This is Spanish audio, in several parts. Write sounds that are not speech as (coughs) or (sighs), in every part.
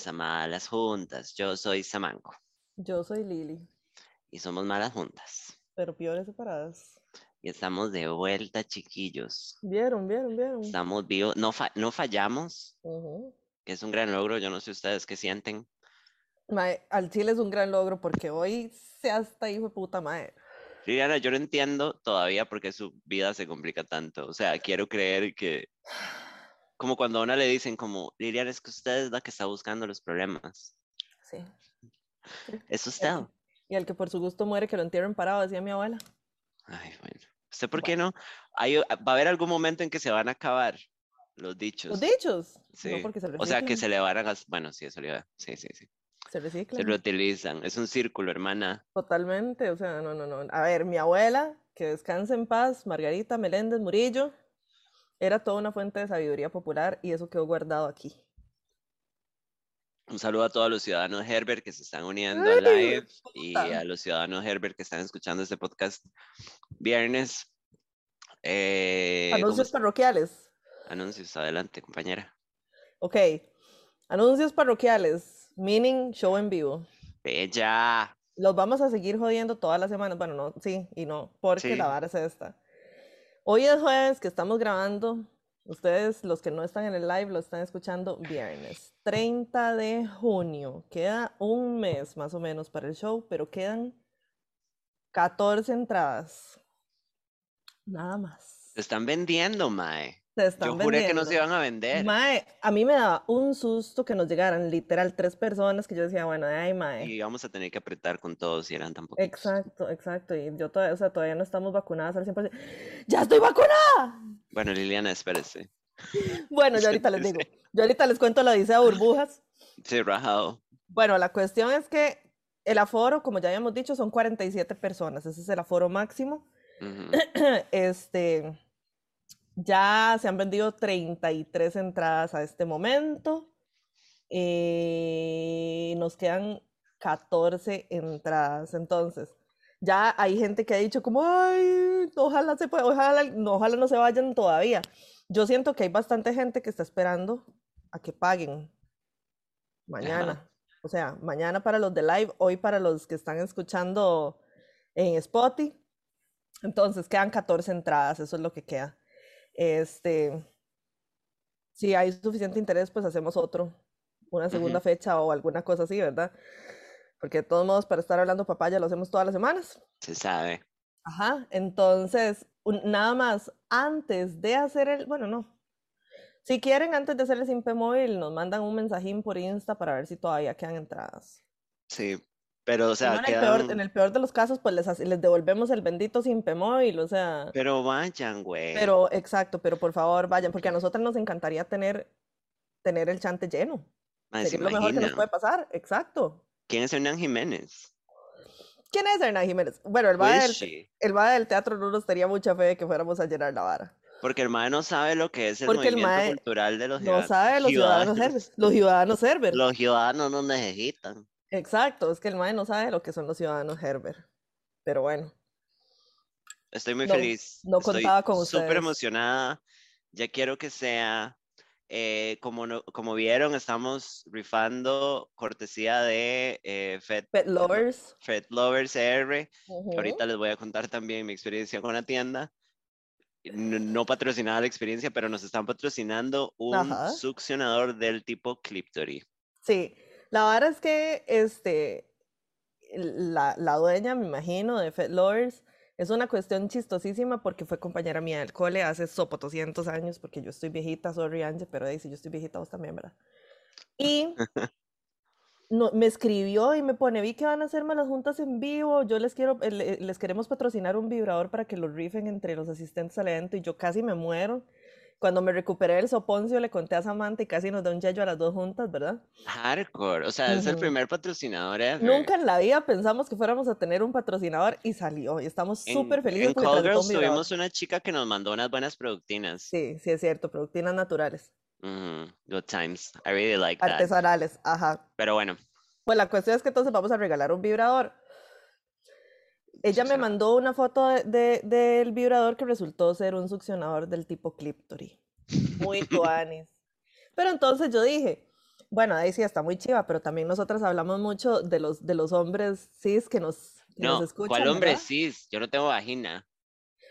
todas a Malas Juntas. Yo soy Samango Yo soy Lili, y somos Malas Juntas. pero peores separadas. Y estamos de vuelta, chiquillos. ¿Vieron, vieron, vieron? Estamos vivos, no, fa- no fallamos, Ujú. que es un gran logro. Yo no sé ustedes qué sienten. Mae, al Chile es un gran logro porque hoy se hasta hijo de puta mae. Liliana, yo no entiendo todavía por qué su vida se complica tanto. O sea, quiero creer que, como cuando a una le dicen como, Liliana, es que usted es la que está buscando los problemas. Sí. Es usted. Y el que por su gusto muere que lo entierren parado, decía mi abuela. Ay, bueno. ¿Usted por qué no? Hay, va a haber algún momento en que se van a acabar los dichos. Los dichos. Sí. No, porque se O sea, que se le van a Bueno, sí, eso le iba- Sí, sí, sí. Se Se reciclan. reutilizan. Es un círculo, hermana. Totalmente, o sea, no, no, no. A ver, mi abuela, que descanse en paz, Margarita Meléndez Murillo, era toda una fuente de sabiduría popular y eso quedó guardado aquí. Un saludo a todos los ciudadanos Herbert que se están uniendo al live y a los ciudadanos Herbert que están escuchando este podcast viernes. Eh, ¿cómo Anuncios parroquiales. Anuncios, adelante, compañera. Ok. Anuncios parroquiales, meaning show en vivo. Bella. Los vamos a seguir jodiendo todas las semanas. Bueno, no, sí y no, porque Sí. la vara es esta. Hoy es jueves que estamos grabando. Ustedes, los que no están en el live, lo están escuchando viernes 30 de junio. Queda un mes más o menos para el show, pero quedan 14 entradas. Nada más. Se están vendiendo, Mae. Se están Yo juré que no se vendiendo. iban a vender. Mae, a mí me daba un susto que nos llegaran literal tres personas que yo decía, bueno, ay, mae. Y vamos a tener que apretar con todos si eran tan poquitos. Exacto, exacto. Y yo todavía, o sea, todavía no estamos vacunadas al 100%. ¡Ya estoy vacunada! Bueno, Liliana, espérese. (laughs) Bueno, yo ahorita les digo. (laughs) Yo ahorita les cuento la odisea de burbujas. Sí, rajado. Bueno, la cuestión es que el aforo, como ya habíamos dicho, son 47 personas. Ese es el aforo máximo. Ujú. (clears throat) Este, ya se han vendido 33 entradas a este momento. Eh, nos quedan 14 entradas. Entonces, ya hay gente que ha dicho como, ay, ojalá se pueda, ojalá, no, ojalá no se vayan todavía. Yo siento que hay bastante gente que está esperando a que paguen mañana. O sea, mañana para los de live, hoy para los que están escuchando en Spotify. Entonces quedan 14 entradas, eso es lo que queda. Este, si hay suficiente interés, pues hacemos otro, una segunda fecha o alguna cosa así, ¿verdad? Porque de todos modos, para estar hablando papaya lo hacemos todas las semanas. Se sabe. Ajá, entonces, un- nada más, antes de hacer el, bueno, no. Si quieren, antes de hacer el Simpe móvil, nos mandan un mensajín por Insta para ver si todavía quedan entradas. Sí. Pero, o Si no, sea, en el peor, quedan... en el peor de los casos, pues les, les devolvemos el bendito Simpe móvil, o sea, Pero vayan, güey. pero exacto, pero por favor vayan, porque a nosotros nos encantaría tener, tener el chante lleno. ¿se Sería lo mejor que nos puede pasar, exacto. ¿Quién es Hernán Jiménez? ¿Quién es Hernán Jiménez? Bueno, el va del, el va del teatro no nos tenía mucha fe de que fuéramos a llenar la vara. Porque el mae no sabe lo que es el Porque el movimiento mae cultural de los No ciudadanos. sabe los ciudadanos Herbert. Los ciudadanos Herbert. Los ciudadanos no necesitan. Exacto, es que el mae no sabe lo que son los ciudadanos Herbert. Pero bueno, Estoy muy No, feliz. no Estoy contaba con súper ustedes. emocionada. Ya quiero que sea. eh, como, no- como vieron, estamos rifando cortesía de eh, Fed, Pet Lovers. Fed Lovers R. que ujú, Ahorita les voy a contar también mi experiencia con la tienda. No, no patrocinada la experiencia, pero nos están patrocinando un Ajá. succionador del tipo Cliptory. Sí, la vara es que este, la, la dueña, me imagino, de Pet Lovers, es una cuestión chistosísima porque fue compañera mía del cole hace sopo 200 años, porque yo estoy viejita, sorry Angie, pero ahí sí yo estoy viejita, vos también, ¿verdad? Y (laughs) no, me escribió y me pone, vi que van a hacerme las juntas en vivo, yo les quiero, eh, le- les queremos patrocinar un vibrador para que lo rifen entre los asistentes al evento y yo casi me muero. Cuando me recuperé del soponcio le conté a Samantha y casi nos da un yello a las dos juntas, ¿verdad? Hardcore. O sea, es el primer patrocinador ever. Nunca en la vida pensamos que fuéramos a tener un patrocinador y salió. Y estamos súper felices en porque Call presentó Girls un vibrador. tuvimos una chica que nos mandó unas buenas productinas. Sí, sí es cierto, productinas naturales, Good times. I really like that. artesanales, ajá. Pero bueno, Pues la cuestión es que entonces vamos a regalar un vibrador. Ella me mandó una foto de- de- del vibrador que resultó ser un succionador del tipo Cliptory. Muy (laughs) tuanis. Pero entonces yo dije, bueno, ahí sí está muy chiva, pero también nosotras hablamos mucho de los, de los hombres cis que nos, que nos No, escuchan. ¿cuál hombre ¿verdad? cis? Yo no tengo vagina.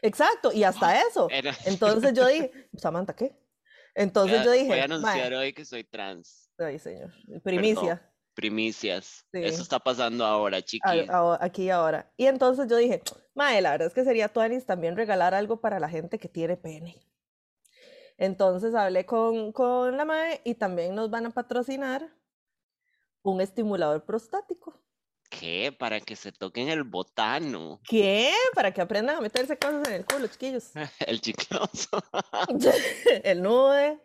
Exacto, y hasta (laughs) eso. Era- Entonces yo dije, Samantha, ¿qué? (laughs) Entonces voy yo voy dije, a anunciar "Mae, hoy que soy trans. ay señor, primicia. Primicias. Sí. Eso está pasando ahora, chiquis. aquí y ahora. Y entonces yo dije, mae, la verdad es que sería tuanis también regalar algo para la gente que tiene pene. Entonces hablé con, con la mae y también nos van a patrocinar un estimulador prostático. ¿Qué? Para que se toquen el botano. ¿Qué? Para que aprendan a meterse cosas en el culo, chiquillos. (laughs) El chicloso. (laughs) el nude.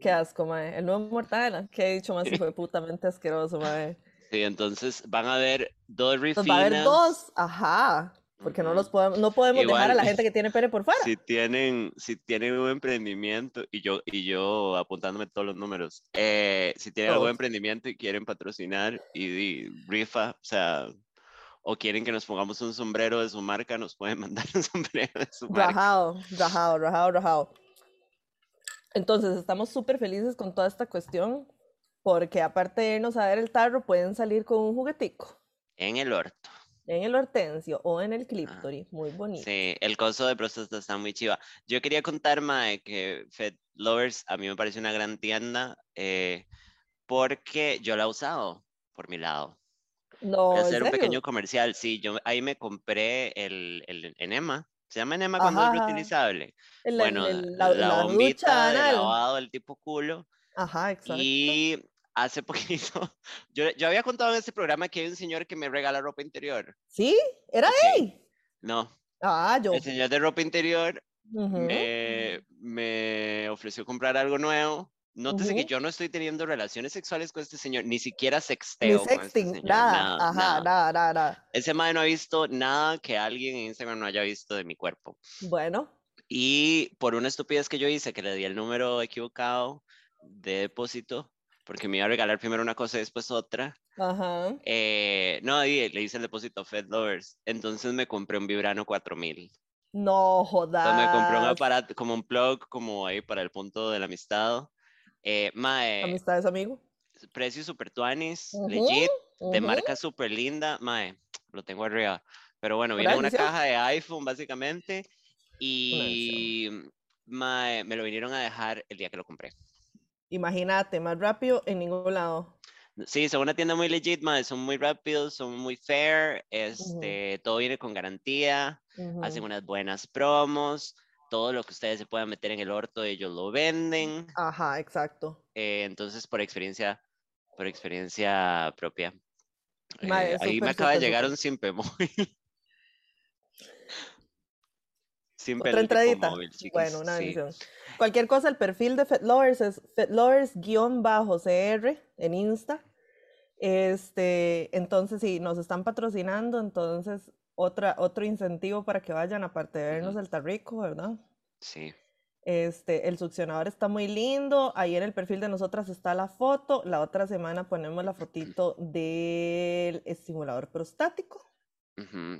Qué asco, mae. El nudo mortadela. Que he dicho más hijo de putamente asqueroso, mae. (laughs) Sí, entonces van a haber dos refinas. va a haber dos. Ajá. Porque no los podemos, no podemos dejar a la (laughs) gente que tiene pene por fuera. Si tienen, si tienen un emprendimiento, y yo, y yo apuntándome todos los números, eh, si tienen algún Todos. emprendimiento y quieren patrocinar y, y rifa, o sea, o quieren que nos pongamos un sombrero de su marca, nos pueden (laughs) mandar un sombrero de su marca. Rajado, rajado, rajado, rajado. Entonces, estamos súper felices con toda esta cuestión, porque aparte de irnos a ver el tarro, pueden salir con un juguetico En el orto. en el hortensio o en el clíptori, muy bonito. Ah, Sí, el coso de próstata está muy chiva. Yo quería contar, Mae, que Fed Lovers a mí me parece una gran tienda eh, porque yo la he usado por mi lado. No, Voy a ¿en hacer un pequeño comercial. Sí, yo ahí me compré el, el enema. Se llama enema cuando es Ajá, ajá. reutilizable. El- Bueno, el- la, la, la bombita de lavado del tipo culo. Ajá, exacto. Y hace (laughs) poquito, yo, yo había contado en este programa que hay un señor que me regala ropa interior. ¿Sí? ¿Era él? No, Ah, yo. el señor de ropa interior Ujú. me, me ofreció comprar algo nuevo. Nótese que Ujú. yo no estoy teniendo relaciones sexuales con este señor, ni siquiera Ni sexteo con este sexting, señor. nada. Ajá, nada. nada, nada, nada. Ese madre no ha visto nada que alguien en Instagram no haya visto de mi cuerpo. Bueno, Y por una estupidez que yo hice, que le di el número equivocado de depósito, porque me iba a regalar primero una cosa y después otra, ajá. eh, no, di- le hice el depósito Fed Lovers. Entonces me compré un Vibrano 4000. No Entonces me compré un jodas. aparato, como un plug, como ahí para el punto de la amistad. Eh, mae, Amistades, amigo. precio super tuanis, Ujú, legit, de ujú. marca super linda, mae, lo tengo arriba. Pero bueno, viene en una caja de iPhone básicamente y mae, me lo vinieron a dejar el día que lo compré. Imagínate, más rápido en ningún lado. Sí, son una tienda muy legit, mae, son muy rápidos, son muy fair, este, todo viene con garantía, hacen unas buenas promos, todo lo que ustedes se puedan meter en el orto, ellos lo venden. Ajá, exacto. eh, entonces, por experiencia, por experiencia propia. Eh, ahí me acaba de súper, llegar un simpe móvil. (laughs) Otra entradita. móvil, Bueno, una sí. bendición. Cualquier cosa, el perfil de FetLovers es FetLovers-CR en Insta. Este, entonces, sí, nos están patrocinando, entonces, otra, otro incentivo para que vayan, aparte de vernos el tarrico, ¿verdad? Sí, Este, el succionador está muy lindo. Ahí en el perfil de nosotras está la foto. La otra semana ponemos la fotito del estimulador prostático.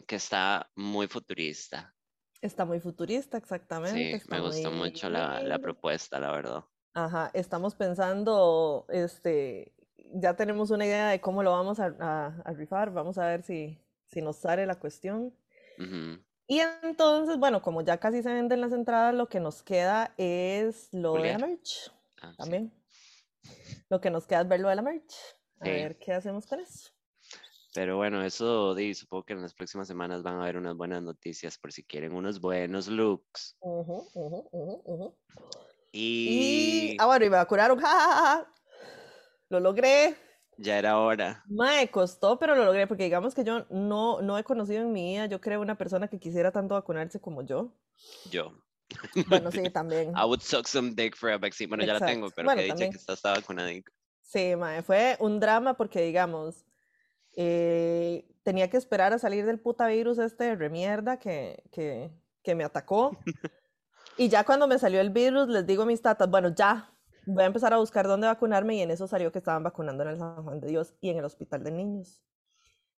que está muy futurista. Está muy futurista, exactamente. Sí, está me gustó muy mucho la, propuesta, la verdad. Ajá, estamos pensando, este, ya tenemos una idea de cómo lo vamos a, a- a rifar. Vamos a ver si, si nos sale la cuestión. Ujú, Y entonces, bueno, como ya casi se venden las entradas, lo que nos queda es lo de la merch. ah, sí. También. Lo que nos queda es ver lo de la merch. A Sí. ver qué hacemos con eso. Pero bueno, eso di, supongo que en las próximas semanas van a haber unas buenas noticias por si quieren unos buenos looks. Ujú, ujú, ujú, ujú. Y Y, ah, bueno, y me vacunaron. (laughs) ja, ja, ja. Lo logré. Ya era hora. Me costó, pero lo logré, porque digamos que yo no, no he conocido en mi vida, yo creo, una persona que quisiera tanto vacunarse como yo. Yo. Bueno, sí, (laughs) también. I would suck some dick for a vaccine. Bueno, ya la tengo, Exacto. pero Bueno, que también. que está, está vacunadica. Sí, mae, fue un drama porque, digamos, eh, tenía que esperar a salir del puta virus este de remierda que, que, que me atacó. (laughs) Y ya cuando me salió el virus, les digo a mis tatas, bueno, ya, voy a empezar a buscar dónde vacunarme y en eso salió que estaban vacunando en el San Juan de Dios y en el Hospital de Niños.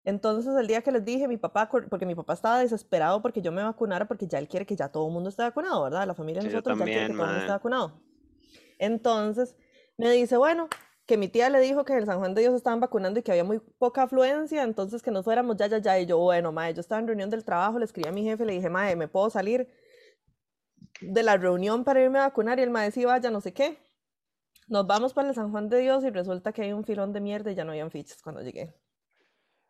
Entonces, el día que les dije, mi papá, porque mi papá estaba desesperado porque yo me vacunara, porque ya él quiere que ya todo el mundo esté vacunado, ¿verdad? La familia de Sí, nosotros ya quiere que también, todo el mundo esté vacunado. Entonces, Me dice, bueno, que mi tía le dijo que en el San Juan de Dios estaban vacunando y que había muy poca afluencia, entonces que nos fuéramos ya, ya, ya. Y yo, bueno, mae, yo estaba en reunión del trabajo, le escribí a mi jefe, le dije, mae, ¿me puedo salir de la reunión para irme a vacunar? Y el mae sí, vaya, no sé qué. Nos vamos para el San Juan de Dios y resulta que hay un filón de mierda y ya no habían fichas cuando llegué.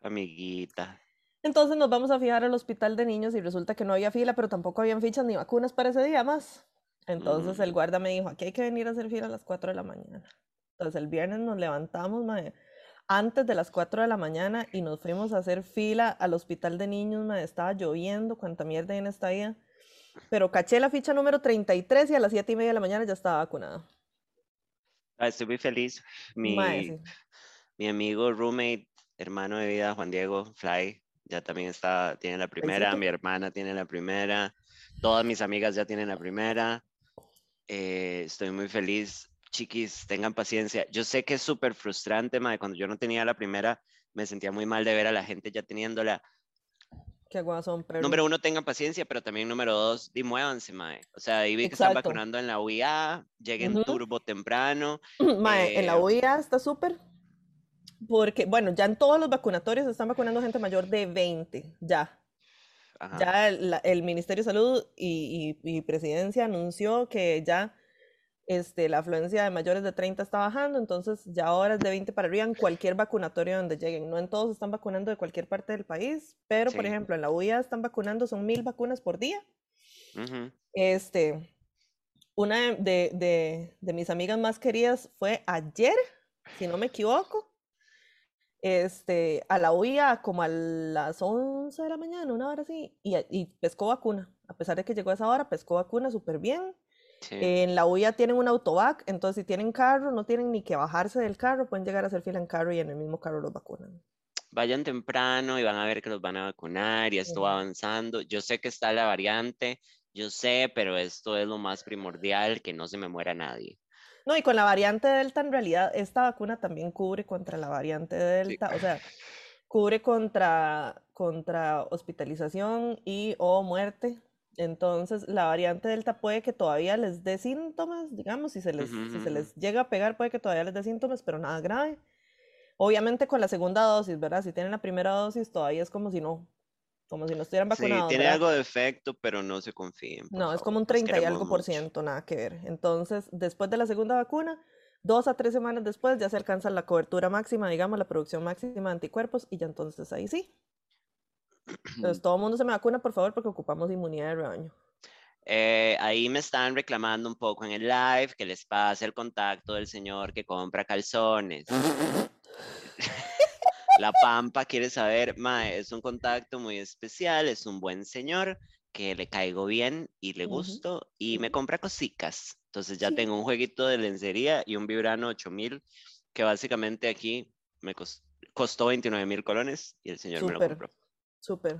Amiguita. Entonces nos vamos a fijar al hospital de niños y resulta que no había fila, pero tampoco habían fichas ni vacunas para ese día más. Entonces el Mm. guarda me dijo, aquí hay que venir a hacer fila a las 4 de la mañana. Entonces el viernes nos levantamos mae, antes de las 4 de la mañana y nos fuimos a hacer fila al hospital de niños. mae, Estaba lloviendo, cuánta mierda en esta vida. Pero caché la ficha número 33 y a las 7 y media de la mañana ya estaba vacunada. Ah, estoy muy feliz. Mi, Mae, sí. mi amigo, roommate, hermano de vida, Juan Diego Fly, ya también está, tiene la primera. Felicito. Mi hermana tiene la primera. Todas mis amigas ya tienen la primera. Eh, estoy muy feliz. Chiquis, tengan paciencia. Yo sé que es súper frustrante, mae. Cuando yo no tenía la primera, me sentía muy mal de ver a la gente ya teniéndola. Qué guasón, pero... Número uno, tengan paciencia, pero también número dos, dimuévanse, mae. O sea, ahí vi que están vacunando en la UIA, lleguen Ujú. turbo temprano. (clears throat) Mae, en la Eh, UIA está súper. Porque, bueno, ya en todos los vacunatorios están vacunando gente mayor de 20, ya. Ajá. Ya el, la- el Ministerio de Salud y, y- y Presidencia anunció que ya este, la afluencia de mayores de 30 está bajando, entonces ya ahora es de 20 para arriba en cualquier vacunatorio donde lleguen. No en todos están vacunando de cualquier parte del país, pero por ejemplo en la UIA están vacunando, son mil vacunas por día. Ujú. Este, una de, de- de- de mis amigas más queridas fue ayer, si no me equivoco, este, a la UIA como a las 11 de la mañana, una hora así, y, y pescó vacuna. A pesar de que llegó a esa hora, pescó vacuna súper bien. Sí. En la UIA tienen un autovac, entonces si tienen carro, no tienen ni que bajarse del carro, pueden llegar a hacer fila en carro y en el mismo carro los vacunan. Vayan temprano y van a ver que los van a vacunar y esto va Ujú. avanzando. Yo sé que está la variante, yo sé, pero esto es lo más primordial, que no se me muera nadie. No, y con la variante Delta, en realidad, esta vacuna también cubre contra la variante Delta, o sea, cubre contra, contra hospitalización y o muerte. Entonces, la variante Delta puede que todavía les dé síntomas, digamos, si se les, si se les llega a pegar, puede que todavía les dé síntomas, pero nada grave. Obviamente con la segunda dosis, ¿verdad? Si tienen la primera dosis, todavía es como si no, como si no estuvieran Sí, vacunados, tiene ¿verdad? algo de efecto, pero no se confíen. No, es como un los 30 y algo por ciento, nada que ver. Entonces, después de la segunda vacuna, dos a tres semanas después ya se alcanza la cobertura máxima, digamos, la producción máxima de anticuerpos y ya entonces ahí sí. Entonces, (clears throat) todo el mundo se me vacuna, por favor, porque ocupamos inmunidad de rebaño. Eh, ahí me están reclamando un poco en el live que les pase el contacto del señor que compra calzones. (laughs) La Pampa quiere saber, Mae, es un contacto muy especial, es un buen señor que le caigo bien y le gusto y me compra cositas. Entonces ya Sí. tengo un jueguito de lencería y un Vibrano 8000 que básicamente aquí me cos- costó 29 mil colones y el señor me lo compró. Súper.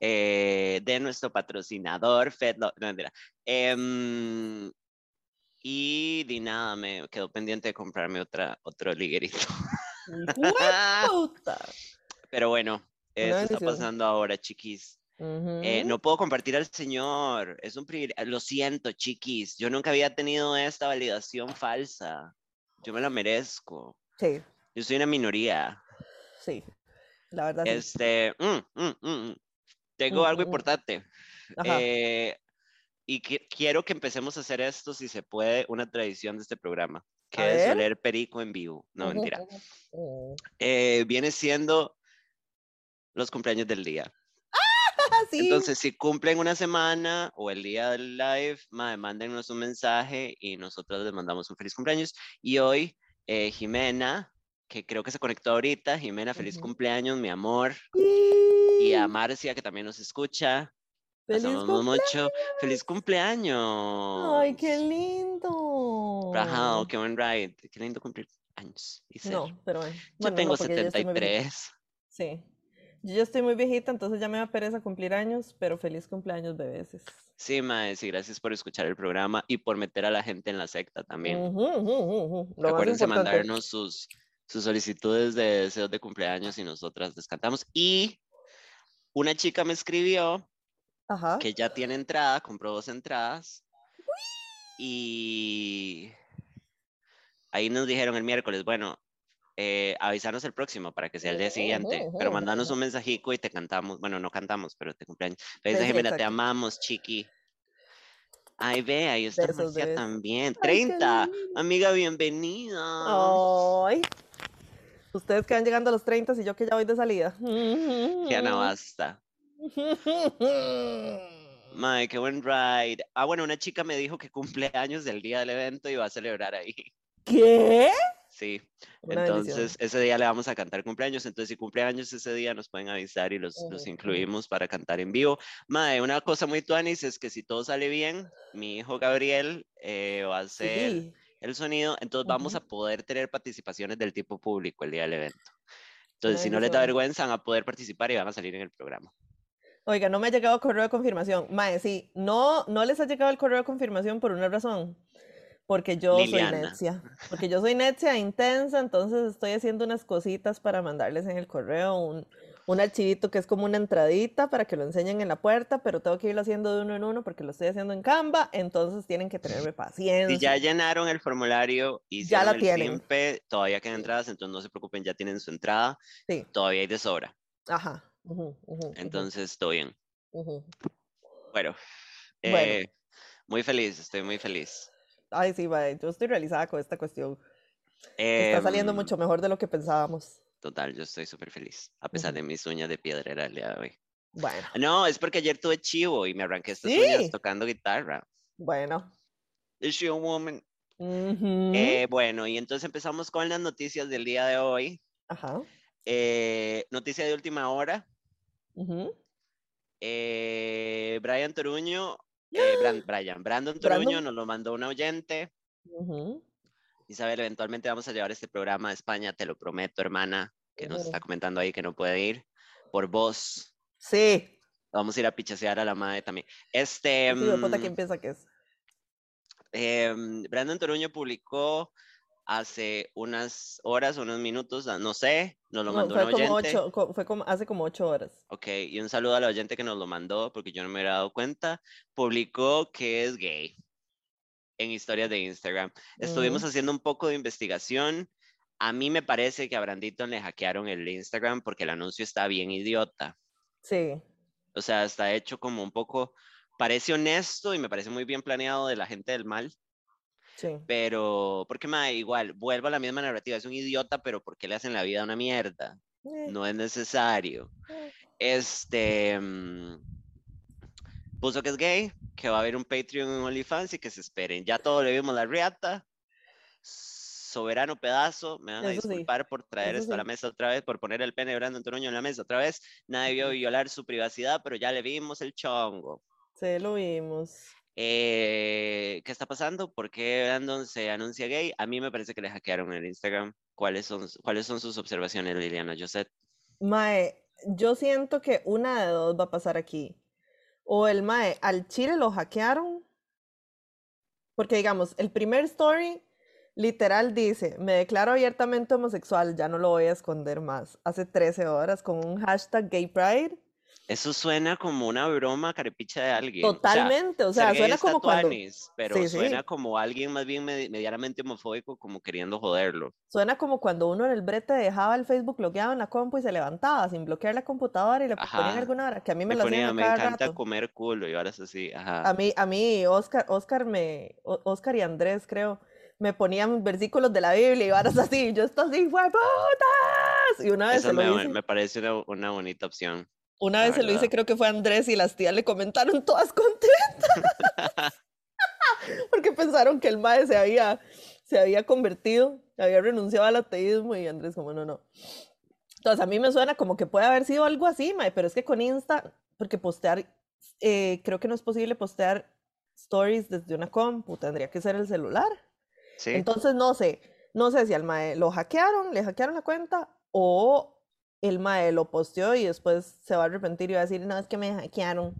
Eh, de nuestro patrocinador, Fedlo, no mentira. Em, y di nada, me quedó pendiente de comprarme otra, otro liguerito. ¡Puta! (laughs) Pero bueno, eso está pasando ahora, chiquis. Eh, no puedo compartir al señor, es un privilegio. Lo siento, chiquis, yo nunca había tenido esta validación falsa. Yo me la merezco. Sí, Yo soy una minoría. sí, la verdad sí. Este, mm, mm, mm, mm. tengo Mm, algo mm, importante. Eh, y que- quiero que empecemos a hacer esto, si se puede, una tradición de este programa, que A es ver. oler perico en vivo. No, mentira. ujú. Eh, viene siendo los cumpleaños del día. Ah, (laughs) sí. Entonces, si cumplen una semana o el día del live, mae, mándenos un mensaje y nosotros les mandamos un feliz cumpleaños. Y hoy, eh, Jimena, que creo que se conectó ahorita, Jimena, feliz cumpleaños, mi amor. Y a. Marcia, que también nos escucha. ¡Feliz amamos mucho. cumpleaños! ¡Feliz cumpleaños! ¡Ay, qué lindo! Rajao, qué buen ride. Qué lindo cumplir años. y ser. No, pero bueno. Yo tengo no, porque yo ya estoy muy viejita. 73. Sí. Yo ya estoy muy viejita, entonces ya me da pereza cumplir años, pero feliz cumpleaños, bebeses. Sí, Mae, sí, gracias por escuchar el programa y por meter a la gente en la secta también. Acuérdense importante. mandarnos sus, sus solicitudes de deseos de cumpleaños y nosotras les cantamos. Y una chica me escribió Ajá. que ya tiene entrada, compró dos entradas y ahí nos dijeron el miércoles, bueno, eh, avisarnos el próximo para que sea el día siguiente, pero mandanos un mensajico y te cantamos, bueno, no cantamos, pero te cumpleaños. Feliz Sí, sí, Jimena, te amamos, chiqui. Ay, ve, ahí está bebés. también. Ay, qué 30. lindo. Amiga, bienvenida. Ay. Ustedes que van llegando a los 30 y yo que ya voy de salida. Diana, basta. (laughs) Mae, qué buen ride. Ah, bueno, una chica me dijo que cumple años del día del evento y va a celebrar ahí. ¿Qué? Sí, Una bendición. entonces ese día le vamos a cantar cumpleaños. Entonces, si cumpleaños ese día, nos pueden avisar y los, los incluimos para cantar en vivo. Mae, una cosa muy tuanis es que si todo sale bien, mi hijo Gabriel eh, va a hacer Sí. El sonido, entonces vamos Ujú. a poder tener participaciones del tipo público el día del evento. Entonces, si no les da vergüenza, van a poder participar y van a salir en el programa. Oiga, no me ha llegado correo de confirmación. Mae, sí, no, no les ha llegado el correo de confirmación por una razón. Porque yo Liliana. soy necia. Porque yo soy necia e intensa, entonces estoy haciendo unas cositas para mandarles en el correo un, un archivito que es como una entradita para que lo enseñen en la puerta, pero tengo que irlo haciendo de uno en uno porque lo estoy haciendo en Canva, entonces tienen que tenerme Si paciencia. ya llenaron el formulario y Ya la tienen. Todavía quedan entradas, entonces no se preocupen, ya tienen su entrada, Sí, todavía hay de sobra, ajá. entonces todo bien. Bueno, Bueno. eh, muy feliz, estoy muy feliz. Ay, sí, mae, yo estoy realizada con esta cuestión. Está saliendo Em, mucho mejor de lo que pensábamos. Total, yo estoy súper feliz, a pesar de mis uñas de piedrera el día de hoy. Bueno, No, es porque ayer tuve chivo y me arranqué estas uñas Sí. tocando guitarra. bueno. Is she a woman? Eh, bueno, y entonces empezamos con las noticias del día de hoy. Ajá. Eh, noticia de última hora. Eh, Brian Toruño, Bran- Brian, Brandon Toruño Brandon. nos lo mandó un oyente. Ujú, Isabel, eventualmente vamos a llevar este programa a España, te lo prometo, hermana, que nos está comentando ahí que no puede ir. Por vos, Sí. vamos a ir a pichasear a la madre también. Este, Sí, de puta, mm, ¿quién piensa que es? em, Brandon Toruño publicó hace unas horas, unos minutos, no sé, nos lo No, mandó fue un como oyente. ocho, co- fue como hace como ocho horas. Ok, y un saludo al oyente que nos lo mandó, porque yo no me había dado cuenta. Publicó que es gay en historias de Instagram. Estuvimos Ujú. haciendo un poco de investigación. A mí me parece que a Brandito le hackearon el Instagram porque el anuncio está bien idiota. Sí. O sea, está hecho como un poco, parece honesto y me parece muy bien planeado de la gente del mal, Sí. pero, porque ma, igual, vuelvo a la misma narrativa, es un idiota, pero ¿por qué le hacen la vida una mierda? Eh, No es necesario. eh. Este mm, puso que es gay, que va a haber un Patreon en OnlyFans y que se esperen. Ya todo le vimos la riata. Soberano pedazo, me van a Eso sí, disculpar por traer eso esto a la sí. mesa otra vez, por poner el pene de Brandon Toruño en la mesa otra vez. Nadie vio violar su privacidad, pero ya le vimos el chongo. Sí, lo vimos. Eh, ¿Qué está pasando? ¿Por qué Brandon se anuncia gay? A mí me parece que le hackearon el Instagram. ¿Cuáles son, ¿cuáles son sus observaciones, Liliana? Sé. Mae, yo siento que una de dos va a pasar aquí. O el Mae, al Chile lo hackearon. Porque digamos, el primer story literal dice, me declaro abiertamente homosexual, ya no lo voy a esconder más. Hace 13 horas con un hashtag gay pride. Eso suena como una broma carepicha de alguien. O sea, Totalmente, o sea, suena como cuando, tuanis, pero sí, suena sí, como alguien más bien medi- medianamente homofóbico, como queriendo joderlo. suena como cuando uno en el brete dejaba el Facebook bloqueado en la compu y se levantaba sin bloquear la computadora y le ponían Ajá. alguna hora, que a mí me Me lo hacían ponía, a me cada encanta rato. comer culo, y ahora es así, A ajá. mí, a mí, Oscar, Oscar me, Oscar y Andrés, creo, me ponían versículos de la Biblia y varas así, y yo estoy así, ¡hueputas! Y una vez Eso se lo me, hice, me parece una, una bonita opción, una vez se lo hice, creo que fue Andrés y las tías le comentaron todas contentas, (laughs) porque pensaron que el mae se había, se había convertido, había renunciado al ateísmo y Andrés como, no, no. Entonces a mí me suena como que puede haber sido algo así, mae, pero es que con Insta, porque postear, eh, creo que no es posible postear stories desde una compu, tendría que ser el celular. Sí, Entonces no sé, no sé si al mae lo hackearon, le hackearon la cuenta o el mae lo posteó y después se va a arrepentir y va a decir, no, es que me hackearon.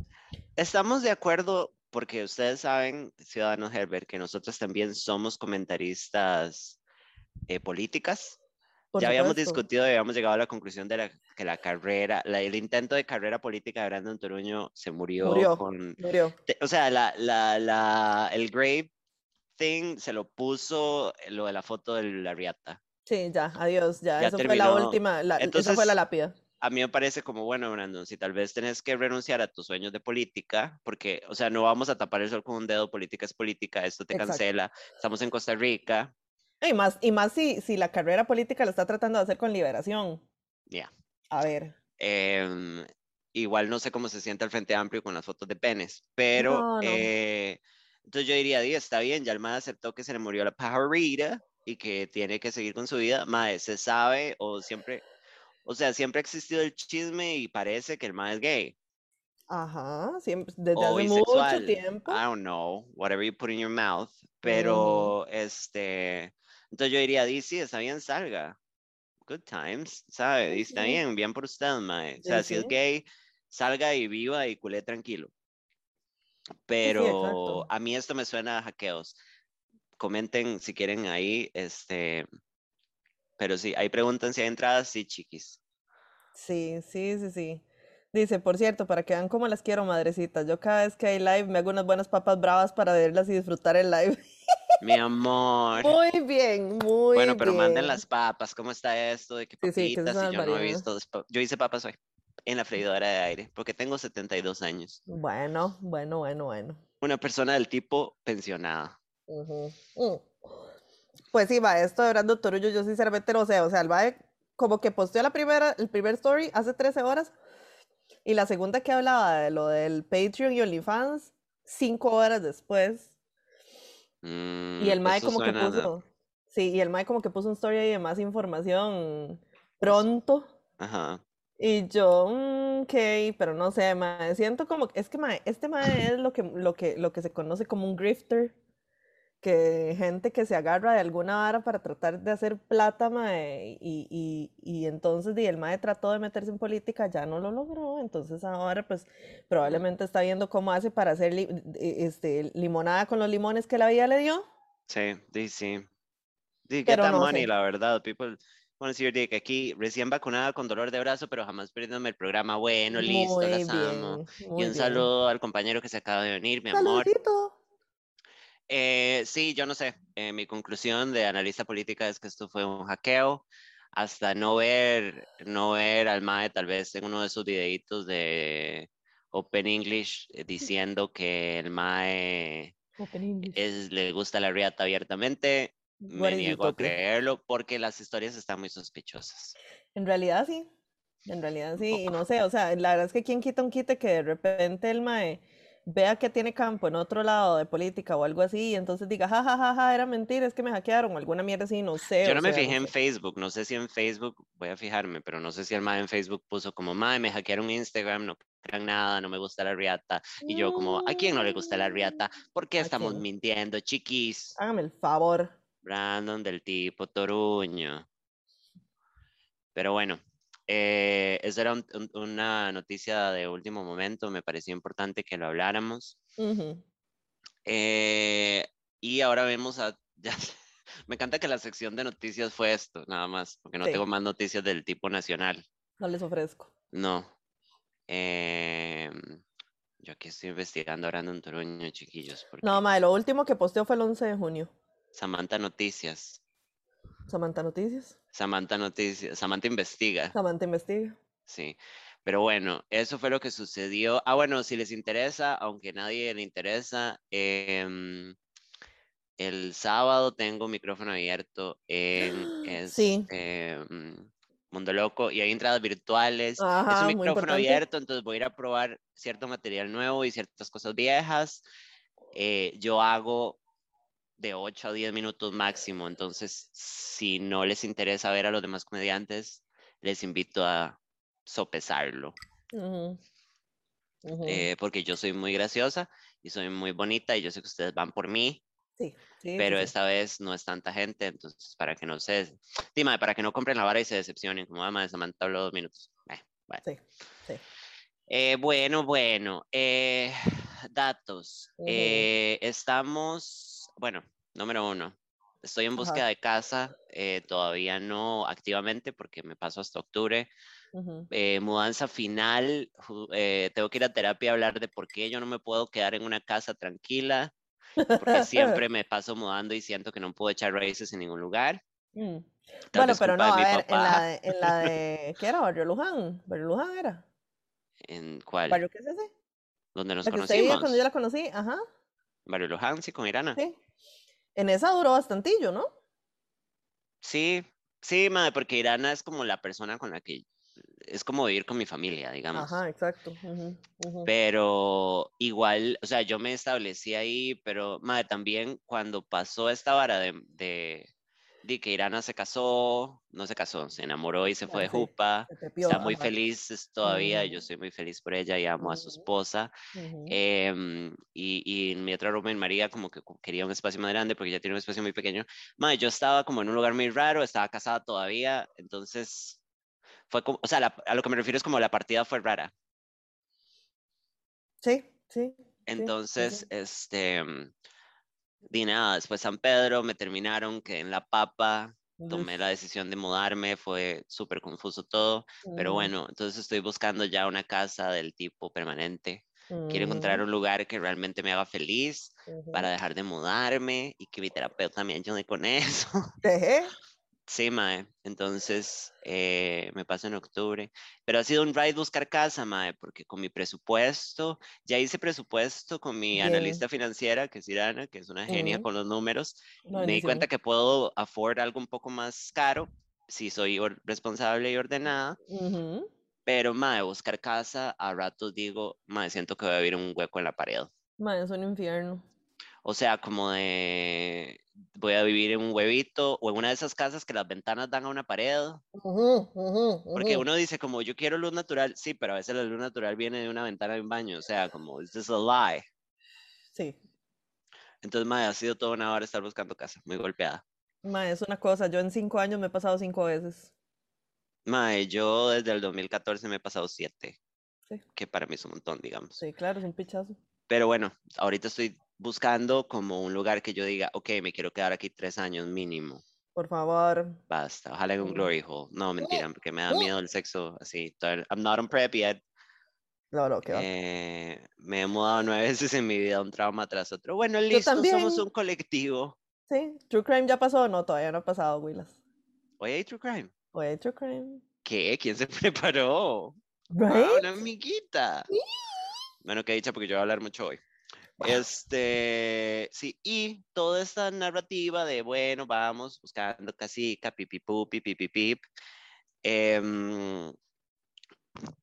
estamos de acuerdo, porque ustedes saben, ciudadanos Herbert, que nosotros también somos comentaristas eh, políticas. Por Ya habíamos supuesto. discutido y habíamos llegado a la conclusión de la- que la carrera, la- el intento de carrera política de Brandon Toruño se murió, Murió. con, Murió. te- o sea, la, el grave thing se lo puso lo de la foto de la riata. Sí, ya, adiós, ya. Ya Eso fue la terminó. última, la, esa fue Entonces- la lápida. A mí me parece como, bueno, Brandon, si tal vez tenés que renunciar a tus sueños de política, porque, o sea, no vamos a tapar el sol con un dedo, política es política, esto te Exacto. cancela, estamos en Costa Rica, Y más, y más si, si la carrera política la está tratando de hacer con liberación. ya. A ver. Em, igual no sé cómo se siente el Frente Amplio con las fotos de penes, pero No, no. eh, entonces yo diría, di, está bien, ya el aceptó que se le murió la pajarita y que tiene que seguir con su vida. MAE, se sabe o siempre, o sea, siempre ha existido el chisme y parece que el MAE es gay Ajá, siempre, desde o hace mucho bisexual. tiempo. I don't know, whatever you put in your mouth, pero este, entonces yo diría, di, sí, está bien, salga. Good times, ¿sabe? Di, está Sí. bien, bien por usted, mae. O sea, Sí, si es sí. gay, salga y viva y culé tranquilo. Pero a mí esto me suena a hackeos. Comenten si quieren ahí, este, pero sí, ahí preguntan si hay entradas, sí, chiquis. Sí, sí, sí, sí. Dice, por cierto, para que vean cómo las quiero, madrecitas. Yo cada vez que hay live me hago unas buenas papas bravas para verlas y disfrutar el live. (laughs) Mi amor. Muy bien, muy Bueno, pero manden las papas. ¿Cómo está esto? De que Sí, sí, que eso papitas, yo no he visto. Yo hice papas hoy en la freidora de aire, porque tengo 72 años. Bueno, bueno, bueno, bueno. Una persona del tipo pensionada. Ujú, mm. Pues sí, va, esto de Brando Torullo, yo sinceramente no sé, o sea, el va como que posteó la primera, el primer story hace 13 horas y la segunda que hablaba de lo del Patreon y OnlyFans, 5 horas después. Y el Mm, Mae como que a- puso, sí, y el Mae como que puso un story ahí de más información pronto. Ajá. Y yo, mm, ok, pero no sé, mae, siento como, es que mae, este mae es lo que, lo que, lo que se conoce como un grifter, que gente que se agarra de alguna vara para tratar de hacer plata, mae, y, y, y entonces di, el mae trató de meterse en política, ya no lo logró, entonces ahora pues probablemente está viendo cómo hace para hacer li- e- este, limonada con los limones que la vida le dio. Sí, sí, sí. Sí, get that no money, la verdad. People want to dick. Aquí recién vacunada con dolor de brazo, pero jamás perdiéndome el programa. Bueno, listo, Muy las amo. Y un bien. saludo al compañero que se acaba de unir, mi amor. Eh, sí, yo no sé. Eh, mi conclusión de analista política es que esto fue un hackeo. Hasta no ver, no ver al MAE tal vez en uno de sus videitos de Open English eh, diciendo que el MAE es, le gusta la riata abiertamente. Me niego a creerlo porque las historias están muy sospechosas. En realidad sí, en realidad sí, y no sé, o sea, la verdad es que quien quita un quite que de repente el mae vea que tiene campo en otro lado de política o algo así, y entonces diga, ja, ja, ja, ja, era mentira, es que me hackearon, o alguna mierda así, no sé, Yo no me sea, fijé no en sé. Facebook, no sé si en Facebook, voy a fijarme, pero no sé si el MAE en Facebook puso como, MAE, me hackearon Instagram, no crean nada, no me gusta la riata. Y yo como, ¿a quién no le gusta la riata? ¿Por qué ¿A estamos quién? mintiendo, chiquis? Hágame el favor. Brandon del tipo Toruño. Pero bueno, eh, esa era un- un- una noticia de último momento, me pareció importante que lo habláramos. Ujú. Eh, y ahora vemos a... (laughs) ya- me encanta que la sección de noticias fue esto, nada más, porque no Sí. tengo más noticias del tipo nacional. No les ofrezco. No. Em, yo aquí estoy investigando ahora en Toruño, chiquillos, porque No, mae, lo último que posteó fue el 11 de junio. Samantha Noticias. Samantha Noticias. Samantha Noticias. Samantha investiga. Samantha investiga. Sí. Pero bueno, eso fue lo que sucedió. Ah, bueno, si les interesa, aunque nadie le interesa, em, el sábado tengo micrófono abierto en (gasps) Sí. este, mm, Mundo Loco y hay entradas virtuales. es Ajá, un muy micrófono abierto, entonces voy a ir a probar cierto material nuevo y ciertas cosas viejas. Eh, yo hago de 8 a 10 minutos máximo, entonces si no les interesa ver a los demás comediantes, les invito a sopesarlo, Ujú. Ujú. eh, porque yo soy muy graciosa y soy muy bonita y yo sé que ustedes van por mí, Sí, sí, pero sí. esta vez no es tanta gente, entonces para que no se, dime, para que no compren la vara y se decepcionen, como ama de Samantha habló dos minutos. Eh. Eh, bueno, bueno, eh, datos. Ujú. Eh, estamos, bueno, número uno, estoy en Ajá. búsqueda de casa, eh, todavía no activamente porque me paso hasta octubre. Eh, mudanza final, eh, tengo que ir a terapia a hablar de por qué yo no me puedo quedar en una casa tranquila. porque siempre (laughs) me paso mudando y siento que no puedo echar raíces en ningún lugar. Mm. Bueno, pero no, a ver, en la de, en la (laughs) de, ¿qué era? Barrio Luján. Barrio Luján era. ¿En cuál? ¿Barrio qué es ese? ¿Dónde nos La que usted conocimos? cuando yo la conocí, ajá, Barrio Luján, sí, con Irana. sí. En esa duró bastantillo, ¿no? Sí, sí, madre, porque Irana es como la persona con la que es como vivir con mi familia, digamos. Ajá, exacto. Pero igual, o sea, yo me establecí ahí, pero madre, también cuando pasó esta vara de, de, de que Irana se casó, no se casó, se enamoró y se fue de Jupa, está muy feliz todavía, yo Ujú. soy muy feliz por ella y amo a su Ujú. esposa. Ujú. Em, y, y mi otra roommate, María, como que quería un espacio más grande porque ya tiene un espacio muy pequeño. Madre, yo estaba como en un lugar muy raro, estaba casada todavía, entonces fue como, o sea, la- a lo que me refiero es como la partida fue rara. Sí, sí. Entonces, sí. este, mm, di nada, después San Pedro, me terminaron, quedé en La Papa, tomé la decisión de mudarme, fue súper confuso todo, pero bueno, entonces estoy buscando ya una casa del tipo permanente. Quiero encontrar ujú, un lugar que realmente me haga feliz para dejar de mudarme y que mi terapeuta me ayude con (laughs) eso. Sí, mae. Entonces, eh, me paso en octubre. Pero ha sido un ride buscar casa, mae, porque con mi presupuesto, ya hice presupuesto con mi analista financiera, que es Irana, que es una genia con los números. Me di cuenta que puedo afford algo un poco más caro si soy responsable y ordenada. Ujú. Pero, mae, buscar casa, a ratos digo, mae, siento que voy a vivir un hueco en la pared. Ma, es un infierno. O sea, como de voy a vivir en un huevito o en una de esas casas que las ventanas dan a una pared. Porque uno dice como yo quiero luz natural, sí, pero a veces la luz natural viene de una ventana de un baño, o sea, como this is a lie. Sí. Entonces, madre, ha sido toda una hora estar buscando casa, muy golpeada. Ma, es una cosa. Yo en cinco años me he pasado cinco veces. Madre, yo desde el 2014 me he pasado siete, Sí, que para mí es un montón, digamos. sí, claro, es un pichazo. Pero bueno, ahorita estoy buscando como un lugar que yo diga, ok, me quiero quedar aquí tres años mínimo. Por favor. Basta, ojalá en un glory hole. No, mentira, porque me da miedo el sexo así. I'm not on prep yet. No, no, qué va. Eh, me he mudado nueve (laughs) veces en mi vida, un trauma tras otro. Bueno, listo, somos un colectivo. Sí, True Crime ya pasó. No, todavía no ha pasado, Willas. Hoy hay True Crime. Oye, True Crime. ¿Qué? ¿Quién se (laughs) preparó? Right? Ah, una amiguita. Bueno, que dicha, porque yo voy a hablar mucho hoy. Este, sí, y toda esta narrativa de, bueno, vamos buscando casica, pipipu, pipipipip. em,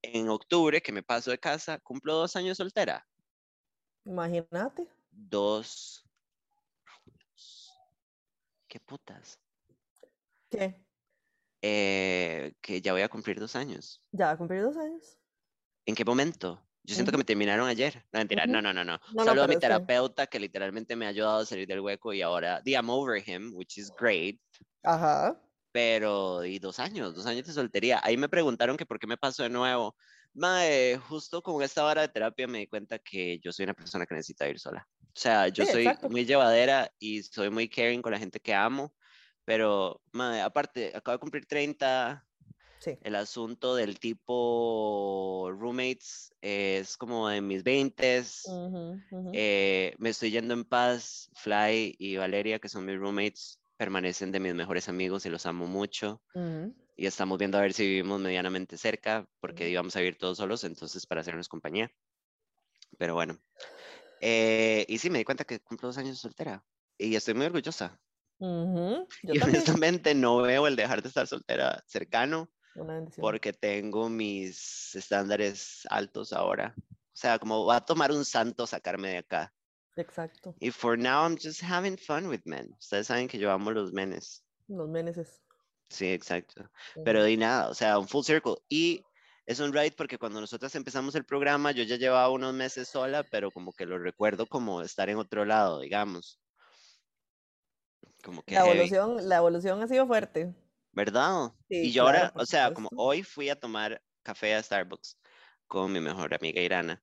en octubre, que me paso de casa, cumplo dos años soltera. Imagínate. Dos. ¿Qué putas? ¿Qué? Eh, que ya voy a cumplir dos años. Ya va a cumplir dos años. ¿En qué momento? Yo siento que me terminaron ayer. No, mentira. No, no, no, no. No, Saludo a mi terapeuta que literalmente me ha ayudado a salir del hueco y ahora, I'm over him, which is great. Ajá. Pero, y dos años, dos años de soltería. Ahí me preguntaron que por qué me pasó de nuevo. Mae, justo con esta vara de terapia me di cuenta que yo soy una persona que necesita ir sola. O sea, yo Sí, soy exacto. muy llevadera y soy muy caring con la gente que amo. Pero, mae, aparte, acabo de cumplir 30, Sí. el asunto del tipo roommates es como en mis 20 Ujú, ujú. eh, me estoy yendo en paz. Fly y Valeria, que son mis roommates, permanecen de mis mejores amigos y los amo mucho. Ujú. Y estamos viendo a ver si vivimos medianamente cerca, porque íbamos a vivir todos solos, entonces para hacernos compañía. Pero bueno. Eh, y sí, me di cuenta que cumplo dos años soltera. Y estoy muy orgullosa. Ujú. Yo Y (laughs) también. honestamente no veo el dejar de estar soltera cercano. Una porque tengo mis estándares altos ahora. O sea, como va a tomar un santo sacarme de acá. Exacto. Y for now, I'm just having fun with men. Ustedes saben que yo amo los menes. Los meneses. Sí, exacto. Pero di nada, o sea, un full circle. Y es un ride porque cuando nosotros empezamos el programa, yo ya llevaba unos meses sola, pero como que lo recuerdo como estar en otro lado, digamos. Como que La heavy. evolución, la evolución ha sido fuerte. ¿Verdad? Sí, y yo claro, ahora, o sea, como hoy fui a tomar café a Starbucks con mi mejor amiga Irana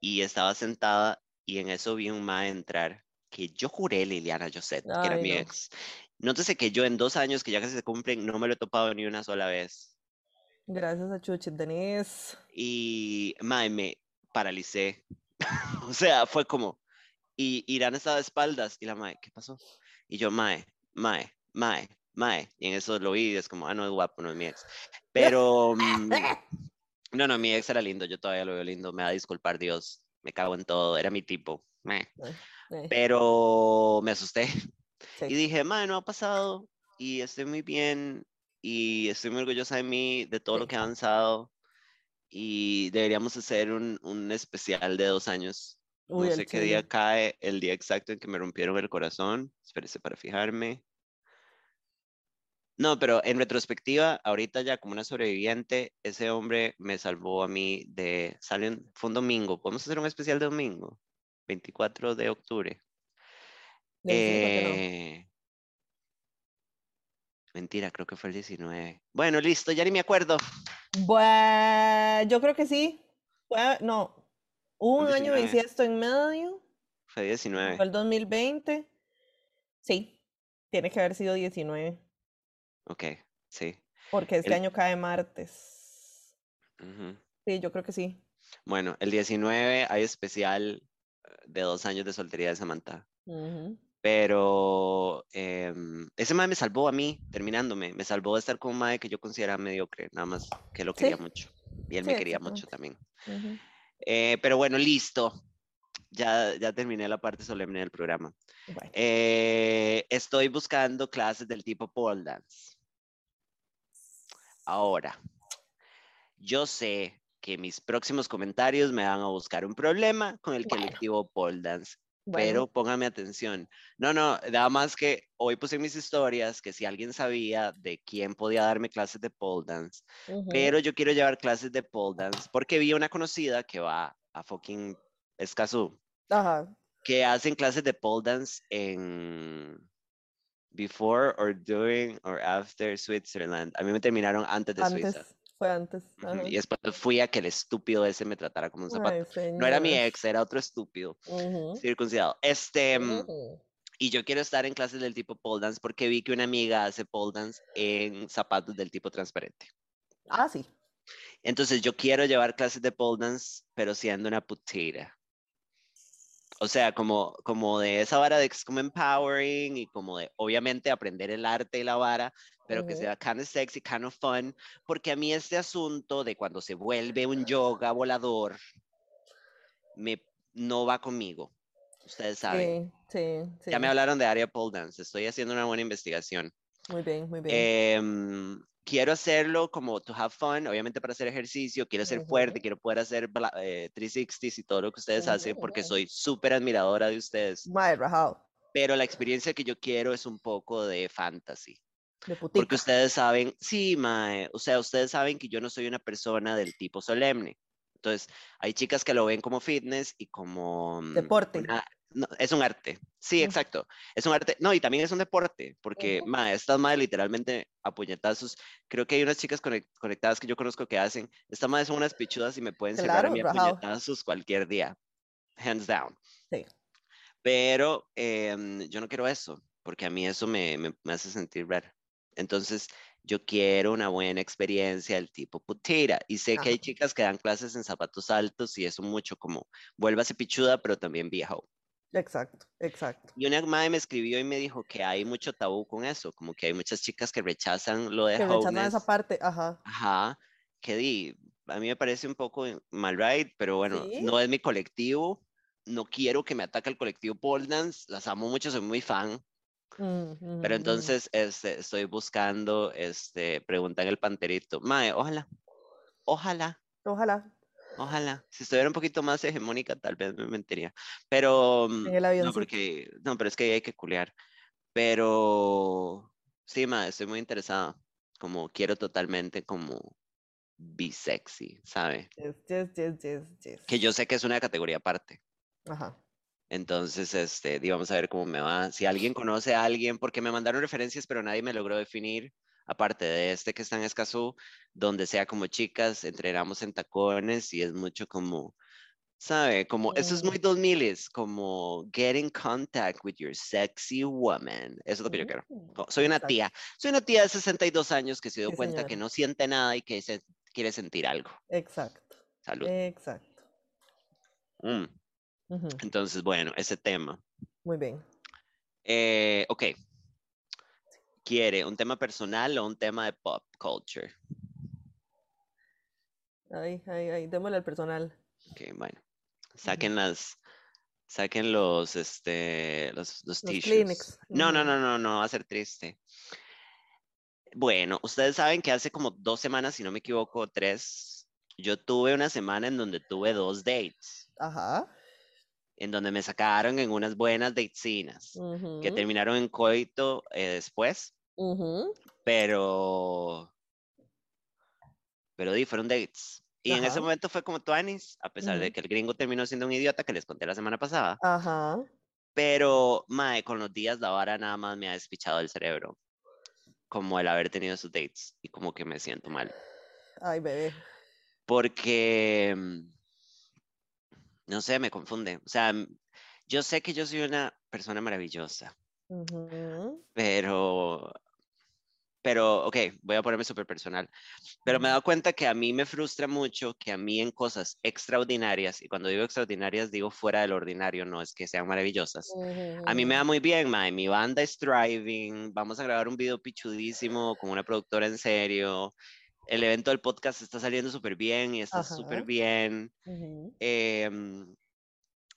y estaba sentada y en eso vi un ma entrar que yo juré Liliana Josette, que era Ay, mi no. ex. Nótese que yo en dos años que ya casi se cumplen no me lo he topado ni una sola vez. Gracias a Chuchi, Denise. Y mae, me paralicé. (laughs) o sea, fue como, y Irán estaba de espaldas y la mae, ¿qué pasó? Y yo, mae, mae, mae, mae. Y en eso lo vi y es como, ah, no es guapo, no es mi ex. (laughs) Pero, mm, (laughs) no, no, mi ex era lindo, yo todavía lo veo lindo, me va a disculpar Dios, me cago en todo, era mi tipo. meh. Eh, Pero me asusté (laughs) sí. y dije, mae, no ha pasado y estoy muy bien y estoy muy orgullosa de mí, de todo lo Sí. que ha avanzado y deberíamos hacer un, un especial de dos años. Uy, no sé qué día cae, el día exacto en que me rompieron el corazón. Espérese para fijarme. No, pero en retrospectiva, ahorita ya como una sobreviviente, ese hombre me salvó a mí de... Salen, fue un domingo. ¿Podemos hacer un especial de domingo? 24 de octubre. Eh, Mentira, creo que fue el 19. Bueno, listo, ya ni me acuerdo. Bue- yo creo que sí. Fue- no, Un un año 19. bisiesto en medio, Fue 19. fue el 2020. Sí, tiene que haber sido 19, Ok, sí. porque este El- año cae martes. Sí, yo creo que sí. Bueno, el 19 hay especial eh, de dos años de soltería de Samantha. Pero em, ese mae me salvó a mí, terminándome. Me salvó de estar con un mae que yo consideraba mediocre, nada más que lo quería Sí. mucho. Y él Sí, me quería mucho también. Eh, pero bueno, listo. Ya, ya terminé la parte solemne del programa. Bueno, Eh, estoy buscando clases del tipo pole dance. Ahora, yo sé que mis próximos comentarios me van a buscar un problema con el Bueno. colectivo pole dance, bueno, pero póngame atención. No, no, nada más que hoy puse en mis historias que si alguien sabía de quién podía darme clases de pole dance, pero yo quiero llevar clases de pole dance porque vi una conocida que va a fucking Escazú, Ajá, que hacen clases de pole dance en before or during or after Switzerland. A mí me terminaron antes de Suiza. antes, fue antes. Ujú, ajá. Y después fui a que el estúpido ese me tratara como un zapato. Ay, No era mi ex, era otro estúpido Ujú, circuncidado. Este, mm, ujú. y yo quiero estar en clases del tipo pole dance porque vi que una amiga hace pole dance en zapatos del tipo transparente. Ah, sí. Entonces yo quiero llevar clases de pole dance, pero siendo una putera. O sea, como, como de esa vara de que es como empowering y como de, obviamente, aprender el arte y la vara, pero que Ujú. sea kind of sexy, kind of fun, porque a mí este asunto de cuando se vuelve un yoga volador, me, no va conmigo. Ustedes saben. Sí, sí, sí. Ya me hablaron de área pole dance, estoy haciendo una buena investigación. Muy bien, muy bien. Em, quiero hacerlo como to have fun, obviamente para hacer ejercicio, quiero ser fuerte, Ujú. quiero poder hacer eh, 360s y todo lo que ustedes hacen porque soy súper admiradora de ustedes, Mae, rajado. pero la experiencia que yo quiero es un poco de fantasy, De porque ustedes saben, sí, mae, o sea, ustedes saben que yo no soy una persona del tipo solemne. Entonces, hay chicas que lo ven como fitness y como... mm, Deporte. una- no, es un arte. Sí, Mm. exacto. Es un arte. No, y también es un deporte, porque, ma, estas madres literalmente a puñetazos. Creo que hay unas chicas conec- conectadas que yo conozco que hacen. Estas madres son unas pichudas y me pueden cerrar a Claro, mí a rajado. puñetazos cualquier día. Hands down. Sí. Pero em, yo no quiero eso, porque a mí eso me, me, me hace sentir raro. Entonces, yo quiero una buena experiencia del tipo putera. Y sé que hay Ajá. chicas que dan clases en zapatos altos y eso mucho como, vuélvase pichuda, pero también viejo. Exacto, exacto. Y una madre me escribió y me dijo que hay mucho tabú con eso, como que hay muchas chicas que rechazan lo de Que rechazan esa parte, ajá. Ajá, que di, a mí me parece un poco mal right, pero bueno, Sí. no es mi colectivo, no quiero que me ataque el colectivo pole dance, las amo mucho, soy muy fan, Mm, pero mm, entonces este, estoy buscando, este, pregunta en el panterito, mae, ojalá, ojalá, mm. Ojalá. Ojalá, si estuviera un poquito más hegemónica tal vez me mentiría, pero mm, En el no avioncito. porque, no, pero es que hay que culear, pero sí, mae, estoy muy interesada, como quiero totalmente como be sexy, ¿sabe? Yes, yes, yes. Que yo sé que es una categoría aparte. Ajá. Entonces, este, di, vamos a ver cómo me va. Si alguien conoce a alguien, porque me mandaron referencias, pero nadie me logró definir, aparte de este que está en Escazú, donde sea como chicas, entrenamos en tacones y es mucho como, ¿sabe? Como, eso es muy Mm. 2000 como get in contact with your sexy woman. Eso es lo que yo quiero. Co- Soy una tía, soy una tía de 62 años que se dio Sí, cuenta que no siente nada y que se quiere sentir algo. Exacto. Salud. Exacto. Mm. Entonces, bueno, ese tema. Muy bien. Eh, ok. ¿Quiere un tema personal o un tema de pop culture? Ahí, ahí, ahí, démosle al personal. Ok, bueno. Saquen las, saquen los, este, los, los. Kleenex, No, no, no, no, no, va a ser triste. Bueno, ustedes saben que hace como dos semanas, si no me equivoco, tres, yo tuve una semana en donde tuve dos dates, Ajá. En donde me sacaron en unas buenas datecinas, que ujú, terminaron en coito eh, después, ujú, pero, pero di, fueron dates. Y en ese Ajá. momento fue como Tuanis, a pesar de Ujú. que el gringo terminó siendo un idiota que les conté la semana pasada. Ajá. Pero, mae, con los días la vara nada más me ha despichado el cerebro. Como el haber tenido esos dates y como que me siento mal. Ay, bebé. Porque, mm, no sé, me confunde. O sea, yo sé que yo soy una persona maravillosa, pero, pero, ok, voy a ponerme súper personal. Pero me he dado cuenta que a mí me frustra mucho que a mí en cosas extraordinarias, y cuando digo extraordinarias digo fuera del ordinario, no es que sean maravillosas. A mí me da muy bien, mae. Mi banda es Thriving. Vamos a grabar un video pichudísimo con una productora en serio. El evento del podcast está saliendo súper bien y está súper bien. Em,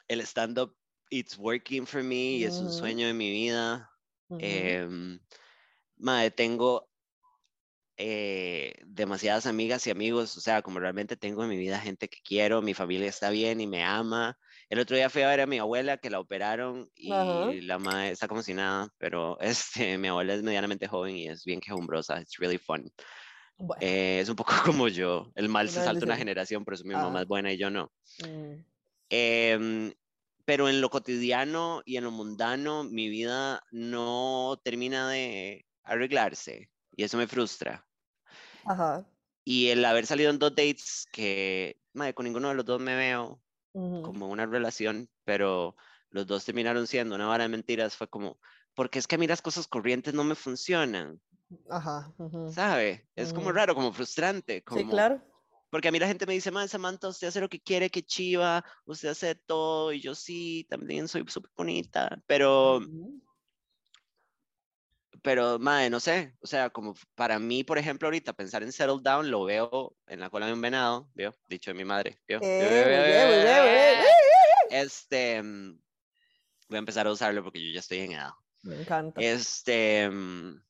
el stand-up, it's working for me y es un ujú, sueño de mi vida. ujú. Em, mae, tengo eh, demasiadas amigas y amigos, o sea, como realmente tengo en mi vida gente que quiero, mi familia está bien y me ama. El otro día fui a ver a mi abuela que la operaron Ajá. y la madre está como si nada, pero (laughs) este, mi abuela es medianamente joven y es bien quejumbrosa, it's really fun. Bueno, Eh, es un poco (laughs) como yo, el mal se salta una generación, por eso mi mamá es buena y yo no. mm, Em, pero en lo cotidiano y en lo mundano, mi vida no termina de arreglarse y eso me frustra. Ajá. Y el haber salido en dos dates que, madre, con ninguno de los dos me veo como una relación, pero los dos terminaron siendo una vara de mentiras, fue como, porque es que a mí las cosas corrientes no me funcionan, Ajá. ujú, ¿sabe? Es como ujú. raro, como frustrante, Sí, como, claro. porque a mí la gente me dice, madre, Samantha, usted hace lo que quiere, que chiva, usted hace todo, y yo sí, también soy súper bonita, pero pero, madre, no sé, o sea, como para mí, por ejemplo, ahorita pensar en settle down lo veo en la cola de un venado, ¿vio? Dicho de mi madre, ¿vio? Eh. Este, mm, voy a empezar a usarlo porque yo ya estoy en edad. Me encanta. Este, mm,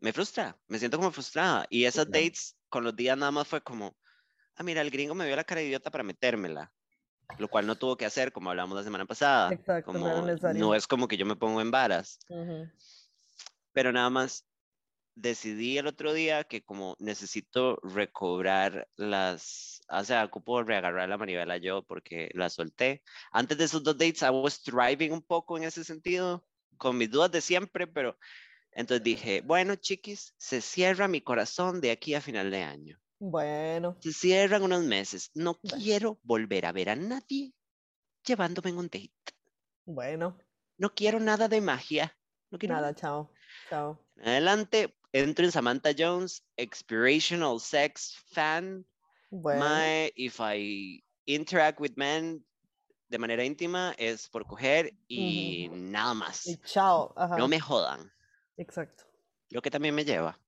me frustra, me siento como frustrada. Y esas claro. dates con los días nada más fue como, ah, mira, el gringo me vio la cara de idiota para metérmela, lo cual no tuvo que hacer, como hablamos la semana pasada. Exacto, Como, no es como que yo me pongo en varas Ujú, pero nada más decidí el otro día que como necesito recobrar las, o sea, ocupo reagarrar la manivela yo porque la solté. Antes de esos dos dates, I was thriving un poco en ese sentido, con mis dudas de siempre, pero entonces dije, bueno, chiquis, se cierra mi corazón de aquí a final de año. Bueno, Se cierran unos meses. No Bueno. quiero volver a ver a nadie llevándome en un date. bueno, No quiero nada de magia. No quiero nada, chao. Chao. Adelante, entro en Samantha Jones, Expirational Sex fan. Bueno, My, if I interact with men de manera íntima es por coger y nada más. y chao. Ajá. No me jodan. Exacto. Lo que también me lleva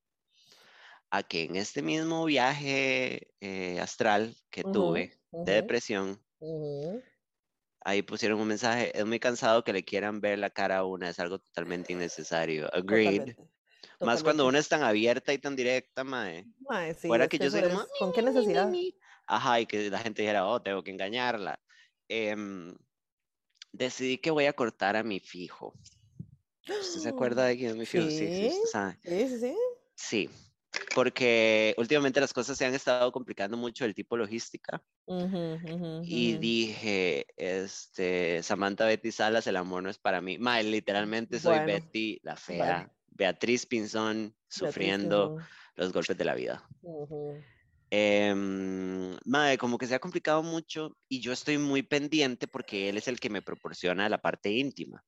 a que en este mismo viaje eh, astral que tuve de depresión, ahí pusieron un mensaje, es muy cansado que le quieran ver la cara a una, es algo totalmente innecesario. Agreed. Totalmente. Más cuando totalmente. una es tan abierta y tan directa, mae. Mae, sí, Fuera es que que yo soy como, ¿Con qué "Mi, mi, mi, necesidad? mi". Ajá, y que la gente dijera, oh, tengo que engañarla. Em, decidí que voy a cortar a mi fijo. ¿Usted se (gasps) acuerda de es mi fijo? Sí, sí, Sí, sabe. sí, sí, sí. Porque últimamente las cosas se han estado complicando mucho el tipo logística. Ujú, ujú, Y ujú. dije, este, Samantha Betty Salas, el amor no es para mí. Mae, literalmente soy Bueno, Betty la fea, Beatriz Pinzón, Beatriz sufriendo Pinzón. los golpes de la vida. Em, mae, como que se ha complicado mucho y yo estoy muy pendiente porque él es el que me proporciona la parte íntima.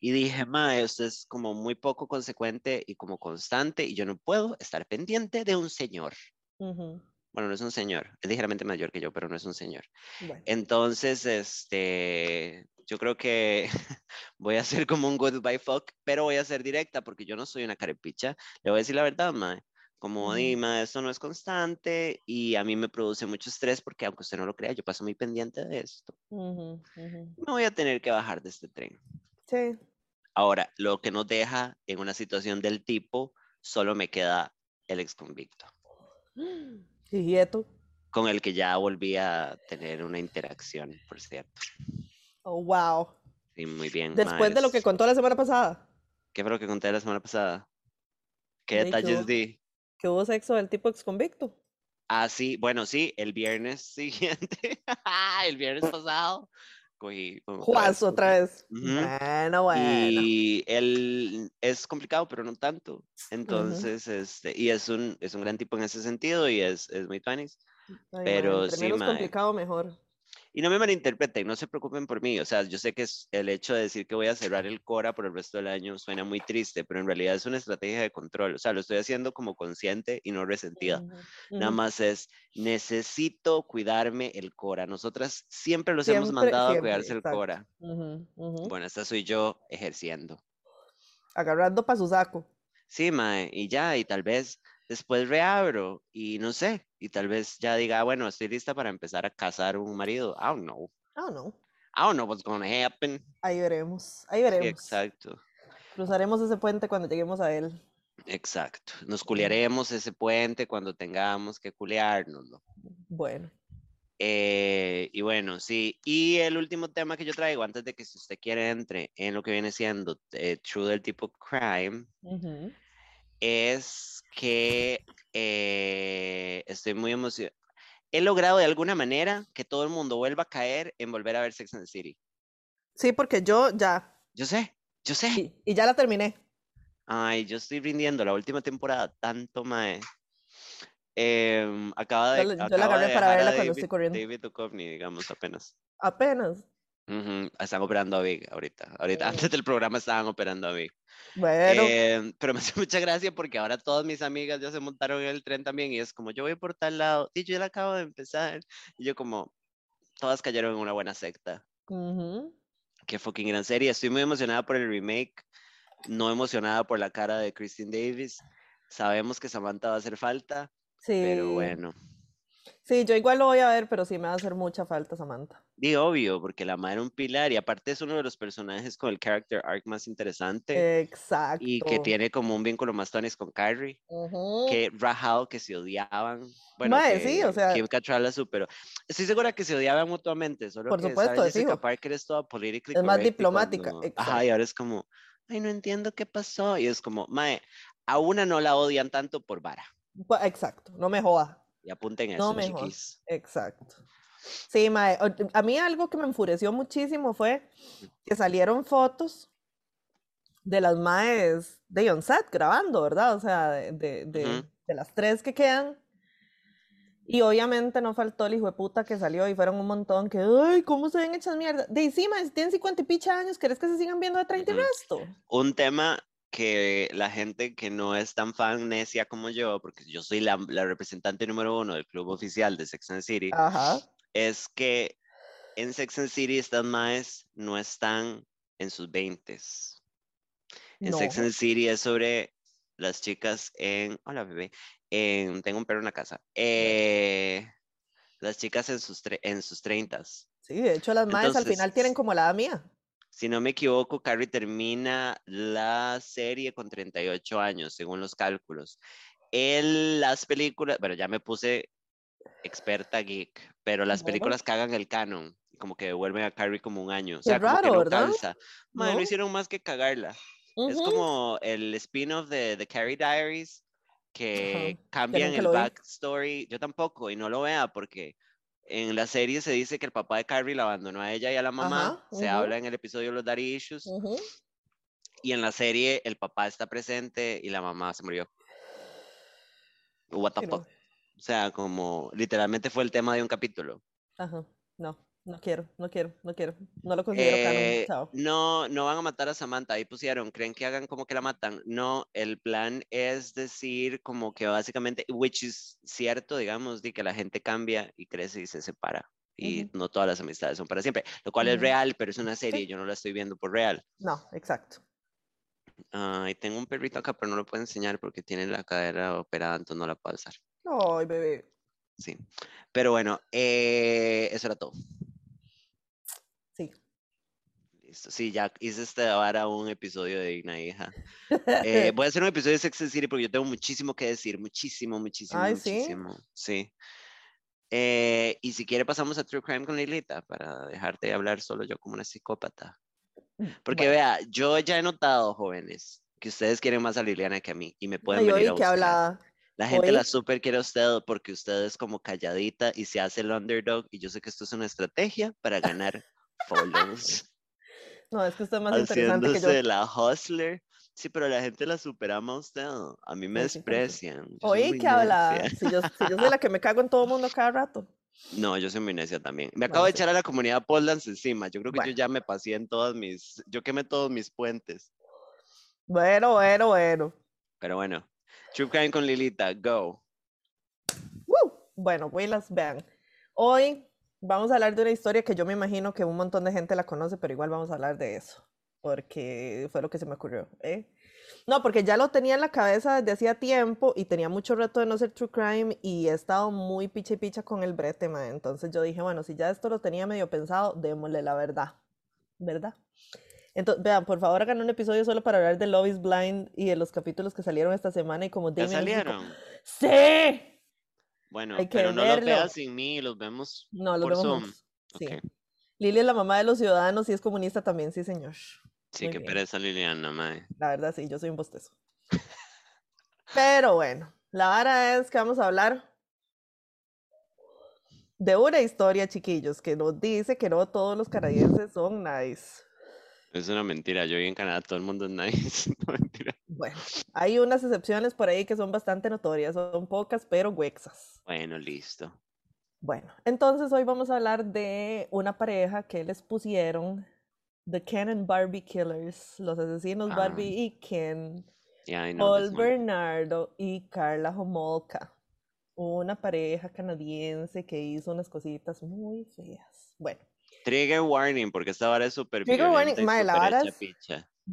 Y dije, mae, esto es como muy poco consecuente y como constante y yo no puedo estar pendiente de un señor. Ujú. Bueno, no es un señor, es ligeramente mayor que yo, pero no es un señor. Bueno, Entonces, este, yo creo que (laughs) voy a hacer como un goodbye fuck, pero voy a ser directa porque yo no soy una carepicha. Le voy a decir la verdad, mae. Como. Dima, esto no es constante y a mí me produce mucho estrés porque aunque usted no lo crea, yo paso muy pendiente de esto. ujú, ujú. Me voy a tener que bajar de este tren. Sí. Ahora, lo que nos deja en una situación del tipo, solo me queda el ex convicto, (gasps) Y quieto. con el que ya volví a tener una interacción, por cierto. Oh, wow. Sí, muy bien. Después de lo que contó la semana pasada, ¿Qué fue lo que conté la semana pasada? ¿Qué que detalles hubo- di? que hubo sexo del tipo ex convicto. Ah, sí, bueno, sí, el viernes (laughs) siguiente, (laughs) el viernes pasado, cogí... Juaz, otra vez. Bueno, bueno. Y él es complicado, pero no tanto. Entonces, este, y es un, es un gran tipo en ese sentido y es, es muy tuanis. Ay, pero entre sí, menos mae. complicado, mejor. Y no me malinterpreten, no se preocupen por mí. O sea, yo sé que es el hecho de decir que voy a cerrar el Cora por el resto del año suena muy triste, pero en realidad es una estrategia de control. O sea, lo estoy haciendo como consciente y no resentida. Ujú, Nada ujú. más es, necesito cuidarme el Cora. Nosotras siempre los hemos Siempre, mandado a siempre, cuidarse el exacto. Cora. Ujú, ujú. Bueno, esta soy yo ejerciendo. Agarrando para su saco. Sí, mae, y ya, y tal vez después reabro y no sé, y tal vez ya diga, "Ah, bueno, estoy lista para empezar a cazar un marido. I don't know. Ah, no. I don't know what's gonna happen. Ahí veremos. Ahí Sí, veremos. exacto. Cruzaremos ese puente cuando lleguemos a él. Exacto. Nos culearemos ese puente cuando tengamos que culeárnoslo. Bueno. Eh, y bueno, sí. Y el último tema que yo traigo, antes de que si usted quiere entre en lo que viene siendo eh, True del tipo crime, Ujú. es que eh, estoy muy emocionado. He logrado de alguna manera que todo el mundo vuelva a caer en volver a ver Sex and the City. Sí, porque yo ya. Yo sé, yo sé. Y, y ya la terminé. Ay, yo estoy rindiendo la última temporada tanto, mae. Em, acaba de, Yo la- yo la acaba agarré de para verla cuando David, estoy corriendo. David Duchovny, digamos, apenas. Apenas. Ujú, Están operando a Big ahorita. Ahorita, (laughs) antes del programa estaban operando a Big. Bueno. Em, pero me hace (laughs) mucha gracia porque ahora todas mis amigas ya se montaron en el tren también y es como, yo voy por tal lado. Y yo la acabo de empezar. Y yo como, todas cayeron en una buena secta. Ujú. Qué fucking gran serie. Estoy muy emocionada por el remake. No emocionada por la cara de Christine Davis. Sabemos que Samantha va a hacer falta, Sí. pero bueno. Sí, yo igual lo voy a ver, pero sí me va a hacer mucha falta Samantha. Di obvio, porque la madre era un pilar y aparte es uno de los personajes con el character arc más interesante Exacto. y que tiene como un vínculo más tones con Carrie, Ujú. que rajado, que se odiaban. Bueno, Mae, sí, o que sea- Kim Cattrall la superó. Estoy segura que se odiaban mutuamente, solo Por que supuesto, Jessica fijo. Parker es toda politically Es más y diplomática, cuando- Ajá, y ahora es como, ay, no entiendo qué pasó. Y es como, mae, a una no la odian tanto por vara. Bu- Exacto, no me joda. Y apunten No eso, me jodas. chiquis. Exacto. Sí, mae, a mí algo que me enfureció muchísimo fue que salieron fotos de las maes de on set grabando, ¿verdad? O sea, de, de, de- Ujú. de las tres que quedan. Y obviamente no faltó el hijo de puta que salió y fueron un montón que, ay, ¿cómo se ven hechas mierda? De encima, tienen 50 y picha años, ¿querés que se sigan viendo de 30 y Ujú. resto? Un tema que la gente que no es tan fan necia como yo, porque yo soy la, la representante número uno del club oficial de Sex and City, Ajá. es que en Sex and City estas maes no están en sus 20 En No. Sex and City es sobre las chicas en. Hola, bebé. En, tengo un perro en la casa. Eh, las chicas en sus, tre- en sus 30 Sí, de hecho las maes al final tienen como la edad mía. Si no me equivoco, Carrie termina la serie con 38 años, según los cálculos. En las películas, bueno, ya me puse experta geek, pero las películas cagan el canon, como que devuelven a Carrie como un año. O Qué sea, como que raro, no ¿verdad? Madre, no ¿No? hicieron más que cagarla. Es como el spin-off de The Carrie Diaries, que cambian el backstory. Yo tampoco, y no lo vea, porque en la serie se dice que el papá de Carrie la abandonó a ella y a la mamá. Ajá, Se habla en el episodio de los Daddy Issues. Ujú. Y en la serie el papá está presente y la mamá se murió. What the fuck? O sea, como literalmente fue el tema de un capítulo. Ajá, no. No quiero, no quiero, no quiero. No lo considero Eh, canon. Chao. no, no van a matar a Samantha. Ahí pusieron, ¿creen que hagan como que la matan? No, el plan es decir como que básicamente, which is cierto, digamos, de que la gente cambia y crece y se separa. Y Ujú. no todas las amistades son para siempre, lo cual es Ujú. real, pero es una serie, Sí. yo no la estoy viendo por real. No, exacto. Ah, y tengo un perrito acá, pero no lo puedo enseñar porque tiene la cadera operada, entonces no la puedo alzar. Ay, bebé. Sí. Pero bueno, eh, eso era todo. Sí. Listo. Sí, ya hice este ahora un episodio de Digna Hija. Eh, (laughs) voy a hacer un episodio de Sex and City porque yo tengo muchísimo que decir, muchísimo, muchísimo, Ay, ¿sí? muchísimo. Sí. Eh, y si quiere pasamos a True Crime con Lilita para dejarte de hablar solo yo como una psicópata. Porque Bueno. vea, yo ya he notado, jóvenes, que ustedes quieren más a Liliana que a mí y me pueden Ay, venir a buscar. La gente la super quiere a usted porque usted es como calladita y se hace el underdog y yo sé que esto es una estrategia para ganar follows. No, es que usted es más interesante que yo. La hustler. Sí, pero la gente la superama a usted. A mí me desprecian. yo muy que habla. Si yo, si yo soy la que me cago en todo el mundo cada rato. No, yo soy muy también. Me Bueno, acabo de sí. echar a la comunidad Poldance encima. Yo creo que Bueno. yo ya me pasé en todas mis. Yo quemé todos mis puentes. Bueno, bueno, bueno. Pero bueno. True Crime con Lilita, go. ¡Woo! Bueno, las vean. Hoy vamos a hablar de una historia que yo me imagino que un montón de gente la conoce, pero igual vamos a hablar de eso, porque fue lo que se me ocurrió. ¿eh? No, porque ya lo tenía en la cabeza desde hacía tiempo y tenía mucho reto de no ser true crime y he estado muy picha y picha con el brete, mae. Entonces yo dije, bueno, si ya esto lo tenía medio pensado, démosle la verdad, ¿verdad? Entonces, vean, por favor hagan un episodio solo para hablar de Love is Blind y de los capítulos que salieron esta semana y como ¿Ya Damien dijo, salieron? ¡Sí! Bueno, Hay que pero no los verlo. veas sin mí, los vemos No, lo por vemos Zoom. juntos. Sí. Ok. Lili es la mamá de los ciudadanos y es comunista también, sí, señor. Sí, Muy qué bien. pereza Liliana, mae. La verdad, sí, yo soy un bostezo. (laughs) Pero bueno, la vara es que vamos a hablar de una historia, chiquillos, que nos dice que no todos los canadienses son nice. Es una mentira. Yo vivo en Canadá, todo el mundo es nice. (laughs) No, mentira. Bueno, hay unas excepciones por ahí que son bastante notorias, son pocas, pero huexas. Bueno, listo. Bueno, entonces hoy vamos a hablar de una pareja que les pusieron The Ken and Barbie Killers, los asesinos Ah. Barbie y Ken. Yeah, Paul one. Bernardo y Carla Homolka, una pareja canadiense que hizo unas cositas muy feas. Bueno, Trigger warning, porque esta vara es súper Trigger warning, la vara es.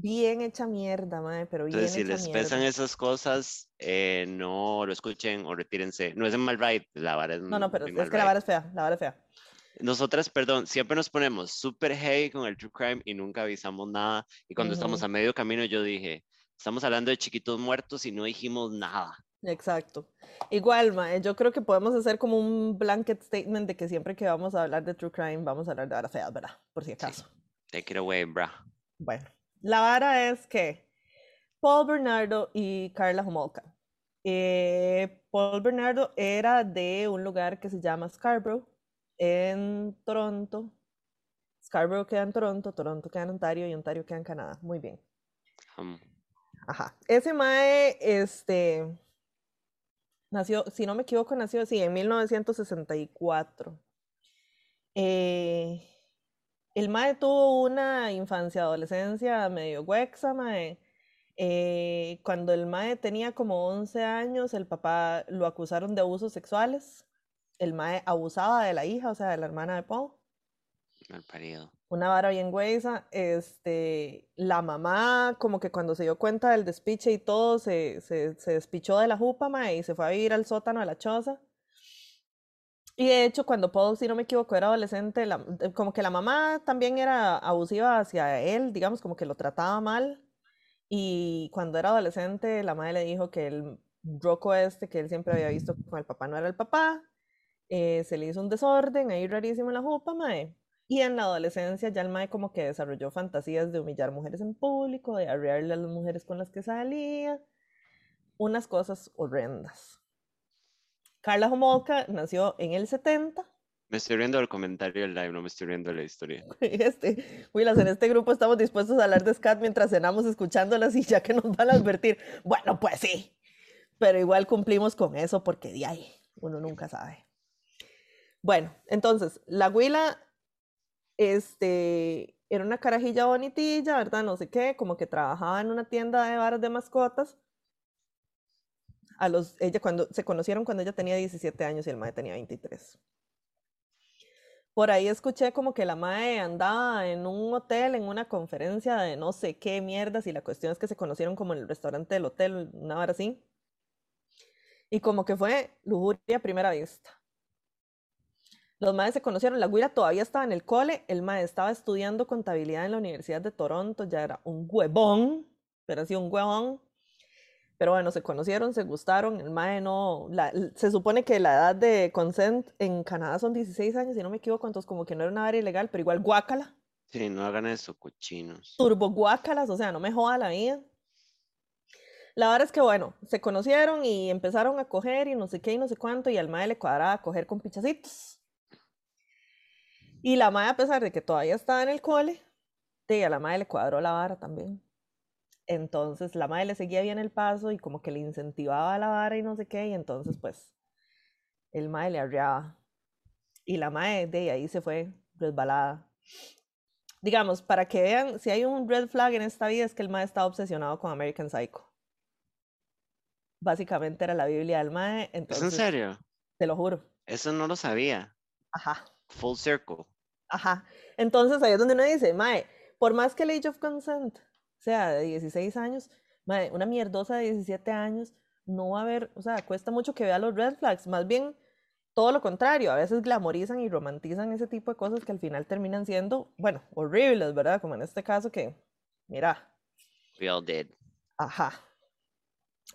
Bien hecha mierda, mae, pero bien Entonces, si hecha les pesan mierda. esas cosas, eh, no lo escuchen o retírense. No es en mal ride, la vara es No, no, pero es que la vara es fea, la vara es fea. Nosotras, perdón, siempre nos ponemos súper heavy con el true crime y nunca avisamos nada. Y cuando estamos a medio camino, yo dije, estamos hablando de chiquitos muertos y no dijimos nada. Exacto. Igual, mae, yo creo que podemos hacer como un blanket statement de que siempre que vamos a hablar de true crime, vamos a hablar de vara feas, ¿verdad? Por si acaso. Take it away, bra. Bueno, la vara es que Paul Bernardo y Carla Homolka. Eh, Paul Bernardo era de un lugar que se llama Scarborough, en Toronto. Scarborough queda en Toronto, Toronto queda en Ontario y Ontario queda en Canadá. Muy bien. Um, Ajá. Ese mae, este, nació, si no me equivoco, nació, sí, en 1964. Eh, el mae tuvo una infancia, adolescencia medio huexa, mae. Eh, cuando el mae tenía como 11 años, el papá lo acusaron de abusos sexuales. El mae abusaba de la hija, o sea, de la hermana de Paul mal parido. una vara bien güeyza. Este, la mamá, como que cuando se dio cuenta del despiche y todo, se, se, se despichó de la jupa, mae, y se fue a vivir al sótano de la choza. Y de hecho, cuando Paul, si no me equivoco, era adolescente, la- eh, como que la mamá también era abusiva hacia él, digamos, como que lo trataba mal. Y cuando era adolescente, la madre le dijo que el roco este que él siempre había visto con el papá no era el papá. eh, se le hizo un desorden ahí rarísimo en la jupa, mae. Y en la adolescencia ya el mae como que desarrolló fantasías de humillar mujeres en público, de arrearle a las mujeres con las que salía. Unas cosas horrendas. Carla Homolka nació en el 70. Me estoy riendo del comentario del live, no me estoy riendo de la historia. (laughs) Este, Willas, en este grupo estamos dispuestos a hablar de Scat mientras cenamos escuchándolas y ya que nos van a advertir, bueno, pues sí, pero igual cumplimos con eso porque de ahí uno nunca sabe. Bueno, entonces, la Huila este, era una carajilla bonitilla, ¿verdad? No sé qué, como que trabajaba en una tienda de varas de mascotas. A los, ella cuando se conocieron cuando ella tenía 17 años y el mae tenía 23. Por ahí escuché como que la mae andaba en un hotel, en una conferencia de no sé qué mierdas, y la cuestión es que se conocieron como en el restaurante del hotel, una hora así. Y como que fue lujuria a primera vista. Los maes se conocieron, la güira todavía estaba en el cole, el mae estaba estudiando contabilidad en la Universidad de Toronto, ya era un huevón, pero así un huevón. Pero bueno, se conocieron, se gustaron, el mae no, se supone que la edad de consent en Canadá son 16 años, si no me equivoco, entonces como que no era una área ilegal, pero igual guácala. Sí, no hagan eso, cochinos. Turbo guácalas, o sea, no me joda la vida. La verdad es que, bueno, se conocieron y empezaron a coger y no sé qué y no sé cuánto, y al mae le cuadraba coger con pichacitos. Y la mae, a pesar de que todavía estaba en el cole, sí, a la mae le cuadró la vara también. Entonces la madre le seguía bien el paso y como que le incentivaba a la vara y no sé qué, y entonces pues el mae le arreaba. Y la mae de ahí se fue resbalada. Digamos, para que vean, si hay un red flag en esta vida es que el mae está obsesionado con American Psycho. Básicamente era la Biblia del mae. Entonces, ¿Es en serio? Te lo juro. Eso no lo sabía. Ajá. Full circle. Ajá. Entonces ahí es donde uno dice, mae, por más que el Age of Consent sea de 16 años, una mierdosa de 17 años, no va a haber, o sea, cuesta mucho que vea los red flags, más bien todo lo contrario, a veces glamorizan y romantizan ese tipo de cosas que al final terminan siendo, bueno, horribles, ¿verdad? Como en este caso que, mira. We all did. Ajá.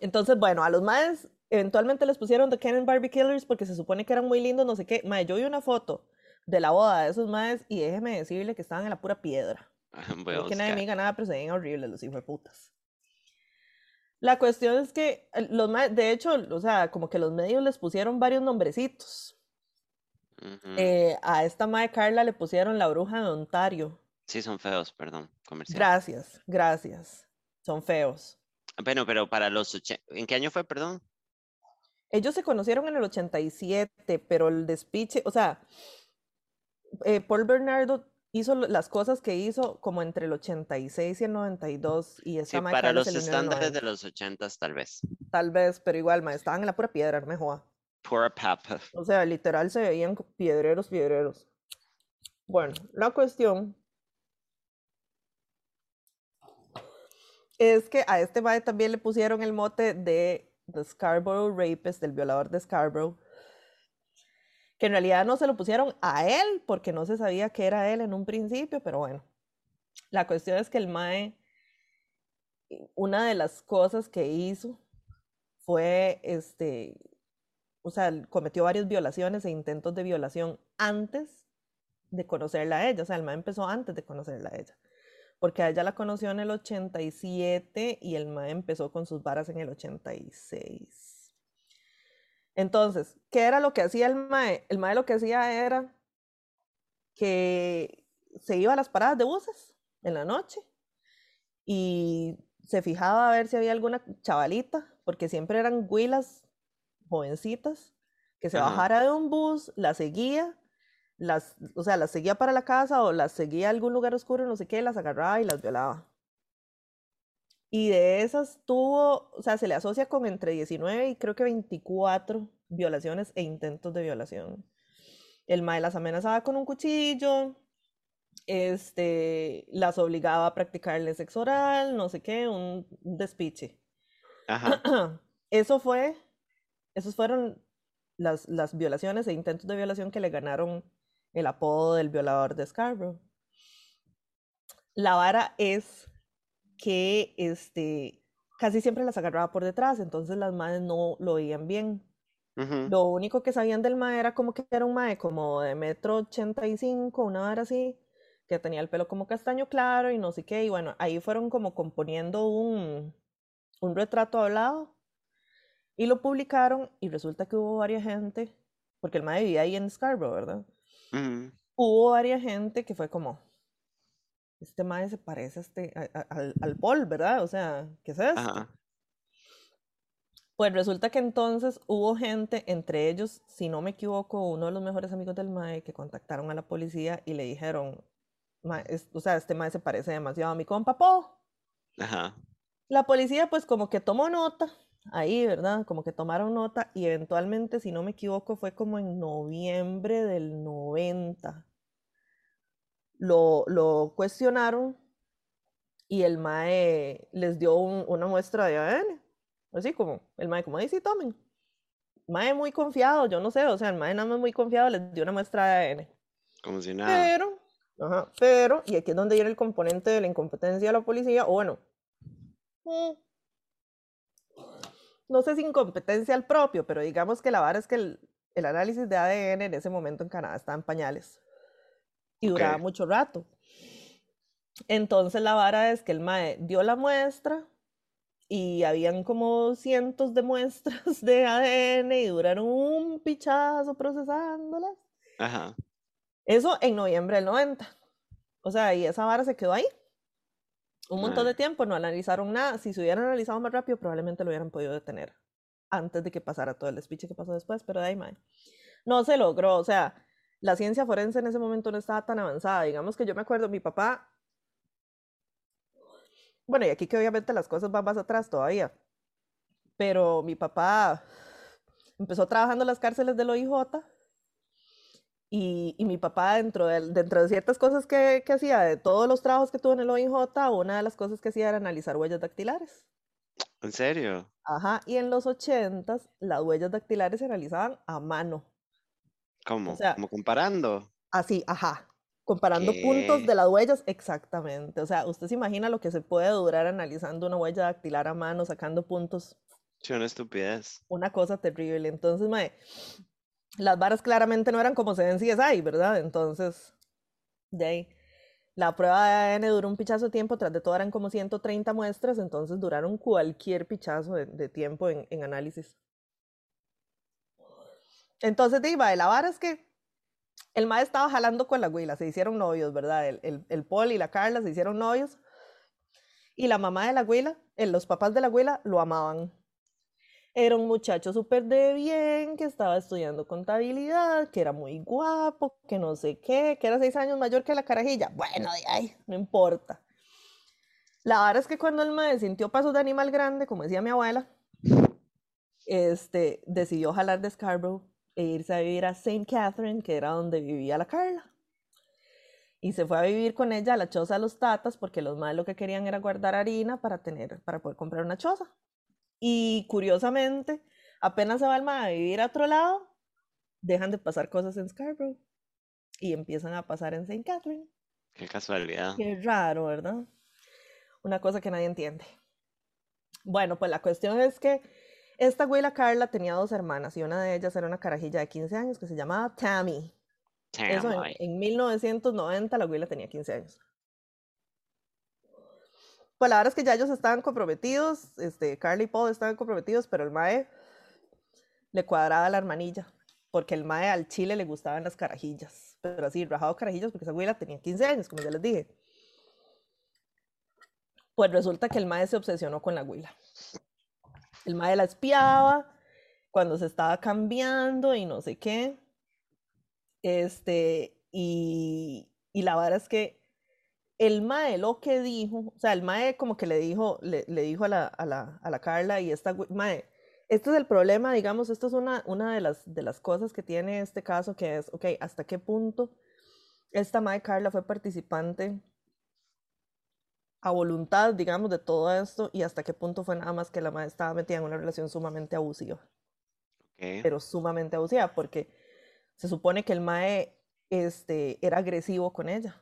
Entonces, bueno, a los más eventualmente les pusieron The and Barbie Killers porque se supone que eran muy lindos, no sé qué. Mae, yo vi una foto de la boda de esos madres y déjeme decirle que estaban en la pura piedra. (laughs) que nadie me diga nada, pero se ven horribles los hijos de putas. La cuestión es que los de hecho, o sea, como que los medios les pusieron varios nombrecitos. Eh, a esta madre Carla le pusieron la bruja de Ontario. Sí, son feos, perdón, comercial. Gracias, gracias. Son feos. Bueno, pero para los... ¿En qué año fue, perdón? Ellos se conocieron en el 87, pero el despiche, o sea, eh, Paul Bernardo hizo las cosas que hizo como entre el 86 y el 92 y esa sí, para los estándares de los 80 tal vez. Tal vez, pero igual, ma, estaban en la pura piedra, no me joda. Pura papa. O sea, literal se veían piedreros, piedreros. Bueno, la cuestión es que a este mae también le pusieron el mote de The Scarborough Rapist, del violador de Scarborough, en realidad no se lo pusieron a él porque no se sabía que era él en un principio, pero bueno, la cuestión es que el Mae, una de las cosas que hizo fue, este, o sea, cometió varias violaciones e intentos de violación antes de conocerla a ella, o sea, el Mae empezó antes de conocerla a ella, porque a ella la conoció en el 87 y el Mae empezó con sus varas en el 86. Entonces, ¿qué era lo que hacía el MAE? El MAE lo que hacía era que se iba a las paradas de buses en la noche y se fijaba a ver si había alguna chavalita, porque siempre eran huilas jovencitas, que se bajara de un bus, la seguía, las, o sea, las seguía para la casa o las seguía a algún lugar oscuro, no sé qué, las agarraba y las violaba. Y de esas tuvo, o sea, se le asocia con entre 19 y creo que 24 violaciones e intentos de violación. El mae las amenazaba con un cuchillo, este, las obligaba a practicarle sexo oral, no sé qué, un, despiche. Ajá. (clears throat) Eso fue, esos fueron las, las violaciones e intentos de violación que le ganaron el apodo del violador de Scarborough. La vara es que este, casi siempre las agarraba por detrás, entonces las madres no lo oían bien. Lo único que sabían del mae era como que era un mae como de metro ochenta y cinco, una hora así, que tenía el pelo como castaño claro y no sé qué, y bueno, ahí fueron como componiendo un, un retrato hablado y lo publicaron y resulta que hubo varias gente, porque el mae vivía ahí en Scarborough, ¿verdad? Hubo varias gente que fue como, este mae se parece este, al, al, Paul, ¿verdad? O sea, ¿qué es esto? Pues resulta que entonces hubo gente, entre ellos, si no me equivoco, uno de los mejores amigos del mae, que contactaron a la policía y le dijeron, o sea, este mae se parece demasiado a mi compa Po. Ajá. La policía pues como que tomó nota ahí, ¿verdad? Como que tomaron nota y eventualmente, si no me equivoco, fue como en noviembre del 90. Lo, lo cuestionaron y el MAE les dio una muestra de ADN. Así como, el MAE como, ahí sí, tomen. MAE muy confiado, yo no sé, o sea, el MAE nada más muy confiado les dio una muestra de ADN. Como si nada. Pero, ajá, pero, y aquí es donde viene el componente de la incompetencia de la policía, o bueno, mm, no sé si incompetencia al propio, pero digamos que la vara es que el, análisis de ADN en ese momento en Canadá estaba en pañales y duraba mucho rato. Entonces la vara es que el MAE dio la muestra y habían como cientos de muestras de ADN y duraron un pichazo procesándolas. Ajá. Eso en noviembre del 90. O sea, y esa vara se quedó ahí un montón de tiempo, no analizaron nada. Si se hubieran analizado más rápido, probablemente lo hubieran podido detener antes de que pasara todo el speech que pasó después, pero de ahí, man. No se logró, o sea, la ciencia forense en ese momento no estaba tan avanzada. Digamos que yo me acuerdo, mi papá, bueno, y aquí que obviamente las cosas van más atrás todavía, pero mi papá empezó trabajando en las cárceles del OIJ y, y, mi papá, dentro de, dentro de ciertas cosas que, que, hacía, de todos los trabajos que tuvo en el OIJ, una de las cosas que hacía era analizar huellas dactilares. ¿En serio? Ajá, y en los ochentas las huellas dactilares se analizaban a mano. ¿Cómo? O sea, ¿Como comparando? Así, ajá. Comparando puntos de las huellas, exactamente. O sea, usted se imagina lo que se puede durar analizando una huella dactilar a mano, sacando puntos. Sí, una estupidez. Una cosa terrible. Entonces, mae, las varas claramente no eran como se ven si es ahí, ¿verdad? Entonces, de ahí. La prueba de ADN duró un pichazo de tiempo, tras de todo eran como 130 muestras, entonces duraron cualquier pichazo de, tiempo en, en, análisis. Entonces, diva, la vara es que el mae estaba jalando con la huila, se hicieron novios, ¿verdad? El, el, el Paul y la Carla se hicieron novios. Y la mamá de la huila, eh, los papás de la huila lo amaban. Era un muchacho súper de bien, que estaba estudiando contabilidad, que era muy guapo, que no sé qué, que era seis años mayor que la carajilla. Bueno, de ahí, no importa. La verdad es que cuando el mae sintió pasos de animal grande, como decía mi abuela, este, decidió jalar de Scarborough e irse a vivir a St. Catherine, que era donde vivía la Carla. Y se fue a vivir con ella a la choza de los tatas, porque los maes lo que querían era guardar harina para, tener, para poder comprar una choza. Y curiosamente, apenas se va el a vivir a otro lado, dejan de pasar cosas en Scarborough y empiezan a pasar en St. Catherine. Qué casualidad. Qué raro, ¿verdad? Una cosa que nadie entiende. Bueno, pues la cuestión es que esta abuela Carla tenía dos hermanas y una de ellas era una carajilla de 15 años que se llamaba Tammy. Tammy. Eso en, en 1990 la abuela tenía 15 años. Pues la verdad es que ya ellos estaban comprometidos, este, Carly y Paul estaban comprometidos, pero el Mae le cuadraba la hermanilla, porque el Mae al chile le gustaban las carajillas, pero así, rajado carajillas, porque esa abuela tenía 15 años, como ya les dije. Pues resulta que el Mae se obsesionó con la abuela. El Mae la espiaba cuando se estaba cambiando y no sé qué. Este, y, y la verdad es que el mae lo que dijo, o sea, el mae como que le dijo, le, le dijo a la, a, la, a la, Carla y esta mae, este es el problema, digamos, esto es una, una de, las, de las cosas que tiene este caso, que es, ok, ¿hasta qué punto esta mae Carla fue participante a voluntad, digamos, de todo esto y hasta qué punto fue nada más que la mae estaba metida en una relación sumamente abusiva? Pero sumamente abusiva, porque se supone que el mae este, era agresivo con ella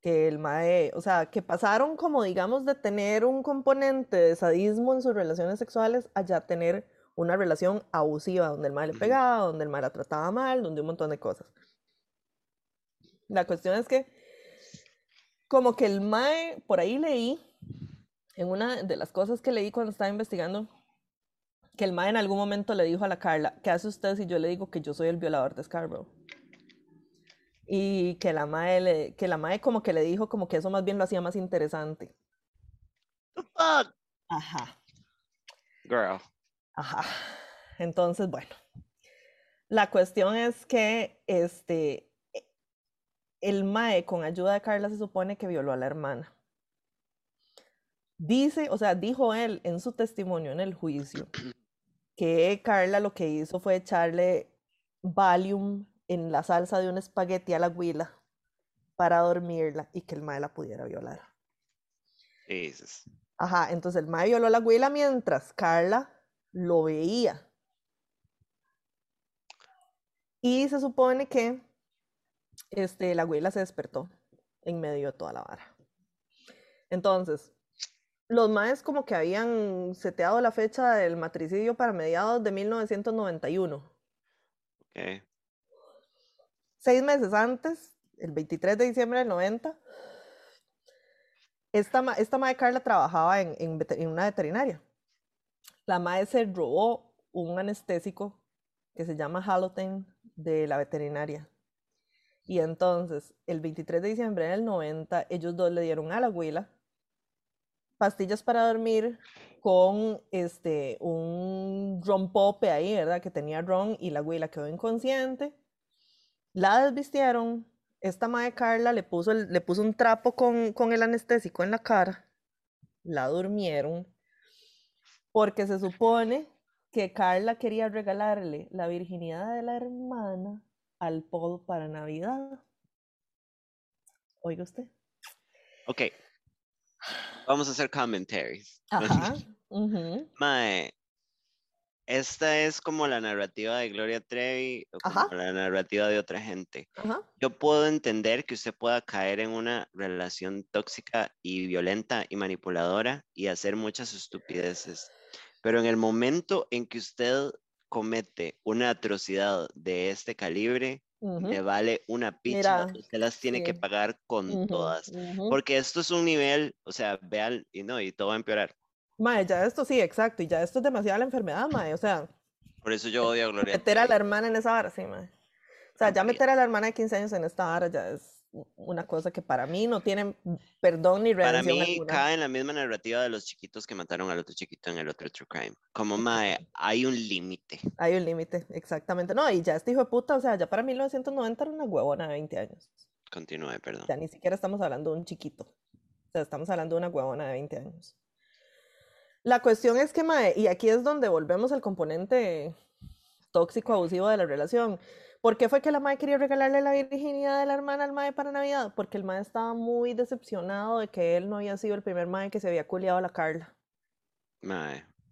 que el mae, o sea, que pasaron como digamos de tener un componente de sadismo en sus relaciones sexuales a ya tener una relación abusiva, donde el mae le pegaba, donde el mae la trataba mal, donde un montón de cosas. La cuestión es que como que el mae, por ahí leí, en una de las cosas que leí cuando estaba investigando, que el mae en algún momento le dijo a la Carla, ¿qué hace usted si yo le digo que yo soy el violador de Scarborough? y que la mae le, que la mae como que le dijo como que eso más bien lo hacía más interesante. Ajá. Girl. Ajá. Entonces, bueno. La cuestión es que este el Mae, con ayuda de Carla, se supone que violó a la hermana. Dice, o sea, dijo él en su testimonio en el juicio que Carla lo que hizo fue echarle Valium en la salsa de un espagueti a la huila para dormirla y que el mae la pudiera violar. Jesus. Ajá, entonces el mae violó a la huila mientras Carla lo veía. Y se supone que este, la abuela se despertó en medio de toda la vara. Entonces, los maes como que habían seteado la fecha del matricidio para mediados de 1991. Ok. Seis meses antes, el 23 de diciembre del 90, esta, esta Carla trabajaba en, en una veterinaria. La mae se robó un anestésico que se llama Haloten de la veterinaria. Y entonces, el 23 de diciembre del 90, ellos dos le dieron a la abuela pastillas para dormir con este, un ron pope ahí, ¿verdad? Que tenía ron y la abuela quedó inconsciente. La desvistieron. Esta madre Carla le puso, le puso un trapo con, con el anestésico en la cara. La durmieron. Porque se supone que Carla quería regalarle la virginidad de la hermana al Paul para Navidad. Oiga usted. Ok. Vamos a hacer commentaries. Ajá. (laughs) ujú, Mae, esta es como la narrativa de Gloria Trevi o como Ajá. la narrativa de otra gente. Ajá. Yo puedo entender que usted pueda caer en una relación tóxica y violenta y manipuladora y hacer muchas estupideces, pero en el momento en que usted comete una atrocidad de este calibre, ujú, le vale una picha, Mira, usted las tiene que sí. pagar con ujú, todas, ujú. porque esto es un nivel, o sea, vean, y no, y todo va a empeorar. Mae, ya esto sí, exacto, y ya esto es demasiada la enfermedad, mae, o sea, Por eso yo odio a Gloria meter a la hermana en esa vara, sí, mae. O sea, ya meter a la hermana de 15 años en esta vara ya es una cosa que para mí no tiene perdón ni Para mí alguna. cae en la misma narrativa de los chiquitos que mataron al otro chiquito en el otro True Crime. Como, mae, hay un límite. Hay un límite, exactamente. No, y ya este hijo de puta, o sea, ya para 1990 era una huevona de 20 años. Continúe, perdón. Ya ni siquiera estamos hablando de un chiquito. O sea, estamos hablando de una huevona de 20 años. La cuestión es que, mae, y aquí es donde volvemos al componente tóxico abusivo de la relación. ¿Por qué fue que la mae quería regalarle la virginidad de la hermana al mae para Navidad? Porque el mae estaba muy decepcionado de que él no había sido el primer mae que se había culiado a la Carla.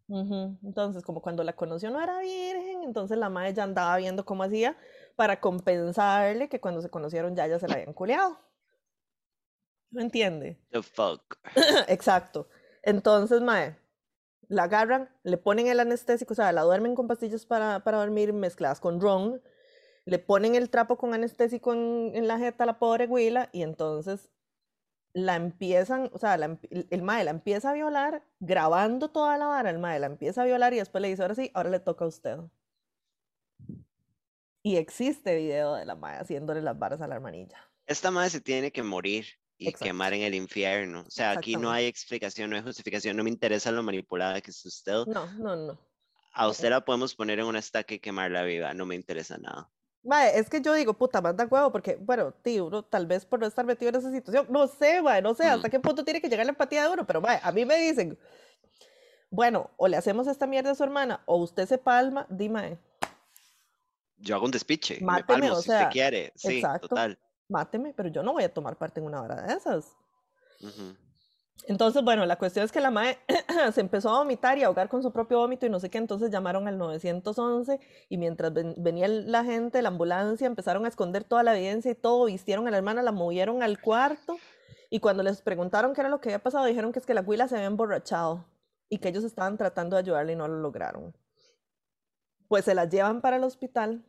Ujú, Entonces, como cuando la conoció no era virgen, entonces la madre ya andaba viendo cómo hacía para compensarle que cuando se conocieron ya ya se la habían culeado. ¿No entiende? the fuck. (coughs) Exacto. Entonces, mae, la agarran, le ponen el anestésico, o sea, la duermen con pastillas para, para dormir mezcladas con ron, le ponen el trapo con anestésico en, en la jeta a la pobre Huila y entonces la empiezan, o sea, la el, el mae la empieza a violar, grabando toda la vara, el mae la empieza a violar y después le dice, ahora sí, ahora le toca a usted. Y existe video de la mae haciéndole las varas a la hermanilla. Esta madre se tiene que morir y Exacto. quemar en el infierno. O sea, aquí no hay explicación, no hay justificación. No me interesa lo manipulada que es usted. No, no, no. A usted la podemos poner en una estaca y quemarla viva. No me interesa nada. Mae, es que yo digo, puta, manda huevo, porque, bueno, tío, uno tal vez por no estar metido en esa situación, no sé, mae, no sé hasta Mm. qué punto tiene que llegar la empatía de uno, pero, mae, a mí me dicen, bueno, o le hacemos esta mierda a su hermana, o usted se palma, di, mae, Yo hago un despiche. me Máteme, palmo o si usted sea, quiere. Sí, exacto. total. máteme, pero yo no voy a tomar parte en una hora de esas. Ujú. Entonces, bueno, la cuestión es que la mae (clears throat) se empezó a vomitar y a ahogar con su propio vómito y no sé qué, entonces llamaron al 911 y mientras ven- venía la gente, la ambulancia, empezaron a esconder toda la evidencia y todo, vistieron a la hermana, la movieron al cuarto y cuando les preguntaron qué era lo que había pasado, dijeron que es que la huila se había emborrachado y que ellos estaban tratando de ayudarle y no lo lograron. Pues se la llevan para el hospital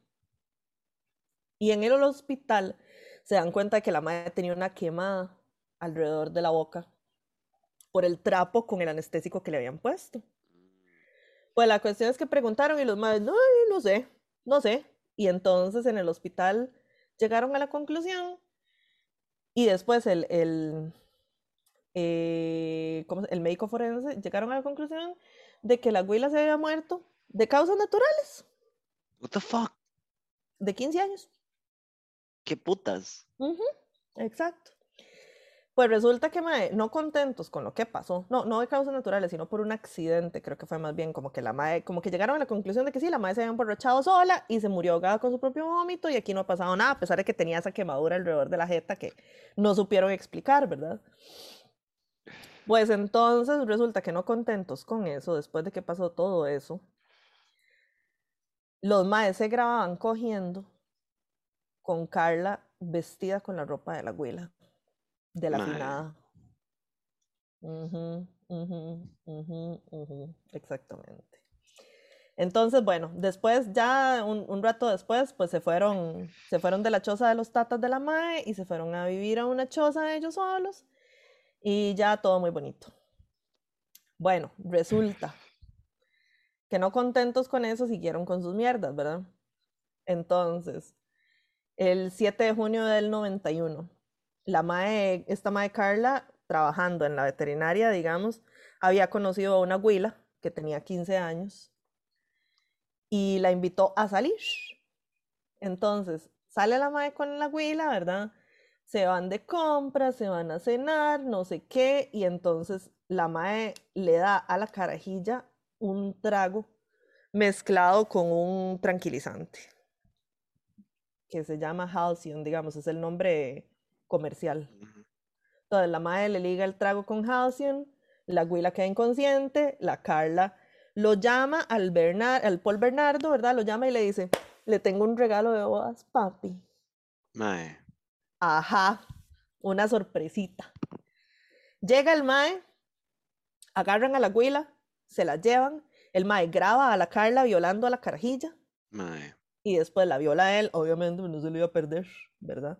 y en el hospital se dan cuenta de que la madre tenía una quemada alrededor de la boca por el trapo con el anestésico que le habían puesto. Pues la cuestión es que preguntaron y los madres, no, no sé, no sé. Y entonces en el hospital llegaron a la conclusión y después el, el, eh, ¿cómo se- el médico forense llegaron a la conclusión de que la abuela se había muerto de causas naturales, What the fuck? de 15 años. ¿Qué putas? Ujú. Exacto. Pues resulta que mae, no contentos con lo que pasó, no, no de causas naturales, sino por un accidente, creo que fue más bien como que la madre, como que llegaron a la conclusión de que sí, la madre se había emborrachado sola y se murió ahogada con su propio vómito y aquí no ha pasado nada, a pesar de que tenía esa quemadura alrededor de la jeta que no supieron explicar, ¿verdad? Pues entonces resulta que no contentos con eso, después de que pasó todo eso, los maes se grababan cogiendo con Carla vestida con la ropa de la abuela de la finada. Ujú, ujú, ujú, ujú, Exactamente. Entonces, bueno, después, ya un, un rato después, pues se fueron, se fueron de la choza de los tatas de la mae y se fueron a vivir a una choza de ellos solos y ya todo muy bonito. Bueno, resulta que no contentos con eso, siguieron con sus mierdas, ¿verdad? Entonces, el 7 de junio del 91, la mae, esta mae Carla, trabajando en la veterinaria, digamos, había conocido a una huila que tenía 15 años y la invitó a salir. Entonces, sale la mae con la huila, ¿verdad? Se van de compras, se van a cenar, no sé qué, y entonces la mae le da a la carajilla un trago mezclado con un tranquilizante que se llama Halcyon, digamos, es el nombre comercial. Entonces la madre le liga el trago con Halcyon, la Huila queda inconsciente, la Carla lo llama al, Bernar- al Paul Bernardo, ¿verdad? Lo llama y le dice, le tengo un regalo de bodas, papi. Mae. Ajá, una sorpresita. Llega el mae, agarran a la Huila, se la llevan, el mae graba a la Carla violando a la carajilla Mae. y después la viola a él, obviamente pues, no se lo iba a perder, ¿verdad?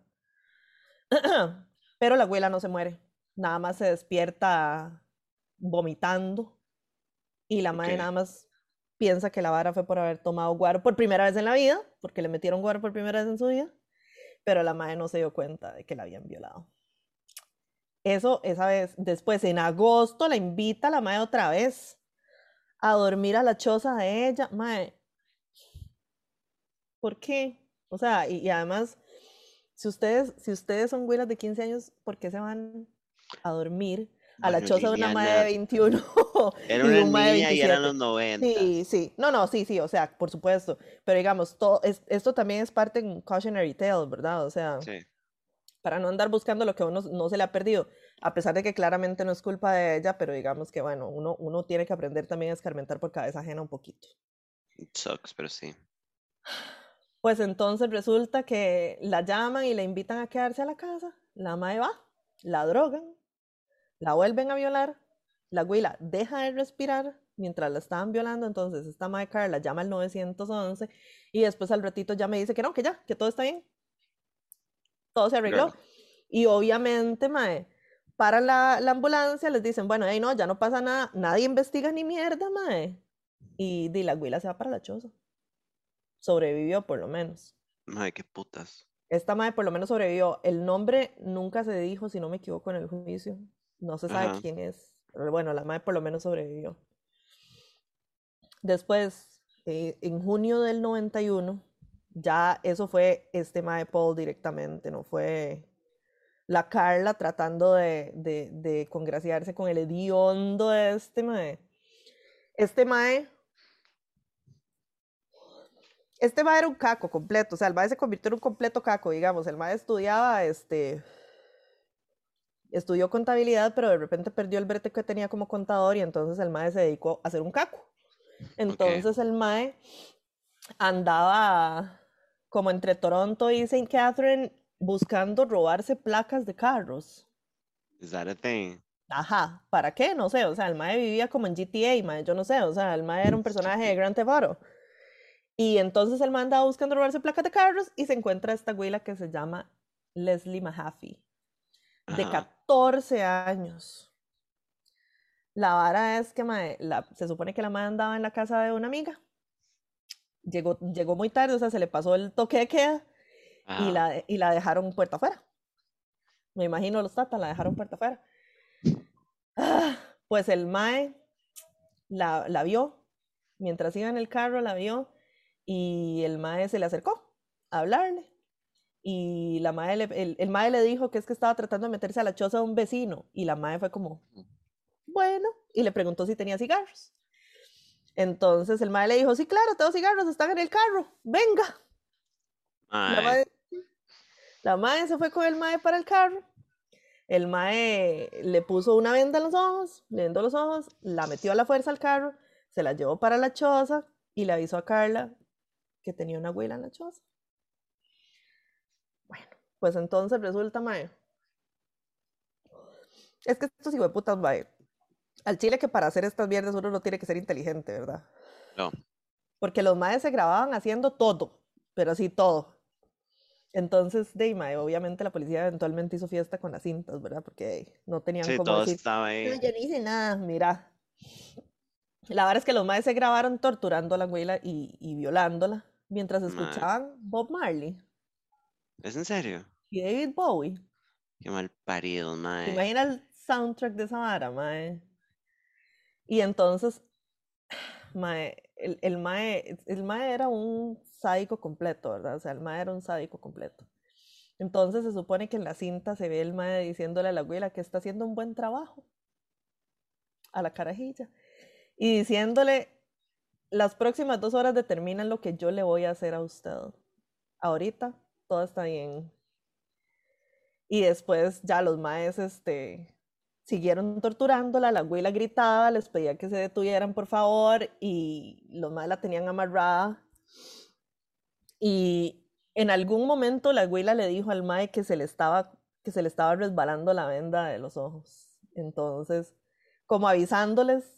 Pero la abuela no se muere, nada más se despierta vomitando y la madre nada más piensa que la vara fue por haber tomado guaro por primera vez en la vida, porque le metieron guaro por primera vez en su vida, pero la madre no se dio cuenta de que la habían violado. Eso, esa vez, después en agosto la invita la madre otra vez a dormir a la choza de ella, madre, ¿Por qué? O sea, y, y además, si ustedes, si ustedes son güeras de 15 años, ¿por qué se van a dormir a la choza de una madre de Liliana, 21 (laughs) Era y de una un mae de niña y eran 27? los 90. Sí, sí. No, no, sí, sí, o sea, por supuesto. Pero digamos, todo, es- esto también es parte en cautionary tale, ¿verdad? O sea, Sí. para no andar buscando lo que a uno no se le ha perdido, a pesar de que claramente no es culpa de ella, pero digamos que, bueno, uno, uno tiene que aprender también a escarmentar por cabeza ajena un poquito. It sucks, pero sí. Pues entonces resulta que la llaman y la invitan a quedarse a la casa. La mae va, la drogan, la vuelven a violar. La güila deja de respirar mientras la estaban violando. Entonces esta mae Carla llama al 911 y después al ratito ya me dice que no, que ya, que todo está bien. Todo se arregló. Claro. Y obviamente, mae, para la, la ambulancia les dicen, bueno, no, ya no pasa nada, nadie investiga ni mierda, mae. Y di, la güila se va para la choza. Sobrevivió por lo menos. Mae, qué putas. Esta madre por lo menos sobrevivió. El nombre nunca se dijo, si no me equivoco, en el juicio. No se sabe Ajá. quién es. Pero bueno, la madre por lo menos sobrevivió. Después, eh, en junio del 91, ya eso fue este mae Paul directamente, no fue la Carla tratando de, de, de congraciarse con el hediondo de este mae. Este mae este mae era un caco completo, o sea, el mae se convirtió en un completo caco, digamos. El mae estudiaba, este, estudió contabilidad, pero de repente perdió el brete que tenía como contador y entonces el mae se dedicó a ser un caco. Entonces el mae andaba como entre Toronto y St. Catherine buscando robarse placas de carros. Is that a thing? Ajá, ¿para qué? No sé, o sea, el mae vivía como en GTA, mae, yo no sé, o sea, el mae era un personaje de Grand Theft Auto. Y entonces el mae andaba buscando robarse placas de carros y se encuentra esta güila que se llama Leslie Mahaffey, de Ajá. 14 años. La vara es que la- se supone que la madre andaba en la casa de una amiga. Llegó, llegó muy tarde, o sea, se le pasó el toque de queda y la, y la dejaron puerta afuera. Me imagino los tatas la dejaron puerta afuera. Ah, Pues el mae la, la vio, mientras iba en el carro la vio y el mae se le acercó a hablarle y la madre le- el, el mae le dijo que es que estaba tratando de meterse a la choza de un vecino y la madre fue como, bueno, y le preguntó si tenía cigarros. Entonces el mae le dijo, sí, claro, tengo cigarros, están en el carro, venga. La Mae, mae, la mae se fue con el mae para el carro. El mae le puso una venda en los ojos, le vendó los ojos, la metió a la fuerza al carro, se la llevó para la choza y le avisó a Carla que tenía una abuela en la choza. Bueno, pues entonces resulta, mae. Es que estos hijueputas, mae. Al chile que para hacer estas mierdas uno no tiene que ser inteligente, ¿verdad? no. Porque los maes se grababan haciendo todo, pero así todo. Entonces, de ahí, mae, obviamente la policía eventualmente hizo fiesta con las cintas, ¿verdad? Porque no tenían Sí, como todo decir, estaba no, ahí. yo no hice nada, mira. La verdad es que los maes se grabaron torturando a la abuela y, y violándola mientras escuchaban Bob Marley ¿Es en serio? y David Bowie. Qué mal parido, ¿Te mae. imaginas el soundtrack de esa vara, mae? Y entonces, (sighs) mae, el, el mae, el mae era un sádico completo, ¿verdad? O sea, el mae era un sádico completo. Entonces se supone que en la cinta se ve el mae diciéndole a la abuela que está haciendo un buen trabajo a la carajilla y diciéndole las próximas dos horas determinan lo que yo le voy a hacer a usted. Ahorita todo está bien. Y después ya los maes este, siguieron torturándola, la abuela gritaba, les pedía que se detuvieran por favor y los maes la tenían amarrada. Y en algún momento la abuela le dijo al mae que se le estaba, que se le estaba resbalando la venda de los ojos. Entonces, como avisándoles,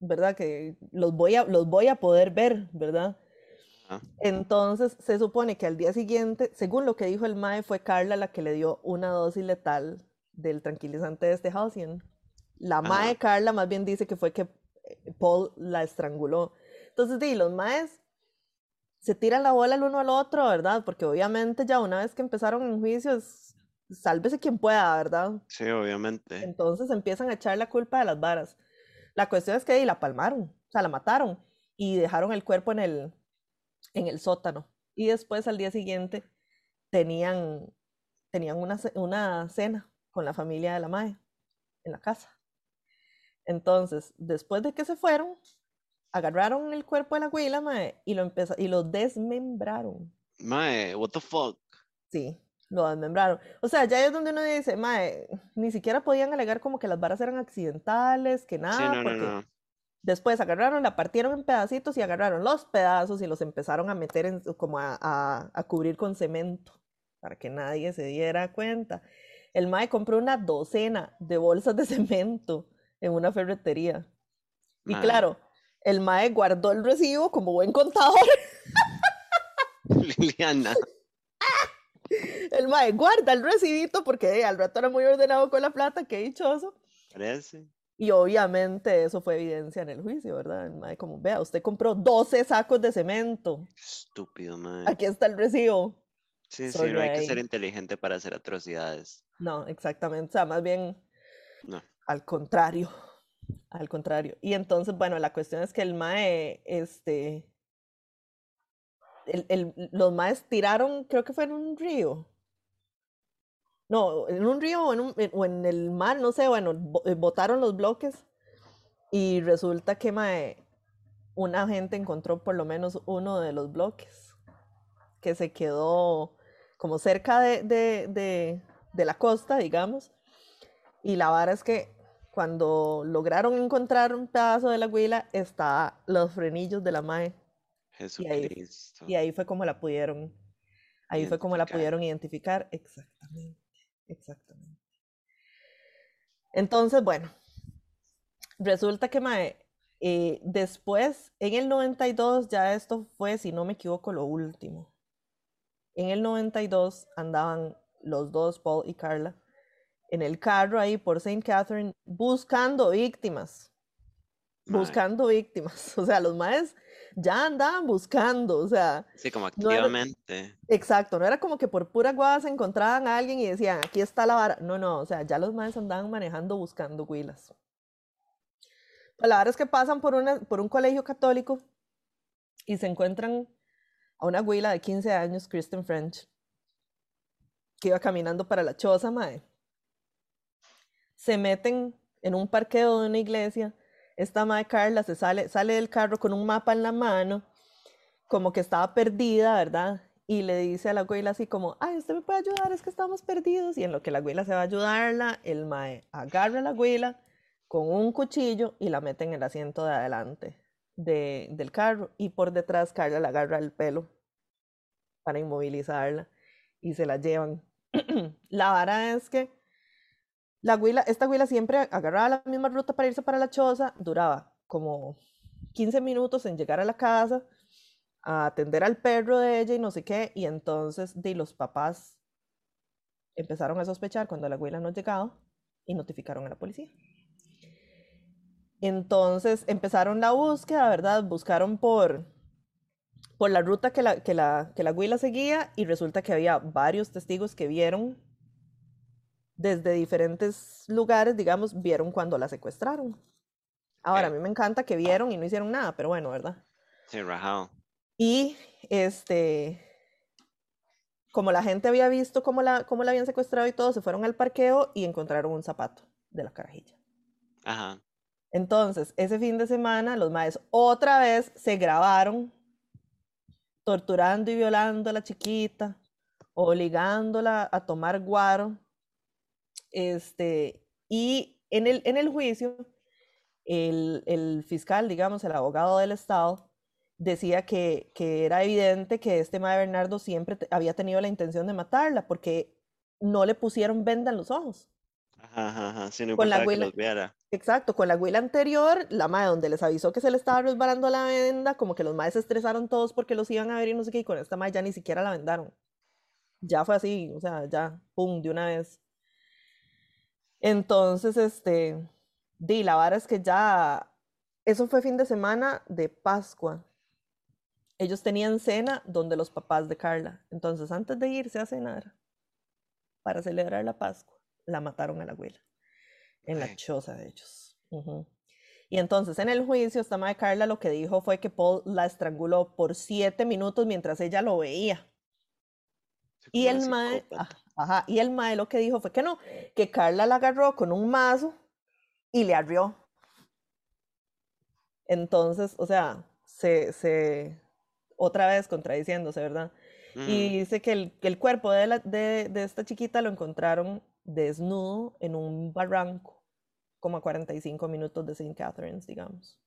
¿verdad? Que los voy a, los voy a poder ver, ¿verdad? Entonces, se supone que al día siguiente, según lo que dijo el MAE, fue Carla la que le dio una dosis letal del tranquilizante de este Halcyon. La Ajá. MAE Carla más bien dice que fue que eh, Paul la estranguló. Entonces, sí, los MAEs se tiran la bola el uno al otro, ¿verdad? Porque obviamente ya una vez que empezaron en juicios, sálvese quien pueda, ¿verdad? Sí, obviamente. Entonces empiezan a echar la culpa de las varas. La cuestión es que la palmaron, o sea, la mataron y dejaron el cuerpo en el, en el sótano. Y después al día siguiente tenían, tenían una, una cena con la familia de la Mae en la casa. Entonces, después de que se fueron, agarraron el cuerpo de la abuela, Mae, y lo, y lo desmembraron. Mae, what the fuck? Sí, lo desmembraron. O sea, ya es donde uno dice, mae, ni siquiera podían alegar como que las varas eran accidentales, que nada, no, porque no. después agarraron, la partieron en pedacitos y agarraron los pedazos y los empezaron a meter en, como a, a- a cubrir con cemento para que nadie se diera cuenta. El mae compró una docena de bolsas de (laughs) cemento en una ferretería. Y Mae. claro, el mae guardó el recibo como buen contador. (laughs) Liliana. El mae guarda el recibito porque eh, al rato era muy ordenado con la plata, qué dichoso. Parece. Y obviamente eso fue evidencia en el juicio, ¿verdad? El mae como, vea, usted compró 12 sacos de cemento. Estúpido, mae. Aquí está el recibo. Sí, sí, no hay que ser inteligente para hacer atrocidades. No, exactamente. O sea, más bien No. al contrario. Al contrario. Y entonces, bueno, la cuestión es que el mae, este, el, el- los maes tiraron, creo que fue en un río. No, en un río o en, un- en- o en el mar, no sé, bueno, eh, botaron los bloques y resulta que mae, una gente encontró por lo menos uno de los bloques que se quedó como cerca de, de, de, de la costa, digamos. Y la vara es que cuando lograron encontrar un pedazo de la huila, está los frenillos de la mae. Jesucristo. Y ahí fue como la pudieron, ahí fue como la pudieron identificar. Exactamente, exactamente. Entonces, bueno, resulta que mae, eh, después, en el 92, ya esto fue, si no me equivoco, lo último. En el 92 andaban los dos, Paul y Carla, en el carro ahí por St. Catherine buscando víctimas buscando víctimas. (laughs) O sea, los maes ya andaban buscando. O sea, Sí, como no era- activamente. exacto, no era como que por pura guada se encontraban a alguien y decían, aquí está la vara. No, no, o sea, ya los maes andaban manejando buscando huilas. Pues la verdad es que pasan por, una, por un colegio católico y se encuentran a una abuela de 15 años, Kristen French, que iba caminando para la choza, mae. Se meten en un parqueo de una iglesia. Esta madre Carla se sale, sale del carro con un mapa en la mano, como que estaba perdida, ¿verdad? Y le dice a la abuela así como, ay, usted me puede ayudar, es que estamos perdidos. Y en lo que la abuela se va a ayudarla, el mae agarra a la abuela con un cuchillo y la mete en el asiento de adelante de, del carro. Y por detrás Carla le agarra el pelo para inmovilizarla y se la llevan. (clears throat) la vara es que la huila, esta huila siempre agarraba la misma ruta para irse para la choza, duraba como 15 minutos en llegar a la casa, a atender al perro de ella y no sé qué, y entonces de los papás empezaron a sospechar cuando la huila no llegaba y notificaron a la policía. Entonces empezaron la búsqueda, ¿verdad? Buscaron por, por la ruta que la, que, la, que la huila seguía y resulta que había varios testigos que vieron desde diferentes lugares, digamos, vieron cuando la secuestraron. Ahora, a mí me encanta que vieron y no hicieron nada, pero bueno, ¿verdad? Sí, rajado. Y este, como la gente había visto cómo la, cómo la habían secuestrado y todo, se fueron al parqueo y encontraron un zapato de la carajilla. Ajá. Entonces, ese fin de semana, los maestros otra vez se grabaron torturando y violando a la chiquita, obligándola a tomar guaro este, y en el, en el juicio, el, el, fiscal, digamos, el abogado del Estado, decía que, que era evidente que este Mae Bernardo siempre había tenido la intención de matarla porque no le pusieron venda en los ojos. Ajá, ajá, sin con la huila, que los viera. Exacto, con la huila anterior, la madre donde les avisó que se le estaba resbalando la venda, como que los madres se estresaron todos porque los iban a ver y no sé qué, y con esta madre ya ni siquiera la vendaron. Ya fue así, o sea, ya, pum, de una vez. Entonces, este, di, la vara es que ya, eso fue fin de semana de Pascua. Ellos tenían cena donde los papás de Carla. Entonces, antes de irse a cenar, para celebrar la Pascua, la mataron a la abuela, en la choza de ellos. Y entonces, en el juicio, esta madre Carla lo que dijo fue que Paul la estranguló por siete minutos mientras ella lo veía. Y el mae, ajá, y el mae lo que dijo fue que no, que Carla la agarró con un mazo y le arrió. Entonces, o sea, se, se otra vez contradiciéndose, ¿verdad? Y dice que el, que el cuerpo de, la, de, de, esta chiquita lo encontraron desnudo en un barranco, como a 45 minutos de St. Catharines, digamos.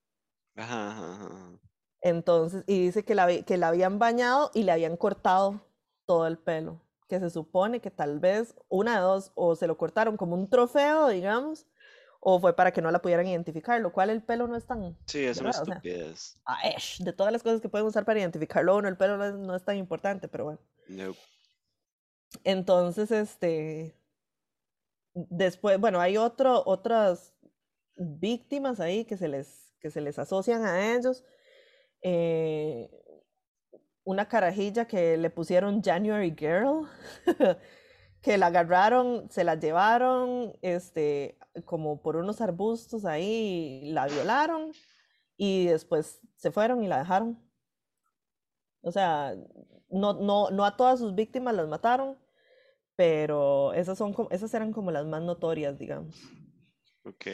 Ajá, ajá, Entonces, y dice que la, que la habían bañado y le habían cortado todo el pelo, que se supone que tal vez una de dos, o se lo cortaron como un trofeo, digamos, o fue para que no la pudieran identificar, lo cual el pelo no es tan... Sí, es una estupidez. de todas las cosas que pueden usar para identificarlo, uno, el pelo no es, tan importante, pero bueno. No. Entonces, este... Después, bueno, hay otro, otras víctimas ahí que se les, que se les asocian a ellos. Eh, una carajilla que le pusieron January Girl, (laughs) que la agarraron, se la llevaron, este, como por unos arbustos ahí, la violaron y después se fueron y la dejaron. O sea, no, no, no a todas sus víctimas las mataron, pero esas, son, esas eran como las más notorias, digamos. Ok.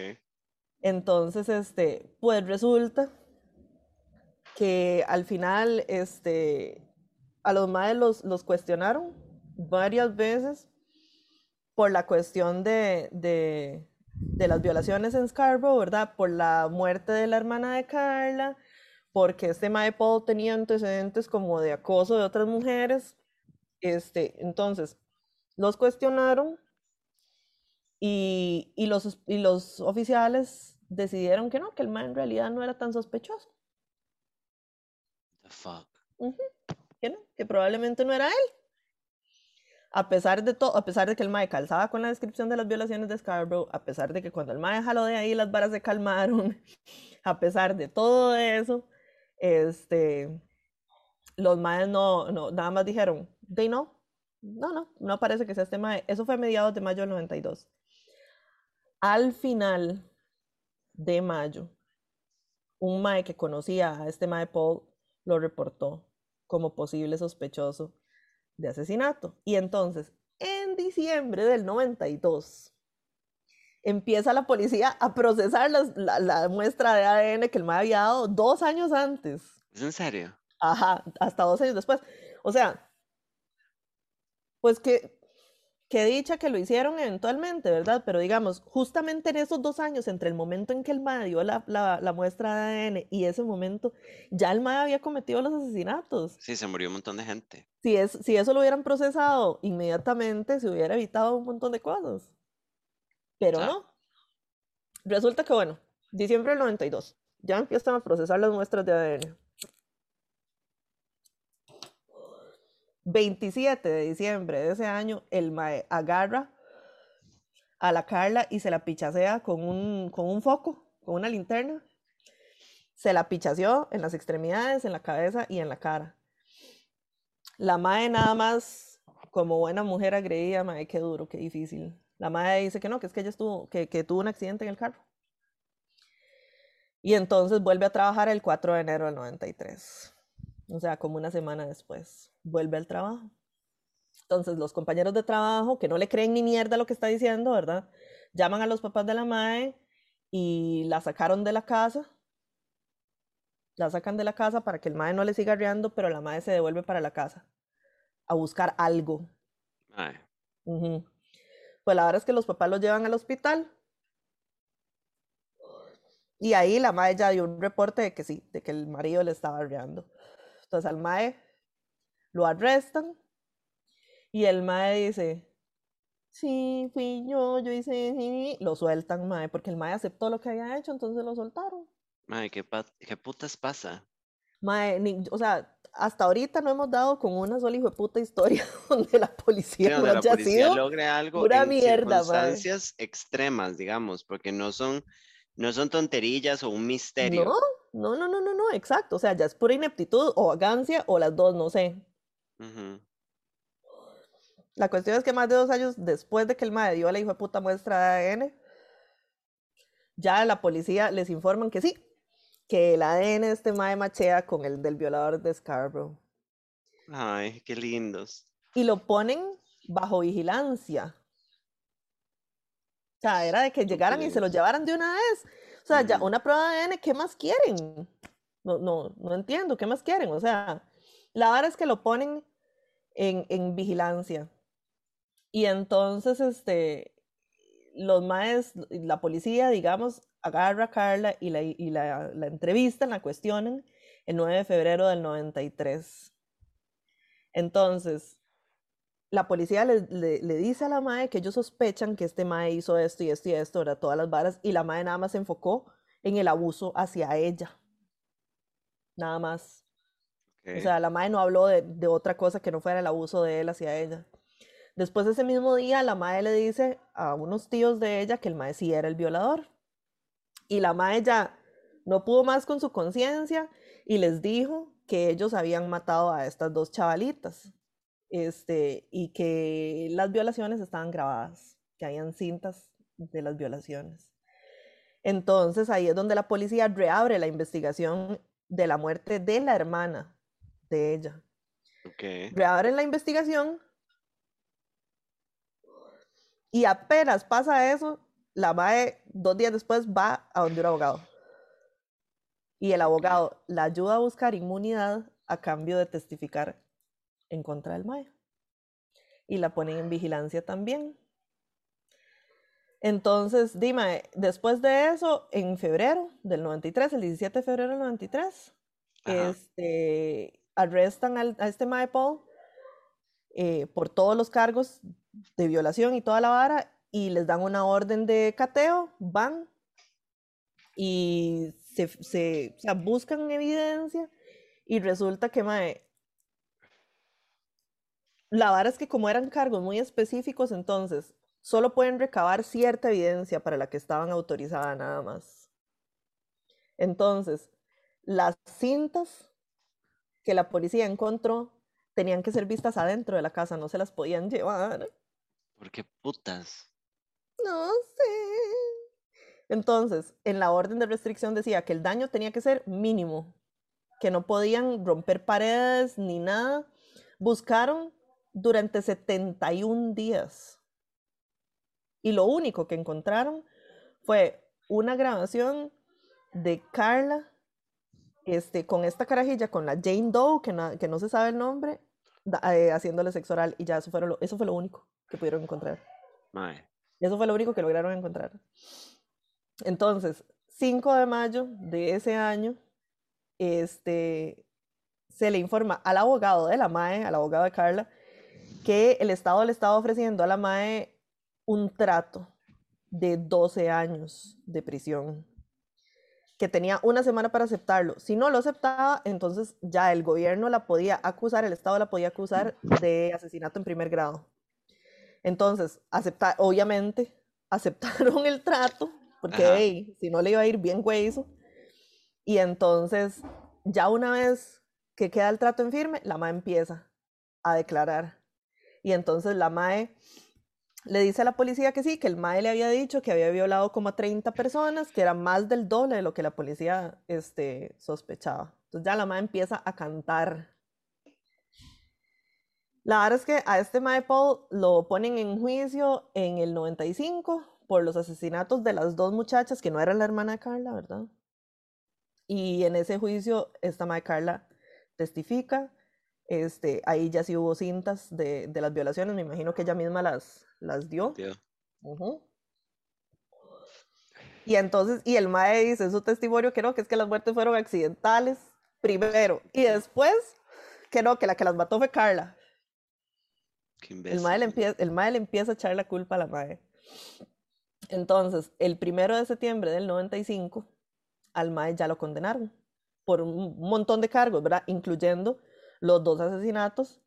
Entonces, este, pues resulta que al final este, a los madres los, cuestionaron varias veces por la cuestión de, de, las violaciones en Scarborough, ¿verdad? Por la muerte de la hermana de Carla, porque este mae Paul tenía antecedentes como de acoso de otras mujeres. Este, entonces, los cuestionaron y, y, los, y los oficiales decidieron que no, que el mae en realidad no era tan sospechoso que, probablemente no era él. A pesar de todo, a pesar de que el mae calzaba con la descripción de las violaciones de Scarborough, a pesar de que cuando el mae jaló de ahí las varas se calmaron, (laughs) a pesar de todo eso, este, los maes no, no, nada más dijeron, de no, no, no, no parece que sea este mae. Eso fue a mediados de mayo del 92. Al final de mayo, un mae que conocía a este mae Paul lo reportó como posible sospechoso de asesinato. Y entonces, en diciembre del 92, empieza la policía a procesar la, muestra de ADN que el MAE había dado dos años antes. ¿Es en serio? Ajá, hasta dos años después. O sea, pues que Qué dicha que lo hicieron eventualmente, ¿verdad? Pero digamos, justamente en esos dos años, entre el momento en que el MAE dio la, la, muestra de ADN y ese momento, ya el MAE había cometido los asesinatos. Sí, se murió un montón de gente. Si, es, si eso lo hubieran procesado inmediatamente, se hubiera evitado un montón de cosas. Pero no. Resulta que, bueno, diciembre del 92, ya empiezan a procesar las muestras de ADN. 27 de diciembre de ese año, el mae agarra a la Carla y se la pichasea con un, con un foco, con una linterna. Se la pichaseó en las extremidades, en la cabeza y en la cara. La mae nada más, como buena mujer agredida, mae, qué duro, qué difícil. La mae dice que no, que es que ella estuvo, que, que tuvo un accidente en el carro. Y entonces vuelve a trabajar el 4 de enero del 93. O sea, como una semana después vuelve al trabajo. Entonces, los compañeros de trabajo que no le creen ni mierda lo que está diciendo, ¿verdad? Llaman a los papás de la madre y la sacaron de la casa. La sacan de la casa para que el madre no le siga riendo, pero la madre se devuelve para la casa a buscar algo. Pues la verdad es que los papás lo llevan al hospital. Y ahí la madre ya dio un reporte de que sí, de que el marido le estaba riendo. Entonces al mae lo arrestan y el mae dice, sí, fui yo, yo hice, lo sueltan, mae, porque el mae aceptó lo que había hecho, entonces lo soltaron. Mae, ¿qué, qué putas pasa? Mae, o sea, hasta ahorita no hemos dado con una sola hijo de puta historia (laughs) donde la policía no haya sido logre algo pura en mierda, circunstancias extremas, digamos, porque no son no son tonterillas o un misterio. No, no, no, no, no, no, exacto. O sea, ya es pura ineptitud o vagancia o las dos, no sé. La cuestión es que más de dos años después de que el MAE dio la hijo de puta muestra de ADN, ya la policía les informan que sí, que el ADN de este MAE machea con el del violador de Scarborough. Ay, qué lindos. Y lo ponen bajo vigilancia. O sea, era de que llegaran y se lo llevaran de una vez. O sea, ya una prueba de ADN, ¿qué más quieren? No, no, no entiendo, ¿qué más quieren? O sea, la verdad es que lo ponen en, en vigilancia. Y entonces, este, los maes, la policía, digamos, agarra a Carla y la, y la, la entrevistan, la cuestionan el 9 de febrero del 93. Entonces, la policía le, le, dice a la madre que ellos sospechan que este mae hizo esto y esto y esto, ¿verdad? Todas las varas, y la madre nada más se enfocó en el abuso hacia ella. Nada más. O sea, la madre no habló de, de, otra cosa que no fuera el abuso de él hacia ella. Después de ese mismo día, la madre le dice a unos tíos de ella que el mae sí era el violador. Y la madre ya no pudo más con su conciencia y les dijo que ellos habían matado a estas dos chavalitas este, y que las violaciones estaban grabadas, que habían cintas de las violaciones. Entonces ahí es donde la policía reabre la investigación de la muerte de la hermana de ella. Okay. Reabren la investigación y apenas pasa eso, la MAE dos días después va a donde un abogado. Y el abogado la ayuda a buscar inmunidad a cambio de testificar en contra del MAE. Y la ponen en vigilancia también. Entonces, dime, después de eso, en febrero del 93, el 17 de febrero del 93, este, arrestan a este Mae Paul eh, por todos los cargos de violación y toda la vara y les dan una orden de cateo, van y se, se o sea, buscan evidencia y resulta que mae, la verdad es que como eran cargos muy específicos, entonces solo pueden recabar cierta evidencia para la que estaban autorizadas nada más. Entonces, las cintas que la policía encontró tenían que ser vistas adentro de la casa, no se las podían llevar. ¿Por qué putas? No sé. Entonces, en la orden de restricción decía que el daño tenía que ser mínimo. que no podían romper paredes ni nada. Buscaron durante 71 días. Y lo único que encontraron fue una grabación de Carla este, con esta carajilla, con la Jane Doe, que, que no se sabe el nombre, eh, haciéndole sexo oral. Y ya eso, lo, eso fue lo único que pudieron encontrar. Eso fue lo único que lograron encontrar. Entonces, 5 de mayo de ese año, este, se le informa al abogado de la MAE, al abogado de Carla, que el Estado le estaba ofreciendo a la MAE un trato de 12 años de prisión, que tenía una semana para aceptarlo. Si no lo aceptaba, entonces ya el gobierno la podía acusar, el Estado la podía acusar de asesinato en primer grado. Entonces, aceptar, obviamente, (laughs) aceptaron el trato, porque si no le iba a ir bien hueso. Y entonces, ya una vez que queda el trato en firme, la MAE empieza a declarar. Y entonces la MAE le dice a la policía que sí, que el MAE le había dicho que había violado como a 30 personas, que era más del doble de lo que la policía este, sospechaba. Entonces ya la MAE empieza a cantar. La verdad es que a este MAE Paul lo ponen en juicio en el 95 por los asesinatos de las dos muchachas que no eran la hermana de Carla, ¿verdad? Y en ese juicio esta MAE Carla testifica este, ahí ya sí hubo cintas de, de, las violaciones, me imagino que ella misma las, las dio. Y entonces, y el mae dice en su testimonio que no, que es que las muertes fueron accidentales, primero, y después que no, que la que las mató fue Carla. El mae, le empieza, el mae le empieza a echar la culpa a la mae. Entonces, el primero de septiembre del 95, al mae ya lo condenaron por un montón de cargos, ¿verdad? Incluyendo los dos asesinatos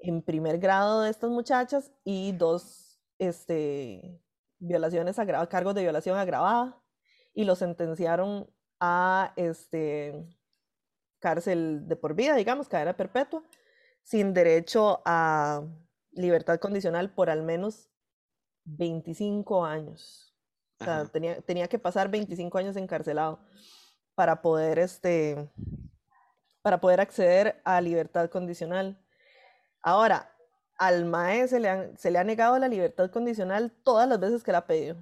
en primer grado de estas muchachas y dos este, violaciones cargos de violación agravada y lo sentenciaron a este, cárcel de por vida, digamos, cadena perpetua, sin derecho a libertad condicional por al menos 25 años. O sea, tenía, tenía, que pasar 25 años encarcelado para poder este, para poder acceder a libertad condicional. Ahora, al MAE se le, ha negado la libertad condicional todas las veces que la ha pedido.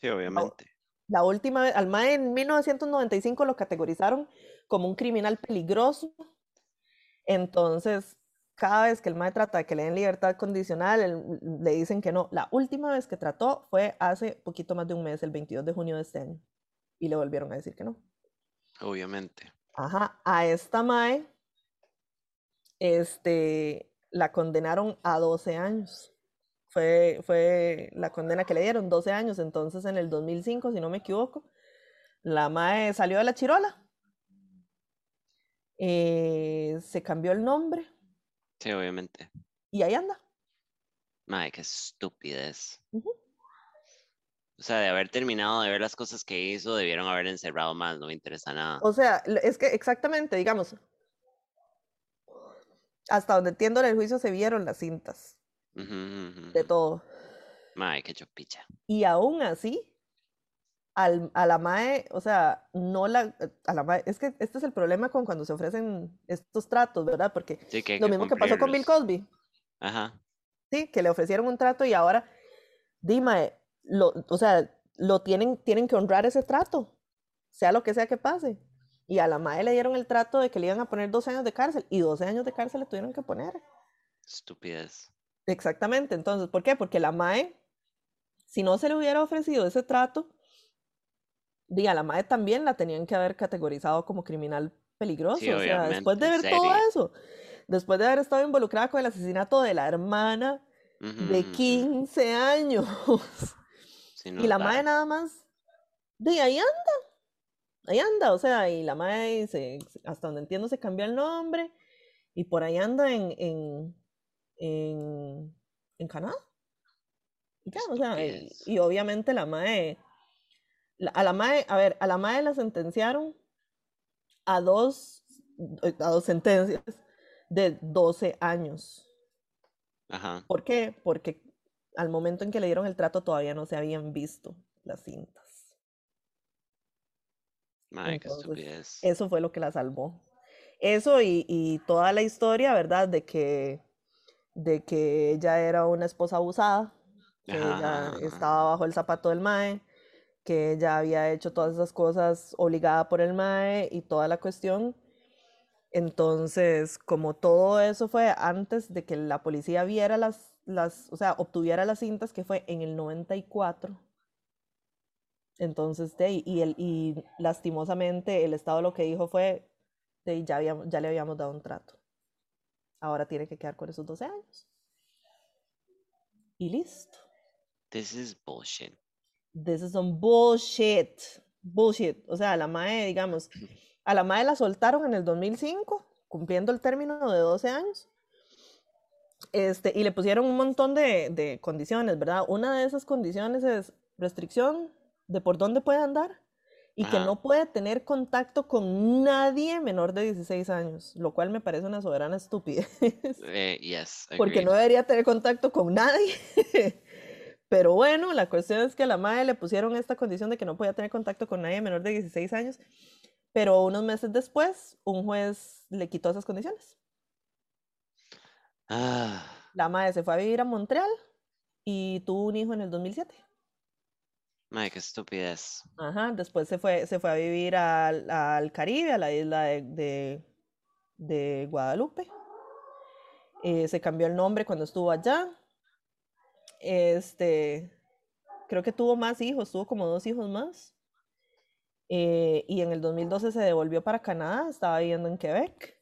Sí, obviamente. La, última vez, al MAE en 1995 lo categorizaron como un criminal peligroso. Entonces, cada vez que el MAE trata de que le den libertad condicional, le dicen que no. La última vez que trató fue hace poquito más de un mes, el 22 de junio de este año. Y le volvieron a decir que no. Obviamente. Ajá, a esta Mae, este, la condenaron a 12 años. Fue, fue la condena que le dieron, 12 años. Entonces, en el 2005, si no me equivoco, la Mae salió de la chirola. Eh, se cambió el nombre. Sí, obviamente. Y ahí anda. Mae, qué estupidez. O sea, de haber terminado de ver las cosas que hizo, debieron haber encerrado más, no me interesa nada. O sea, es que exactamente, digamos, hasta donde entiendo en el juicio se vieron las cintas de todo. Mae, qué chopicha. Y aún así, al, a la MAE, o sea, no la, a la MAE, es que este es el problema con cuando se ofrecen estos tratos, ¿verdad? Porque lo mismo que pasó con Bill Cosby. Ajá. Sí, que le ofrecieron un trato y ahora, dime, lo, o sea, lo tienen, tienen que honrar ese trato, sea lo que sea que pase. Y a la MAE le dieron el trato de que le iban a poner 12 años de cárcel y 12 años de cárcel le tuvieron que poner. Estupidez. Exactamente, entonces, ¿por qué? Porque la MAE, si no se le hubiera ofrecido ese trato, a la MAE también la tenían que haber categorizado como criminal peligroso. o sea, después de ver todo eso, después de haber estado involucrada con el asesinato de la hermana de 15 años. Y la madre nada más, de ahí anda, ahí anda, o sea, y la madre, dice hasta donde entiendo, se cambió el nombre y por ahí anda en, en, en, Canadá. Y ya, o sea, y, obviamente la madre, a la madre, a ver, a la madre la sentenciaron a dos, a dos sentencias de 12 años. Ajá. ¿Por qué? Porque al momento en que le dieron el trato todavía no se habían visto las cintas. Ay, eso fue lo que la salvó. Eso y, y toda la historia, ¿verdad? De que, de que ella era una esposa abusada, que ella estaba bajo el zapato del mae, que ella había hecho todas esas cosas obligada por el mae y toda la cuestión. Entonces, como todo eso fue antes de que la policía viera las, las, o sea, obtuviera las cintas, que fue en el 94. Entonces, de, y, el, y lastimosamente el Estado lo que dijo fue, de, ya, habíamos, ya le habíamos dado un trato. Ahora tiene que quedar con esos 12 años. Y listo. This is bullshit. This is some bullshit. Bullshit. O sea, a la MAE, digamos, a la MAE la soltaron en el 2005, cumpliendo el término de 12 años. Este, y le pusieron un montón de, de condiciones, ¿verdad? Una de esas condiciones es restricción de por dónde puede andar y que no puede tener contacto con nadie menor de 16 años, lo cual me parece una soberana estupidez. (laughs) Eh, yes, porque no debería tener contacto con nadie. (laughs) Pero bueno, la cuestión es que a la madre le pusieron esta condición de que no podía tener contacto con nadie menor de 16 años, pero unos meses después un juez le quitó esas condiciones. Ah, La madre se fue a vivir a Montreal y tuvo un hijo en el 2007. mae, qué estupidez. Ajá, después se fue, se fue a vivir al, al Caribe, a la isla de, de, de Guadalupe. Eh, se cambió el nombre cuando estuvo allá. Este, creo que tuvo más hijos, tuvo como dos hijos más. Eh, y en el 2012 se devolvió para Canadá, estaba viviendo en Quebec.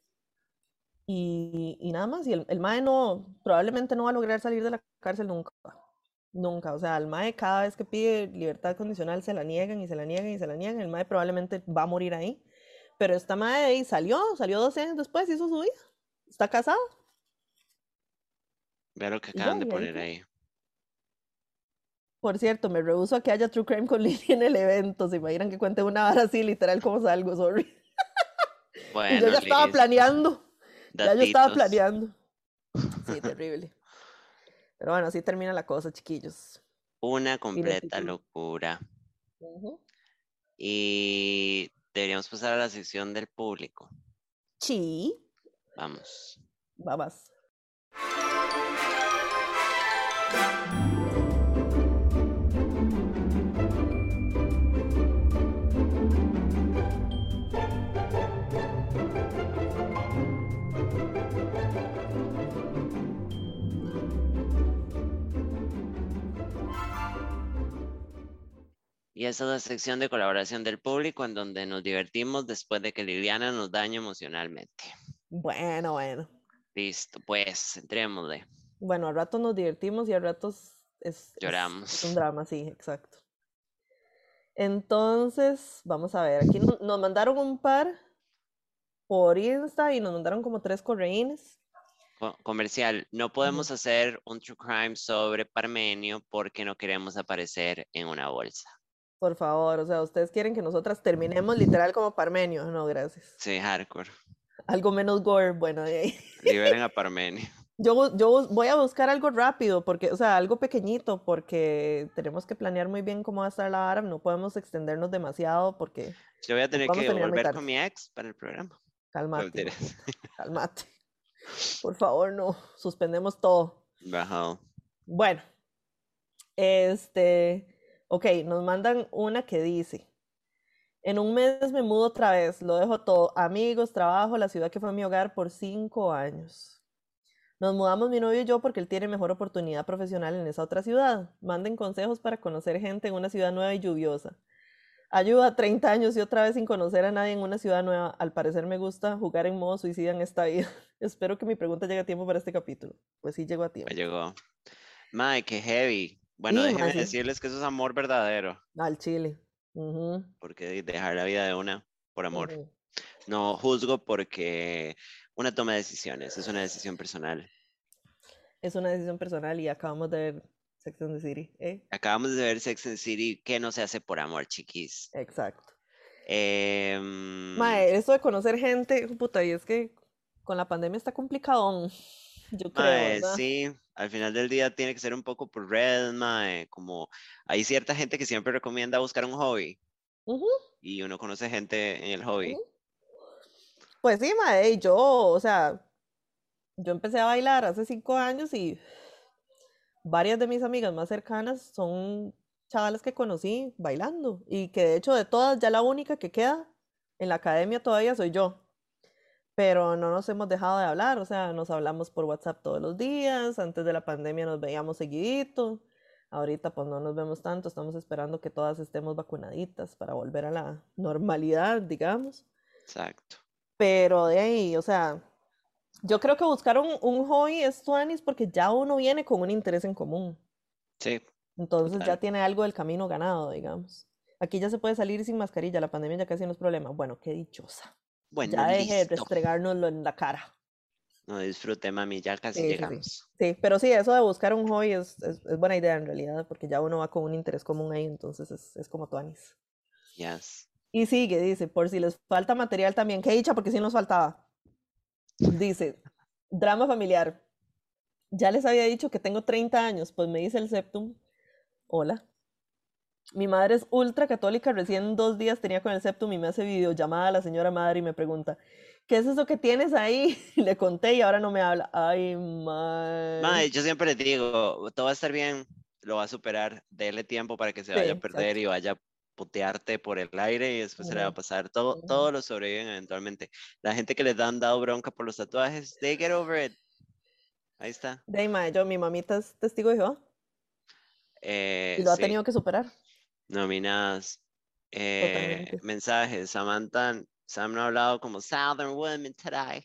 Y, y nada más, y el, el MAE no, probablemente no va a lograr salir de la cárcel nunca. Nunca, o sea, el MAE cada vez que pide libertad condicional se la niegan y se la niegan y se la niegan. El MAE probablemente va a morir ahí. Pero esta MAE ahí salió, salió 12 años después, hizo su vida. Está casado. Vea lo que ya, acaban de ahí poner ahí. Por cierto, me rehuso a que haya True Crime con (laughs) Lili en el evento. Se imaginan que cuente una hora así, literal, como salgo, sorry. (laughs) Y yo Bueno, ya estaba listo. Ya yo estaba planeando. (laughs) Sí, terrible. Pero bueno, así termina la cosa, chiquillos. Una completa locura. Y deberíamos pasar a la sección del público. Sí, Vamos. babas. Y esa es la sección de colaboración del público en donde nos divertimos después de que Liliana nos dañe emocionalmente. Bueno, bueno. Listo, pues, entrémosle. Bueno, a ratos nos divertimos y a ratos es, es- es Lloramos. un drama, sí, exacto. Entonces, vamos a ver, aquí no- nos mandaron un par por Insta y nos mandaron como tres correínes. Co- comercial, no podemos hacer un true crime sobre Parmenio porque no queremos aparecer en una bolsa. Por favor, o sea, ustedes quieren que nosotras terminemos literal como Parmenio. No, gracias. Sí, hardcore. Algo menos gore, bueno, de ahí. Liberen a (laughs) Parmenio. Yo, yo voy a buscar algo rápido, porque, o sea, algo pequeñito, porque tenemos que planear muy bien cómo va a estar la vara. No podemos extendernos demasiado porque, Yo voy a tener que volver con mi ex para el programa. No, mentiras. (laughs) cálmate. Por favor, no, suspendemos todo. Bajado. Bueno, este, ok, nos mandan una que dice, en un mes me mudo otra vez, lo dejo todo, amigos, trabajo, la ciudad que fue mi hogar por cinco años. Nos mudamos mi novio y yo porque él tiene mejor oportunidad profesional en esa otra ciudad. Manden consejos para conocer gente en una ciudad nueva y lluviosa. Ayuda, 30 años y otra vez sin conocer a nadie en una ciudad nueva. Al parecer me gusta jugar en modo suicida en esta vida. (laughs) Espero que mi pregunta llegue a tiempo para este capítulo. Pues sí, llegó a tiempo. Me llegó. Mae, qué heavy. Bueno, Sí, déjenme decirles que eso es amor verdadero. Al chile. Porque de- dejar la vida de una por amor. No juzgo porque una toma de decisiones, es una decisión personal. Es una decisión personal y acabamos de ver Sex and the City. ¿eh? Acabamos de ver Sex and the City, que no se hace por amor, chiquis. Exacto. Em, Mae, eso de conocer gente, puta, y es que con la pandemia está complicado. (laughs) Yo creo, mae, sí, al final del día tiene que ser un poco por red, mae, como hay cierta gente que siempre recomienda buscar un hobby y uno conoce gente en el hobby. Pues sí, mae, yo, o sea, yo empecé a bailar hace cinco años y varias de mis amigas más cercanas son chavales que conocí bailando y que de hecho de todas ya la única que queda en la academia todavía soy yo. Pero no nos hemos dejado de hablar, o sea, nos hablamos por WhatsApp todos los días, antes de la pandemia nos veíamos seguidito, ahorita pues no nos vemos tanto, estamos esperando que todas estemos vacunaditas para volver a la normalidad, digamos. Exacto. Pero de ahí, o sea, yo creo que buscar un, un hobby es tuanis porque ya uno viene con un interés en común. Sí. Entonces ya tiene algo del camino ganado, digamos. Aquí ya se puede salir sin mascarilla, la pandemia ya casi no es problema. Bueno, qué dichosa. Bueno, Ya deje de listo. restregárnoslo en la cara. No disfrute, mami, ya casi Sí, sí, sí. llegamos. Sí, pero sí, eso de buscar un hobby es, es, es buena idea en realidad, porque ya uno va con un interés común ahí, entonces es, es como tuanis. Yes. Y sigue, dice, por si les falta material también, qué dicha, porque sí nos faltaba. Dice, drama familiar. Ya les había dicho que tengo 30 años, pues me dice el septum. Hola. Mi madre es ultra católica, recién dos días tenía con el septum y me hace videollamada a la señora madre y me pregunta, ¿qué es eso que tienes ahí? (laughs) Le conté y ahora no me habla. Ay, Mae, madre. yo siempre les digo, todo va a estar bien, lo va a superar, dele tiempo para que se Sí, vaya a perder exacto. y vaya a putearte por el aire y después se le va a pasar. Todo, ujú. todos lo sobreviven eventualmente. La gente que les han dado bronca por los tatuajes, they get over it. Ahí está. De yo, mi mamita es testigo de Jehová Eh, y lo ha tenido que superar. Nominadas. Eh, mensajes, Samantha, Sam no ha hablado como Southern Women today.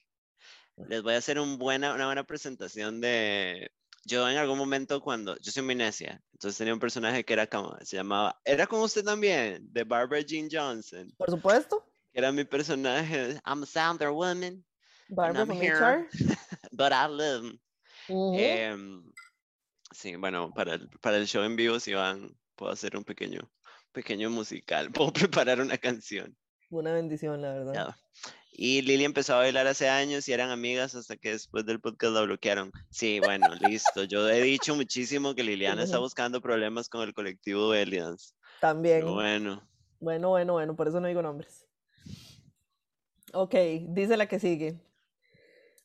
Les voy a hacer un buena, una buena presentación de... Yo en algún momento cuando... Yo soy muy necia, entonces tenía un personaje que era como... Se llamaba... Era como usted también, de Barbara Jean Johnson. Por supuesto, Era mi personaje. I'm a Southern woman, Barbara I'm from here. (laughs) But I live. Ujú. Em, sí, bueno, para el, para el show en vivo, si van, puedo hacer un pequeño, pequeño musical. (laughs) Puedo preparar una canción. Una bendición, la verdad. Ya. Y Lili empezó a bailar hace años y eran amigas hasta que después del podcast la bloquearon. Sí, bueno, (laughs) listo. Yo he dicho muchísimo que Liliana está buscando problemas con el colectivo Belly Dance. También. Pero bueno, Bueno, bueno, bueno, por eso no digo nombres. Ok, dice la que sigue.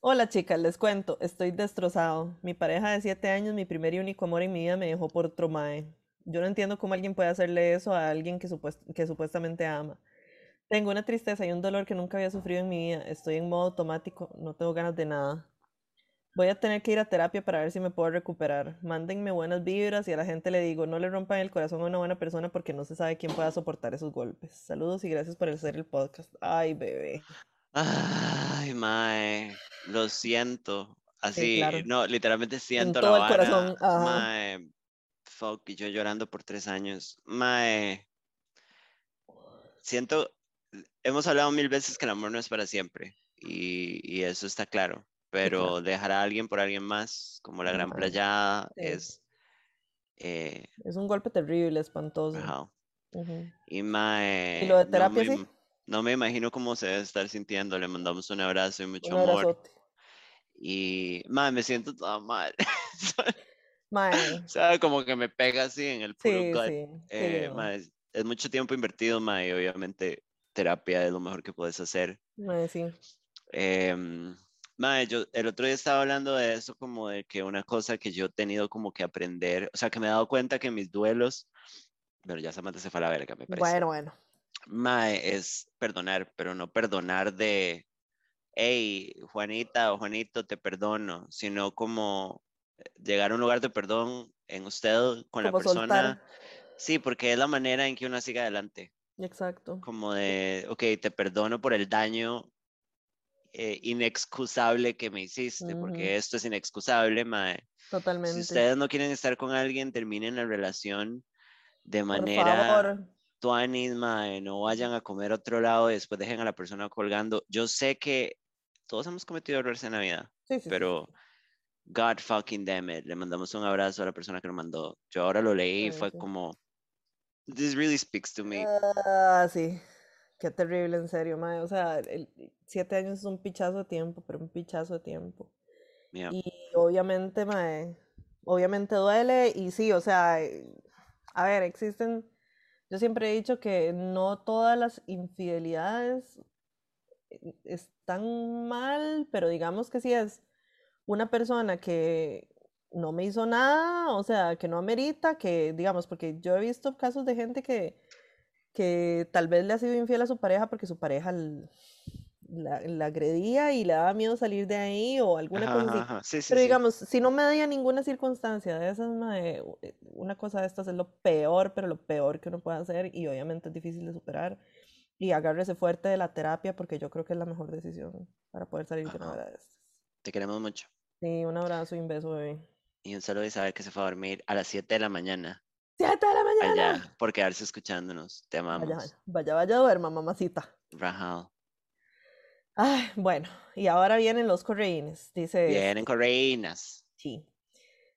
Hola chicas, les cuento, estoy destrozado. Mi pareja de siete años, mi primer y único amor en mi vida, me dejó por otro mae. Yo no entiendo cómo alguien puede hacerle eso a alguien que, supuest- que supuestamente ama. Tengo una tristeza y un dolor que nunca había sufrido en mi vida. Estoy en modo automático, no tengo ganas de nada. Voy a tener que ir a terapia para ver si me puedo recuperar. Mándenme buenas vibras y a la gente le digo, no le rompan el corazón a una buena persona porque no se sabe quién pueda soportar esos golpes. Saludos y gracias por hacer el podcast. Ay, bebé. Ay, mae, lo siento. Así, claro. no, literalmente siento todo la el corazón. Mae, fuck, y yo llorando por tres años. Mae, siento, hemos hablado mil veces que el amor no es para siempre. Y, y eso está claro. Pero dejar a alguien por alguien más, como la gran sí. es. eh, Es un golpe terrible, espantoso. ajá. Y mae, lo de no terapia, me, sí? no me imagino cómo se debe estar sintiendo. Le mandamos un abrazo y mucho Un amor. Y, mae, me siento toda mal. (laughs) Mae, o sea, como que me pega así en el puro sí, gut. sí. Eh, mae, es, mucho tiempo invertido, mae, y obviamente terapia es lo mejor que puedes hacer. mae, sí. Em, mae, yo el otro día estaba hablando de eso, como de que una cosa que yo he tenido como que aprender, o sea, que me he dado cuenta que mis duelos, pero ya Samantha se fue a la verga, me parece. Bueno, bueno. Mae, es perdonar, pero no perdonar de, hey, Juanita o Juanito, te perdono, sino como eh, llegar a un lugar de perdón en usted con la persona. soltar. Sí, porque es la manera en que uno sigue adelante, Exacto. como de, ok, te perdono por el daño eh, inexcusable que me hiciste, porque esto es inexcusable, mae. Si Totalmente. ustedes no quieren estar con alguien, terminen la relación de Por manera tuanis, mae, no vayan a comer a otro lado y después dejen a la persona colgando. Yo sé que todos hemos cometido errores en la vida, Sí, sí, sí, pero God fucking damn it, le mandamos un abrazo a la persona que lo mandó. Yo ahora lo leí y Sí, fue sí. como, this really speaks to me. Ah, sí. Qué terrible, en serio, mae. O sea, el, siete años es un pichazo de tiempo, pero un pichazo de tiempo. Yeah. Y obviamente, mae, obviamente duele y sí, o sea, eh, a ver, existen, yo siempre he dicho que no todas las infidelidades es tan mal, pero digamos que si es una persona que no me hizo nada, o sea, que no amerita, que digamos, porque yo he visto casos de gente que, que tal vez le ha sido infiel a su pareja porque su pareja la, agredía y le daba miedo salir de ahí o alguna cosa así. Pero digamos, si no me da ninguna circunstancia de esas, eh, una cosa de estas es lo peor, pero lo peor que uno puede hacer y obviamente es difícil de superar. Y agárrese fuerte de la terapia porque yo creo que es la mejor decisión para poder salir de una de estas. Te queremos mucho. Sí, un abrazo y un beso, bebé. Y un saludo y saber que se fue a dormir a las 7 de la mañana. ¡7 de la mañana! Allá, por quedarse escuchándonos. Te amamos. Vaya, vaya, vaya, duerma, mamacita. Rajal. Ay, bueno, y ahora vienen los correínes, dice. Vienen correínas. Sí.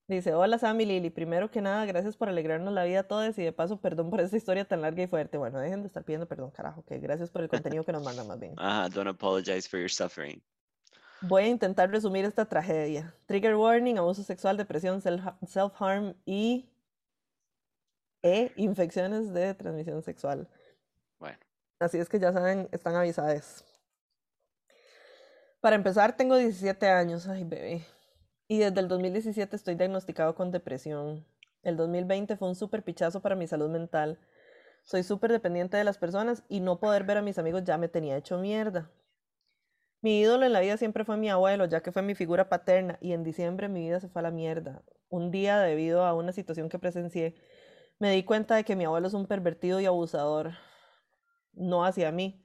Dice, hola Sammy Lili, primero que nada, gracias por alegrarnos la vida a todos y de paso, perdón por esta historia tan larga y fuerte. Bueno, dejen de estar pidiendo perdón, carajo, que gracias por el contenido que nos mandan más bien. Ah, don't apologize for your suffering. Voy a intentar resumir esta tragedia. Trigger warning, abuso sexual, depresión, self-harm y e infecciones de transmisión sexual. Bueno. Así es que ya saben, están avisadas. Para empezar, tengo 17 años, ay bebé. Y desde el 2017 estoy diagnosticado con depresión. El 2020 fue un súper pichazo para mi salud mental. Soy súper dependiente de las personas y no poder ver a mis amigos ya me tenía hecho mierda. Mi ídolo en la vida siempre fue mi abuelo, ya que fue mi figura paterna, y en diciembre mi vida se fue a la mierda. Un día, debido a una situación que presencié, me di cuenta de que mi abuelo es un pervertido y abusador. No hacia mí,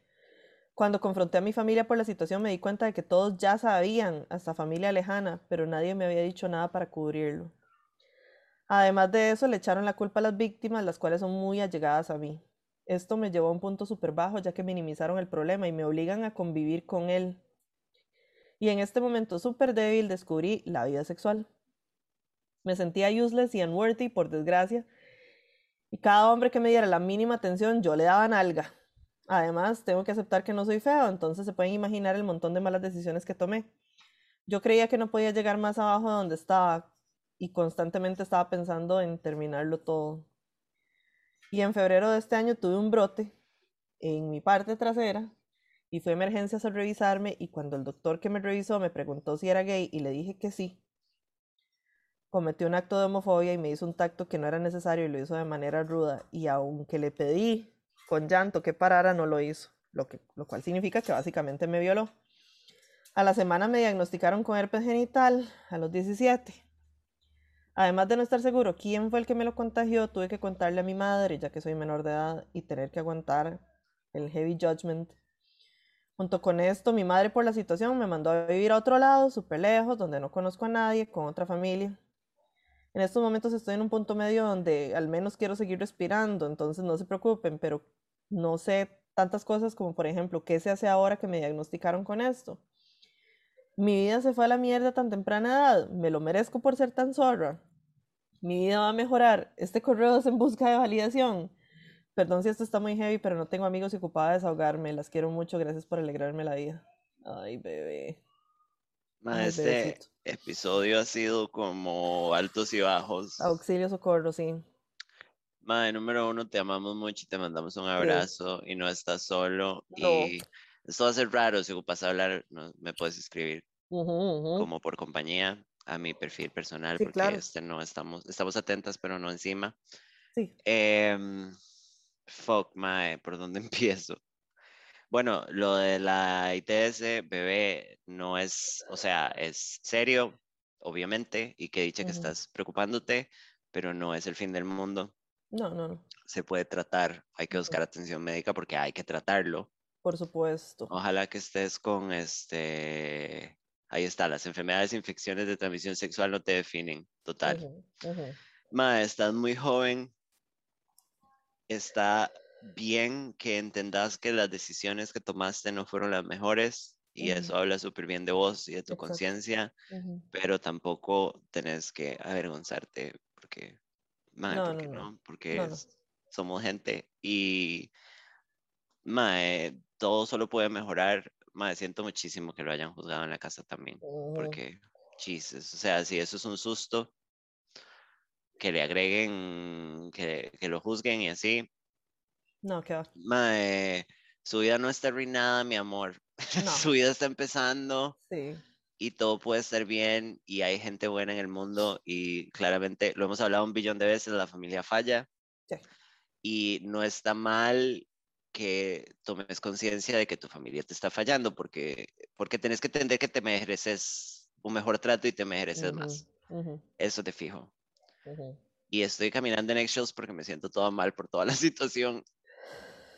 cuando confronté a mi familia por la situación me di cuenta de que todos ya sabían, hasta familia lejana, pero nadie me había dicho nada para cubrirlo. Además de eso, le echaron la culpa a las víctimas, las cuales son muy allegadas a mí. Esto me llevó a un punto súper bajo, ya que minimizaron el problema y me obligan a convivir con él. Y en este momento súper débil descubrí la vida sexual. Me sentía useless y unworthy, por desgracia, y cada hombre que me diera la mínima atención, yo le daba nalga. Además, tengo que aceptar que no soy feo, entonces se pueden imaginar el montón de malas decisiones que tomé. Yo creía que no podía llegar más abajo de donde estaba y constantemente estaba pensando en terminarlo todo. Y en febrero de este año tuve un brote en mi parte trasera y fue emergencias a revisarme y cuando el doctor que me revisó me preguntó si era gay y le dije que sí, cometí un acto de homofobia y me hizo un tacto que no era necesario y lo hizo de manera ruda y aunque le pedí con llanto que parara, no lo hizo, lo, que, lo cual significa que básicamente me violó. A la semana me diagnosticaron con herpes genital, a los 17. Además de no estar seguro quién fue el que me lo contagió, tuve que contarle a mi madre, ya que soy menor de edad, y tener que aguantar el heavy judgment. Junto con esto, mi madre por la situación me mandó a vivir a otro lado, súper lejos, donde no conozco a nadie, con otra familia. En estos momentos estoy en un punto medio donde al menos quiero seguir respirando, entonces no se preocupen, pero no sé tantas cosas como, por ejemplo, ¿qué se hace ahora que me diagnosticaron con esto? Mi vida se fue a la mierda tan temprana edad, me lo merezco por ser tan zorra. Mi vida va a mejorar. Este correo es en busca de validación. Perdón si esto está muy heavy, pero no tengo amigos y ocupada de desahogarme. Las quiero mucho. Gracias por alegrarme la vida. Ay, bebé. este episodio ha sido como altos y bajos. Auxilio, socorro, sí. Madre, número uno, te amamos mucho y te mandamos un abrazo y no estás solo. Y esto va a ser raro, si ocupas hablar, no, me puedes escribir como por compañía a mi perfil personal, porque este no estamos, estamos atentas, pero no encima. Sí. Em, fuck, mae, ¿por dónde (laughs) empiezo? Bueno, lo de la ITS, bebé, no es, o sea, es serio, obviamente, y que dicha que estás preocupándote, pero no es el fin del mundo. No, no, no. Se puede tratar, hay que buscar atención médica porque hay que tratarlo. Por supuesto. Ojalá que estés con este. Ahí está, las enfermedades e infecciones de transmisión sexual no te definen, total. Ma, estás muy joven. Está bien que entendas que las decisiones que tomaste no fueron las mejores y eso habla súper bien de vos y de tu conciencia, pero tampoco tenés que avergonzarte porque no, porque no, porque somos gente y mae, todo solo puede mejorar. Mae, siento muchísimo que lo hayan juzgado en la casa también, porque, Jesus, o sea, si eso es un susto, que le agreguen, que, que lo juzguen y así. No, qué Mae, su vida no está arruinada, mi amor. (laughs) su vida está empezando. Sí. Y todo puede estar bien y hay gente buena en el mundo y claramente lo hemos hablado un billón de veces, la familia falla. Sí. Y no está mal que tomes conciencia de que tu familia te está fallando porque, porque tenés que entender que te mereces un mejor trato y te mereces más. Eso te fijo. Y estoy caminando en eggshells porque me siento todo mal por toda la (laughs) situación.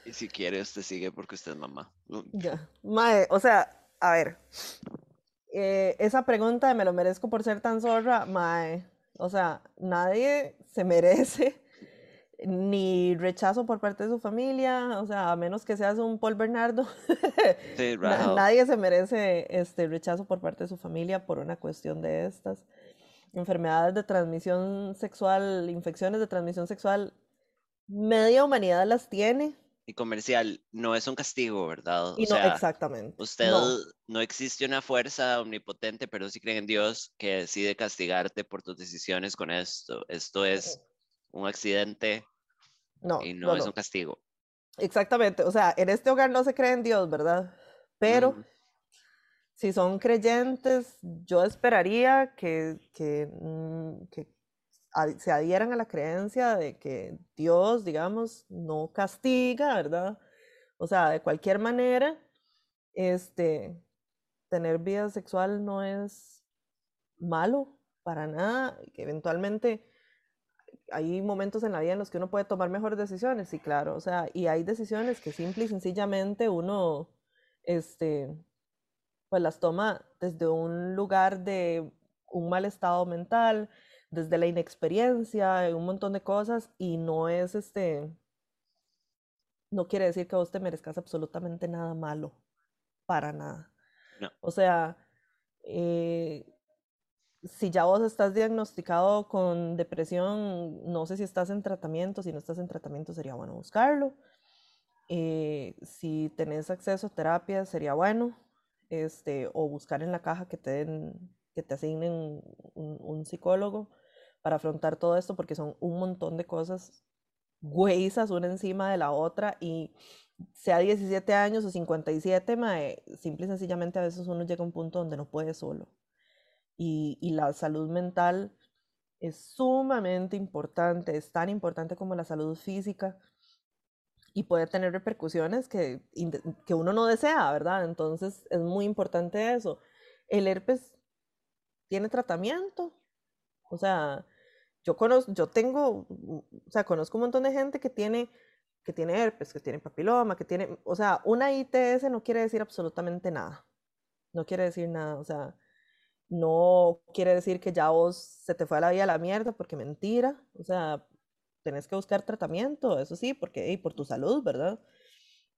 Y si quiere, usted sigue porque usted es mamá. Ya. Mae, o sea, a ver. Eh, esa pregunta de me lo merezco por ser tan zorra, mae. O sea, nadie se merece (laughs) ni rechazo por parte de su familia, o sea, a menos que seas un Paul Bernardo, sí, (laughs) nadie se merece este rechazo por parte de su familia por una cuestión de estas. Enfermedades de transmisión sexual, infecciones de transmisión sexual, media humanidad las tiene. Y comercial, no es un castigo, ¿verdad? Y no, exactamente. Usted no. existe una fuerza omnipotente, pero sí cree en Dios que decide castigarte por tus decisiones con esto. Esto es un accidente no, y no, es un castigo. Exactamente, o sea, en este hogar no se cree en Dios, ¿verdad? Pero si son creyentes, yo esperaría que, que, mm, se adhieran a la creencia de que Dios, digamos, no castiga, ¿verdad? O sea, de cualquier manera, este, tener vida sexual no es malo para nada, que eventualmente hay momentos en la vida en los que uno puede tomar mejores decisiones, sí, claro, o sea, y hay decisiones que simple y sencillamente uno, este, pues las toma desde un lugar de un mal estado mental, desde la inexperiencia, un montón de cosas, y no es este, no quiere decir que vos te merezcas absolutamente nada malo, para nada. O sea, eh, si ya vos estás diagnosticado con depresión, no sé si estás en tratamiento, si no estás en tratamiento sería bueno buscarlo. Eh, si tenés acceso a terapia sería bueno, este, o buscar en la caja que te den, que te asignen un, psicólogo para afrontar todo esto, porque son un montón de cosas huesas una encima de la otra y sea 17 años o 57, mae, simple y sencillamente a veces uno llega a un punto donde no puede solo. Y la salud mental es sumamente importante, es tan importante como la salud física y puede tener repercusiones que, que uno no desea, ¿verdad? Entonces es muy importante eso. El herpes tiene tratamiento, o sea, yo conozco, yo tengo, o sea, conozco un montón de gente que tiene, que tiene herpes, que tiene papiloma, que tiene, o sea, una ITS no quiere decir absolutamente nada, no quiere decir nada, o sea, no quiere decir que ya vos se te fue a la vida a la mierda, porque mentira. O sea, tenés que buscar tratamiento, eso sí, porque y por tu salud, ¿verdad?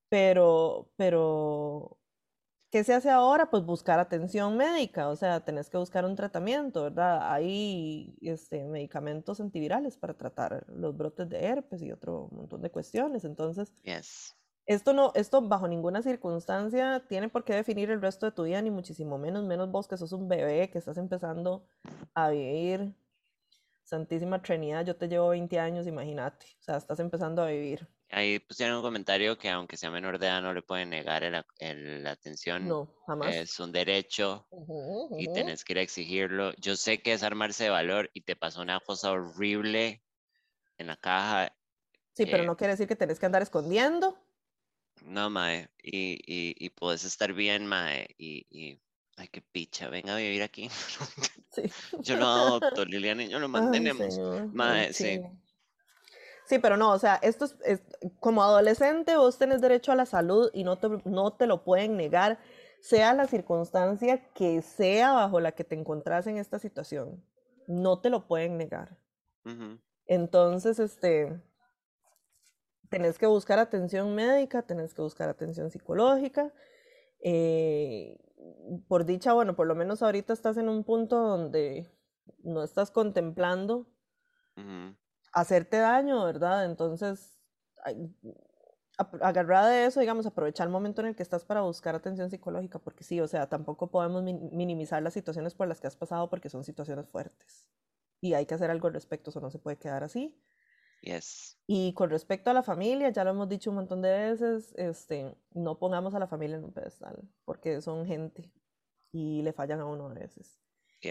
Pero, pero, ¿qué se hace ahora? Pues buscar atención médica, o sea, tenés que buscar un tratamiento, ¿verdad? Hay este, medicamentos antivirales para tratar los brotes de herpes y otro montón de cuestiones. Entonces, yes. Esto no, esto bajo ninguna circunstancia tiene por qué definir el resto de tu vida, ni muchísimo menos, menos vos que sos un bebé que estás empezando a vivir. Santísima Trinidad, yo te llevo 20 años, imagínate. O sea, estás empezando a vivir. Ahí pusieron un comentario que aunque sea menor de edad no le pueden negar la atención. No, jamás. Es un derecho y tenés que ir a exigirlo. Yo sé que es armarse de valor y te pasó una cosa horrible en la caja. Sí, pero no quiere decir que tenés que andar escondiendo. No, mae, y, y, y puedes estar bien, mae, y, y, ay, qué picha, venga a vivir aquí. (laughs) Sí. Yo lo adopto, (laughs) Liliana, y yo lo mantenemos. sí. Sí, pero no, o sea, esto es, como adolescente vos tenés derecho a la salud y no te, no te lo pueden negar, sea la circunstancia que sea bajo la que te encontrás en esta situación. No te lo pueden negar. Entonces, este, tenés que buscar atención médica, tenés que buscar atención psicológica. Eh, por dicha, bueno, por lo menos ahorita estás en un punto donde no estás contemplando hacerte daño, ¿verdad? Entonces, agarrada de eso, digamos, aprovechar el momento en el que estás para buscar atención psicológica, porque sí, o sea, tampoco podemos minimizar las situaciones por las que has pasado porque son situaciones fuertes. Y hay que hacer algo al respecto, eso no se puede quedar así. Yes. Y con respecto a la familia, ya lo hemos dicho un montón de veces, este, no pongamos a la familia en un pedestal, porque son gente y le fallan a uno a veces.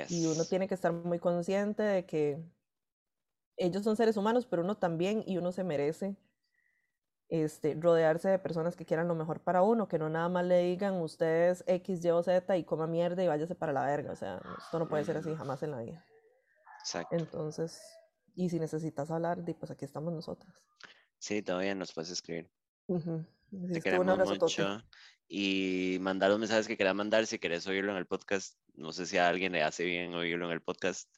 Y uno Yes. tiene que estar muy consciente de que ellos son seres humanos, pero uno también, y uno se merece este, rodearse de personas que quieran lo mejor para uno, que no nada más le digan ustedes X, Y o Z y coma mierda y váyase para la verga. O sea, esto no puede ser así Ujú. jamás en la vida. Exacto. Entonces, y si necesitas hablar, pues aquí estamos nosotras. Sí, todavía nos puedes escribir. Ujú. Te Necesito un queremos mucho. Y mandar los mensajes que quieras mandar si querés oírlo en el podcast. No sé si a alguien le hace bien oírlo en el podcast,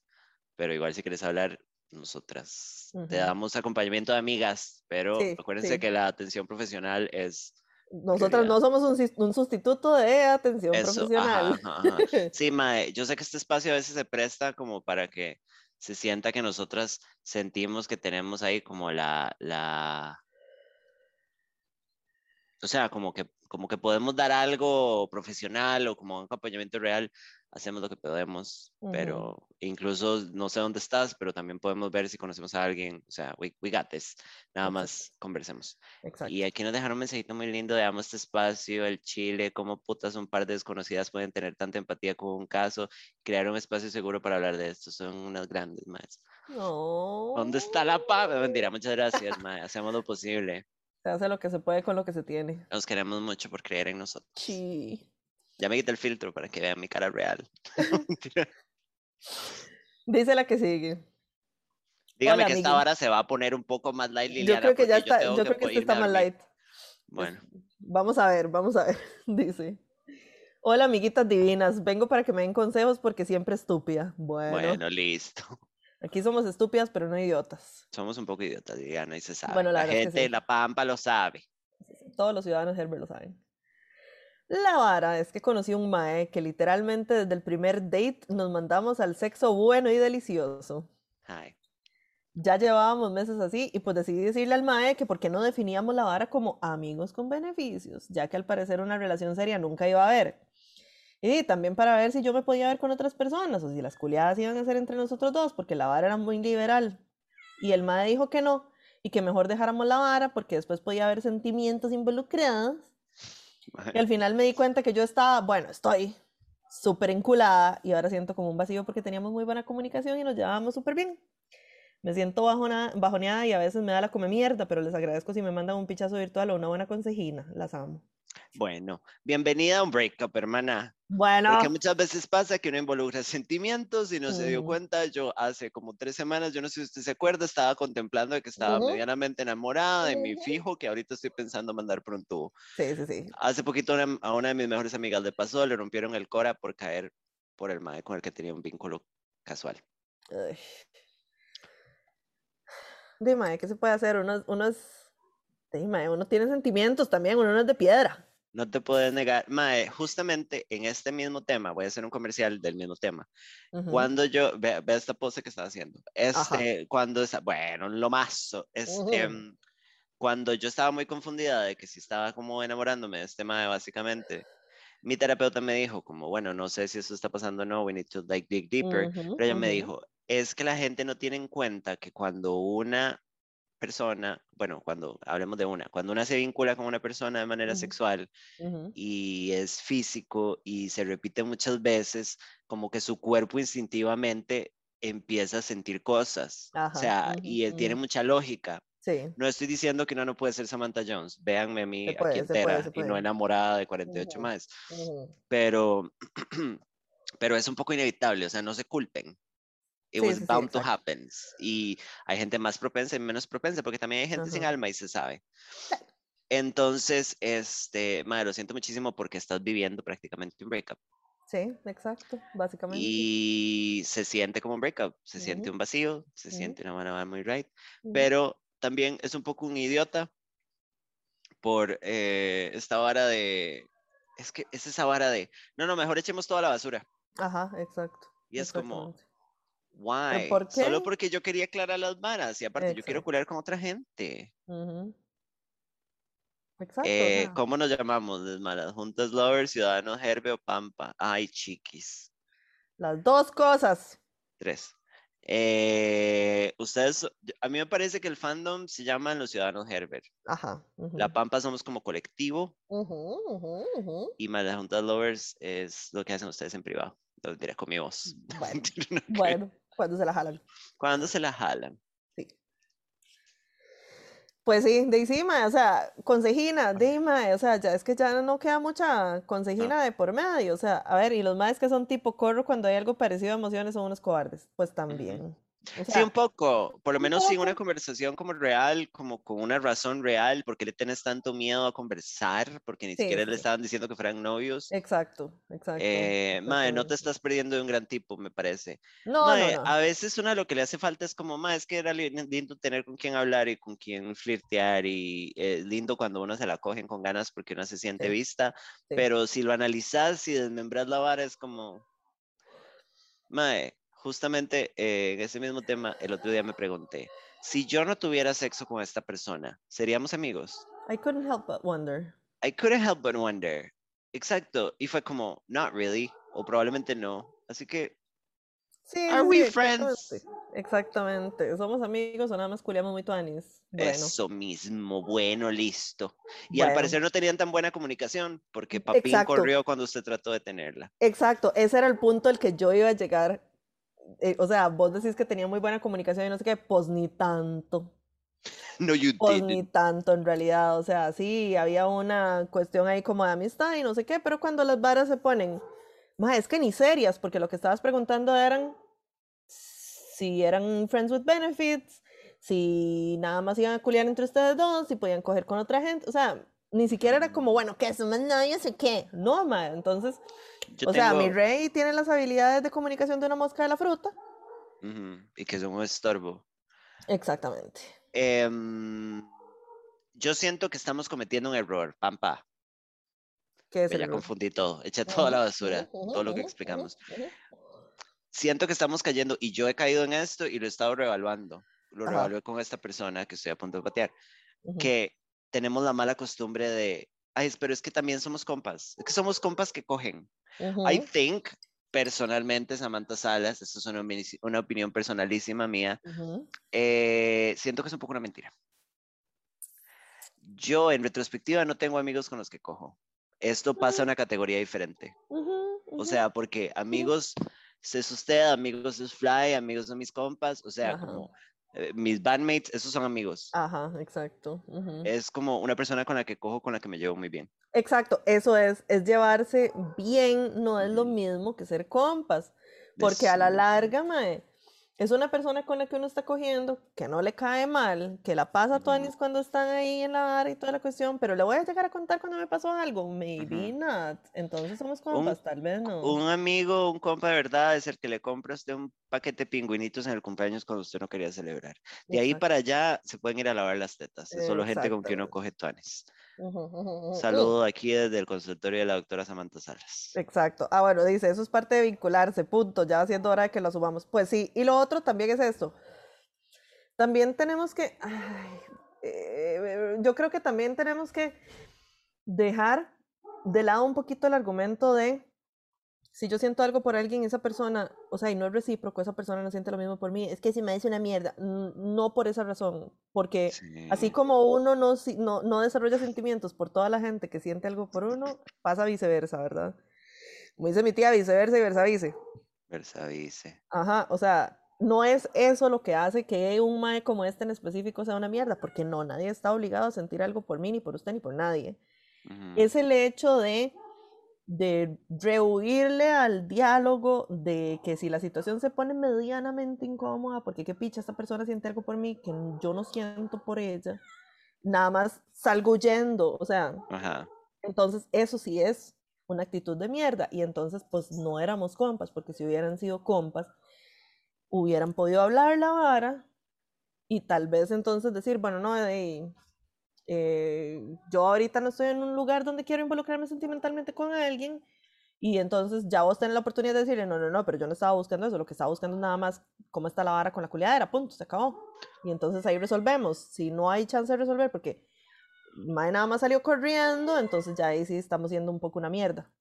pero igual si quieres hablar, nosotras te damos acompañamiento de amigas, pero Sí, acuérdense sí. que la atención profesional es Nosotras no somos un, sustituto de atención Eso, profesional. ajá, ajá, ajá. (laughs) Sí, mae, yo sé que este espacio a veces se presta como para que se sienta que nosotras sentimos que tenemos ahí como la, la, o sea, como que, como que podemos dar algo profesional o como un acompañamiento real, hacemos lo que podemos, Ujú. pero incluso no sé dónde estás, pero también podemos ver si conocemos a alguien, o sea, we, we got this, nada Exacto. más conversemos. Exacto. Y aquí nos dejaron un mensajito muy lindo de amo este espacio, el Chile, cómo putas un par de desconocidas pueden tener tanta empatía con un caso, crear un espacio seguro para hablar de esto, son unas grandes, más. No. ¿Dónde está la paz? Mentira, muchas gracias, mae, hacemos lo posible. (laughs) Se hace lo que se puede con lo que se tiene. Nos queremos mucho por creer en nosotros. Sí. Ya me quité el filtro para que vean mi cara real. (laughs) Dice la que sigue. Dígame Hola, que esta vara se va a poner un poco más light, Yo Liliana, creo que ya yo está, yo creo que este está más light. Bueno, Vamos a ver, vamos a ver. (laughs) Dice. Hola, amiguitas divinas. Vengo para que me den consejos porque siempre estúpida. Bueno, bueno, listo. aquí somos estúpidas, pero no idiotas. Somos un poco idiotas, Liliana, y se sabe. Bueno, la la gente sí. de La Pampa lo sabe. Todos los ciudadanos Herbert lo saben. La vara es que conocí un mae que literalmente desde el primer date nos mandamos al sexo bueno y delicioso. Ay. Ya llevábamos meses así y pues decidí decirle al mae que por qué no definíamos la vara como amigos con beneficios, ya que al parecer una relación seria nunca iba a haber. Y también para ver si yo me podía ver con otras personas o si las culiadas iban a ser entre nosotros dos, porque la vara era muy liberal. Y el mae dijo que no y que mejor dejáramos la vara porque después podía haber sentimientos involucrados. Y al final me di cuenta que yo estaba, bueno, estoy súper enculada y ahora siento como un vacío porque teníamos muy buena comunicación y nos llevábamos súper bien. Me siento bajona- bajoneada y a veces me da la come mierda, pero les agradezco si me mandan un pichazo virtual o una buena consejina. Las amo. Bueno, bienvenida a un breakup, hermana. Bueno, Porque muchas veces pasa que uno involucra sentimientos y no se dio cuenta. Yo hace como tres semanas, yo no sé si usted se acuerda, estaba contemplando de que estaba medianamente enamorada de mi fijo, que ahorita estoy pensando mandar por un tubo. sí, sí, sí. Hace poquito una- a una de mis mejores amigas le pasó, le rompieron el cora por caer por el mae con el que tenía un vínculo casual. Dime, ¿qué se puede hacer? Uno, es- uno es... Dime, uno tiene sentimientos también, uno no es de piedra. No te puedes negar, mae, justamente en este mismo tema, voy a hacer un comercial del mismo tema. Cuando yo, ve, ve esta pose que está haciendo. Este, cuando está, bueno, lo más, este, mm, cuando yo estaba muy confundida de que si estaba como enamorándome de este mae, básicamente, mi terapeuta me dijo como, bueno, no sé si eso está pasando o no, we need to like dig deeper, pero ella me dijo, es que la gente no tiene en cuenta que cuando una persona, bueno, cuando hablemos de una, cuando una se vincula con una persona de manera Ujú. sexual Ujú. y es físico y se repite muchas veces, como que su cuerpo instintivamente empieza a sentir cosas. O Ajá, sea, ujú, y eh, tiene mucha lógica. Sí, No estoy diciendo que una no puede ser Samantha Jones. Véanme a mí puede, aquí se puede, entera se y no puede. enamorada de 48 Ujú. más. Pero, (clears throat) pero es un poco inevitable, o sea, no se culpen. It Sí, was sí, sí, bound to exacto. happen. Y hay gente más propensa y menos propensa, porque también hay gente sin alma y se sabe. Entonces, este, madre, lo siento muchísimo porque estás viviendo prácticamente un breakup. Sí, exacto, básicamente. Y se siente como un breakup, se siente Ujú. un vacío, se Ujú. siente una manera muy right, Ujú. pero también es un poco un idiota por eh, esta vara de, es que es esa vara de, no, no, mejor echemos toda la basura. Ajá, exacto. Y es como. Why? por Solo qué? porque yo quería aclarar las varas y aparte yo quiero curar con otra gente. Exacto, o Eh, sea, ¿Cómo nos llamamos? Las malas juntas lovers, ciudadanos Herbe o Pampa. Ay, chiquis. las dos cosas. Tres. Eh, ustedes, a mí me parece que el fandom se llama Los Ciudadanos Herbert. Ajá. La Pampa somos como colectivo y más la Junta de Lovers es lo que hacen ustedes en privado. Lo diré con mi voz. (laughs) Bueno, No creo. Bueno, cuando se la jalan. ¿Cuándo se la jalan? Sí. Pues sí, de encima, o sea, consejina, dime, o sea, ya es que ya no queda mucha consejina de por medio, o sea, a ver, y los más que son tipo corro cuando hay algo parecido a emociones son unos cobardes, pues también. O Sí, un poco, por lo menos sí una conversación como real, como con una razón real, porque le tenés tanto miedo a conversar, porque ni Sí, siquiera le sí. estaban diciendo que fueran novios. Exacto, exacto. Eh, mae, no te estás perdiendo de un gran tipo, me parece. No, Mae, no, no. a veces una lo que le hace falta es como, mae, es que era li- lindo tener con quien hablar y con quien flirtear y es lindo cuando uno se la cogen con ganas porque uno se siente vista, pero si lo analizas y desmembras la vara es como, mae, justamente eh, en ese mismo tema el otro día me pregunté, si yo no tuviera sexo con esta persona, ¿seríamos amigos? I couldn't help but wonder. I couldn't help but wonder. Exacto, y fue como, not really, o probablemente no. Así que, Sí, are sí, we friends? exactamente. Exactamente. ¿Somos amigos o nada más culiamos muy tuanis? Bueno, Eso mismo, bueno, listo. Y al bueno. parecer no tenían tan buena comunicación porque Papín Exacto. corrió cuando usted trató de tenerla. Exacto, ese era el punto al que yo iba a llegar. Eh, o sea, vos decís que tenía muy buena comunicación y no sé qué, pues ni tanto, No, you pues ni didn't. tanto en realidad. O sea, sí, había una cuestión ahí como de amistad y no sé qué, pero cuando las varas se ponen, más es que ni serias, porque lo que estabas preguntando eran si eran friends with benefits, si nada más iban a culiar entre ustedes dos, si podían coger con otra gente. O sea, ni siquiera era como, bueno, ¿qué somos novios o qué? No, ma, entonces. Yo O sea, mi rey tiene las habilidades de comunicación de una mosca de la fruta. Ujú, y que son un estorbo. Exactamente. Em, yo siento que estamos cometiendo un error, Pampa. ¿Qué es que el ya error? confundí todo. Echa toda la basura, todo lo que explicamos. Siento que estamos cayendo y yo he caído en esto y lo he estado reevaluando. Lo Ajá. reevalué con esta persona que estoy a punto de patear. Que tenemos la mala costumbre de, ay, pero es que también somos compas, es que somos compas que cogen. I Ujú, think, personalmente, Samantha Salas, esto es una, una opinión personalísima mía, ujú. eh, siento que es un poco una mentira. Yo, en retrospectiva, no tengo amigos con los que cojo. Esto pasa a una categoría diferente. O sea, porque amigos es usted, amigos es Fly, amigos son mis compas, o sea, Ajá. como mis bandmates, esos son amigos. Ajá, exacto. Es como una persona con la que cojo, con la que me llevo muy bien. Exacto, eso es, es llevarse bien, no es lo mismo que ser compas, porque a la larga, mae, es una persona con la que uno está cogiendo, que no le cae mal, que la pasa Ujú. tuanis cuando están ahí en la vara y toda la cuestión, pero le voy a llegar a contar cuando me pasó algo, maybe not, entonces somos compas, tal vez no. Un amigo, un compa de verdad es el que le compra a usted un paquete de pingüinitos en el cumpleaños cuando usted no quería celebrar. De ahí para allá se pueden ir a lavar las tetas. Es solo gente con quien uno coge tuanes. Saludo aquí desde el consultorio de la doctora Samantha Salas. Exacto. Ah, bueno, dice, eso es parte de vincularse, punto. Ya siendo hora de que lo subamos. Pues sí. Y lo otro también es esto. También tenemos que, ay, eh, yo creo que también tenemos que dejar de lado un poquito el argumento de si yo siento algo por alguien, esa persona, o sea, y no es recíproco, esa persona no siente lo mismo por mí, es que si me dice una mierda, no por esa razón, porque así Sí. como uno no, no, no desarrolla sentimientos por toda la gente que siente algo por uno, pasa viceversa, ¿verdad? Como dice mi tía, viceversa y versa vice. Versavice. Ajá, o sea, no es eso lo que hace que un mae como este en específico sea una mierda, porque no, nadie está obligado a sentir algo por mí, ni por usted, ni por nadie. Es el hecho de, de rehuirle al diálogo de que si la situación se pone medianamente incómoda, porque qué picha, esta persona siente algo por mí que yo no siento por ella, nada más salgo huyendo, o sea, Ajá. entonces eso sí es una actitud de mierda y entonces pues no éramos compas, porque si hubieran sido compas, hubieran podido hablar la vara y tal vez entonces decir, bueno, no, de, eh, yo ahorita no estoy en un lugar donde quiero involucrarme sentimentalmente con alguien y entonces ya vos tenés la oportunidad de decirle, no, no, no, pero yo no estaba buscando eso, lo que estaba buscando es nada más cómo está la vara con la culiadera, punto, se acabó. Y entonces ahí resolvemos. Si no hay chance de resolver, porque Mae nada más salió corriendo, entonces ya ahí sí estamos siendo un poco una mierda.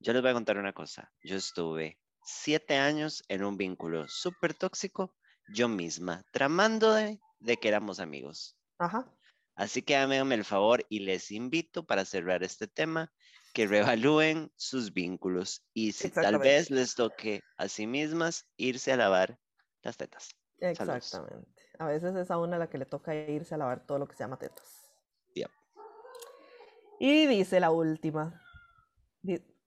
Yo les voy a contar una cosa. Yo estuve siete años en un vínculo súper tóxico, yo misma, tramando de, de que éramos amigos. Ajá. Así que háganme el favor y les invito para cerrar este tema que reevalúen sus vínculos y si tal vez les toque a sí mismas irse a lavar las tetas. Saludos. Exactamente. A veces es a una la que le toca irse a lavar todo lo que se llama tetas. Yep. Y dice la última.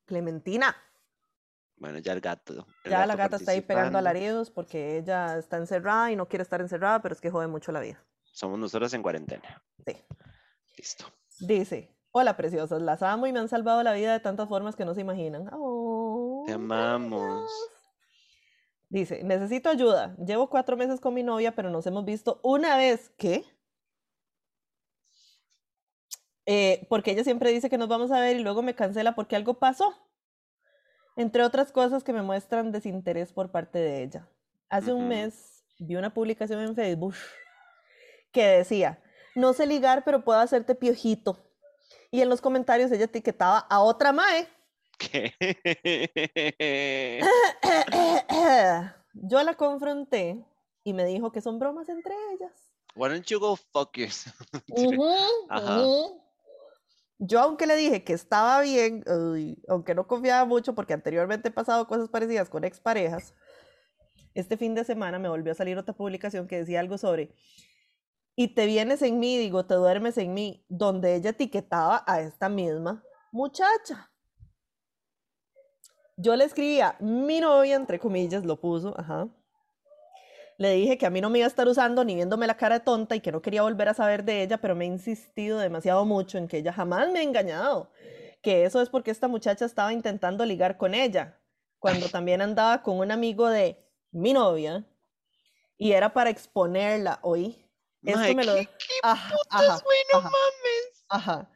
Clementina. Bueno, ya el gato. el Ya la gata está ahí pegando alaridos porque ella está encerrada y no quiere estar encerrada, pero es que jode mucho la vida. Somos nosotros en cuarentena. Sí. Listo. Dice, hola preciosas, las amo y me han salvado la vida de tantas formas que no se imaginan. Oh, Te amamos. Dice, necesito ayuda. Llevo cuatro meses con mi novia, pero nos hemos visto una vez. ¿Qué? Eh, porque ella siempre dice que nos vamos a ver y luego me cancela porque algo pasó. Entre otras cosas que me muestran desinterés por parte de ella. Hace un mes vi una publicación en Facebook que decía, no sé ligar, pero puedo hacerte piojito. Y en los comentarios ella etiquetaba a otra mae. ¿Qué? (coughs) Yo la confronté y me dijo que son bromas entre ellas. Why don't you go fuck yourself? (laughs) Ujú, Ajá. ujú. Yo, aunque le dije que estaba bien, uy, aunque no confiaba mucho porque anteriormente he pasado cosas parecidas con exparejas, este fin de semana me volvió a salir otra publicación que decía algo sobre, y te vienes en mí, digo, te duermes en mí, donde ella etiquetaba a esta misma muchacha. Yo le escribía, mi novia, entre comillas, lo puso, ajá. Le dije que a mí no me iba a estar usando ni viéndome la cara de tonta y que no quería volver a saber de ella, pero me ha insistido demasiado mucho en que ella jamás me ha engañado. Que eso es porque esta muchacha estaba intentando ligar con ella, cuando también andaba con un amigo de mi novia y era para exponerla, ¿oí? Esto me lo... ¿qué- ajá. mames. Ajá.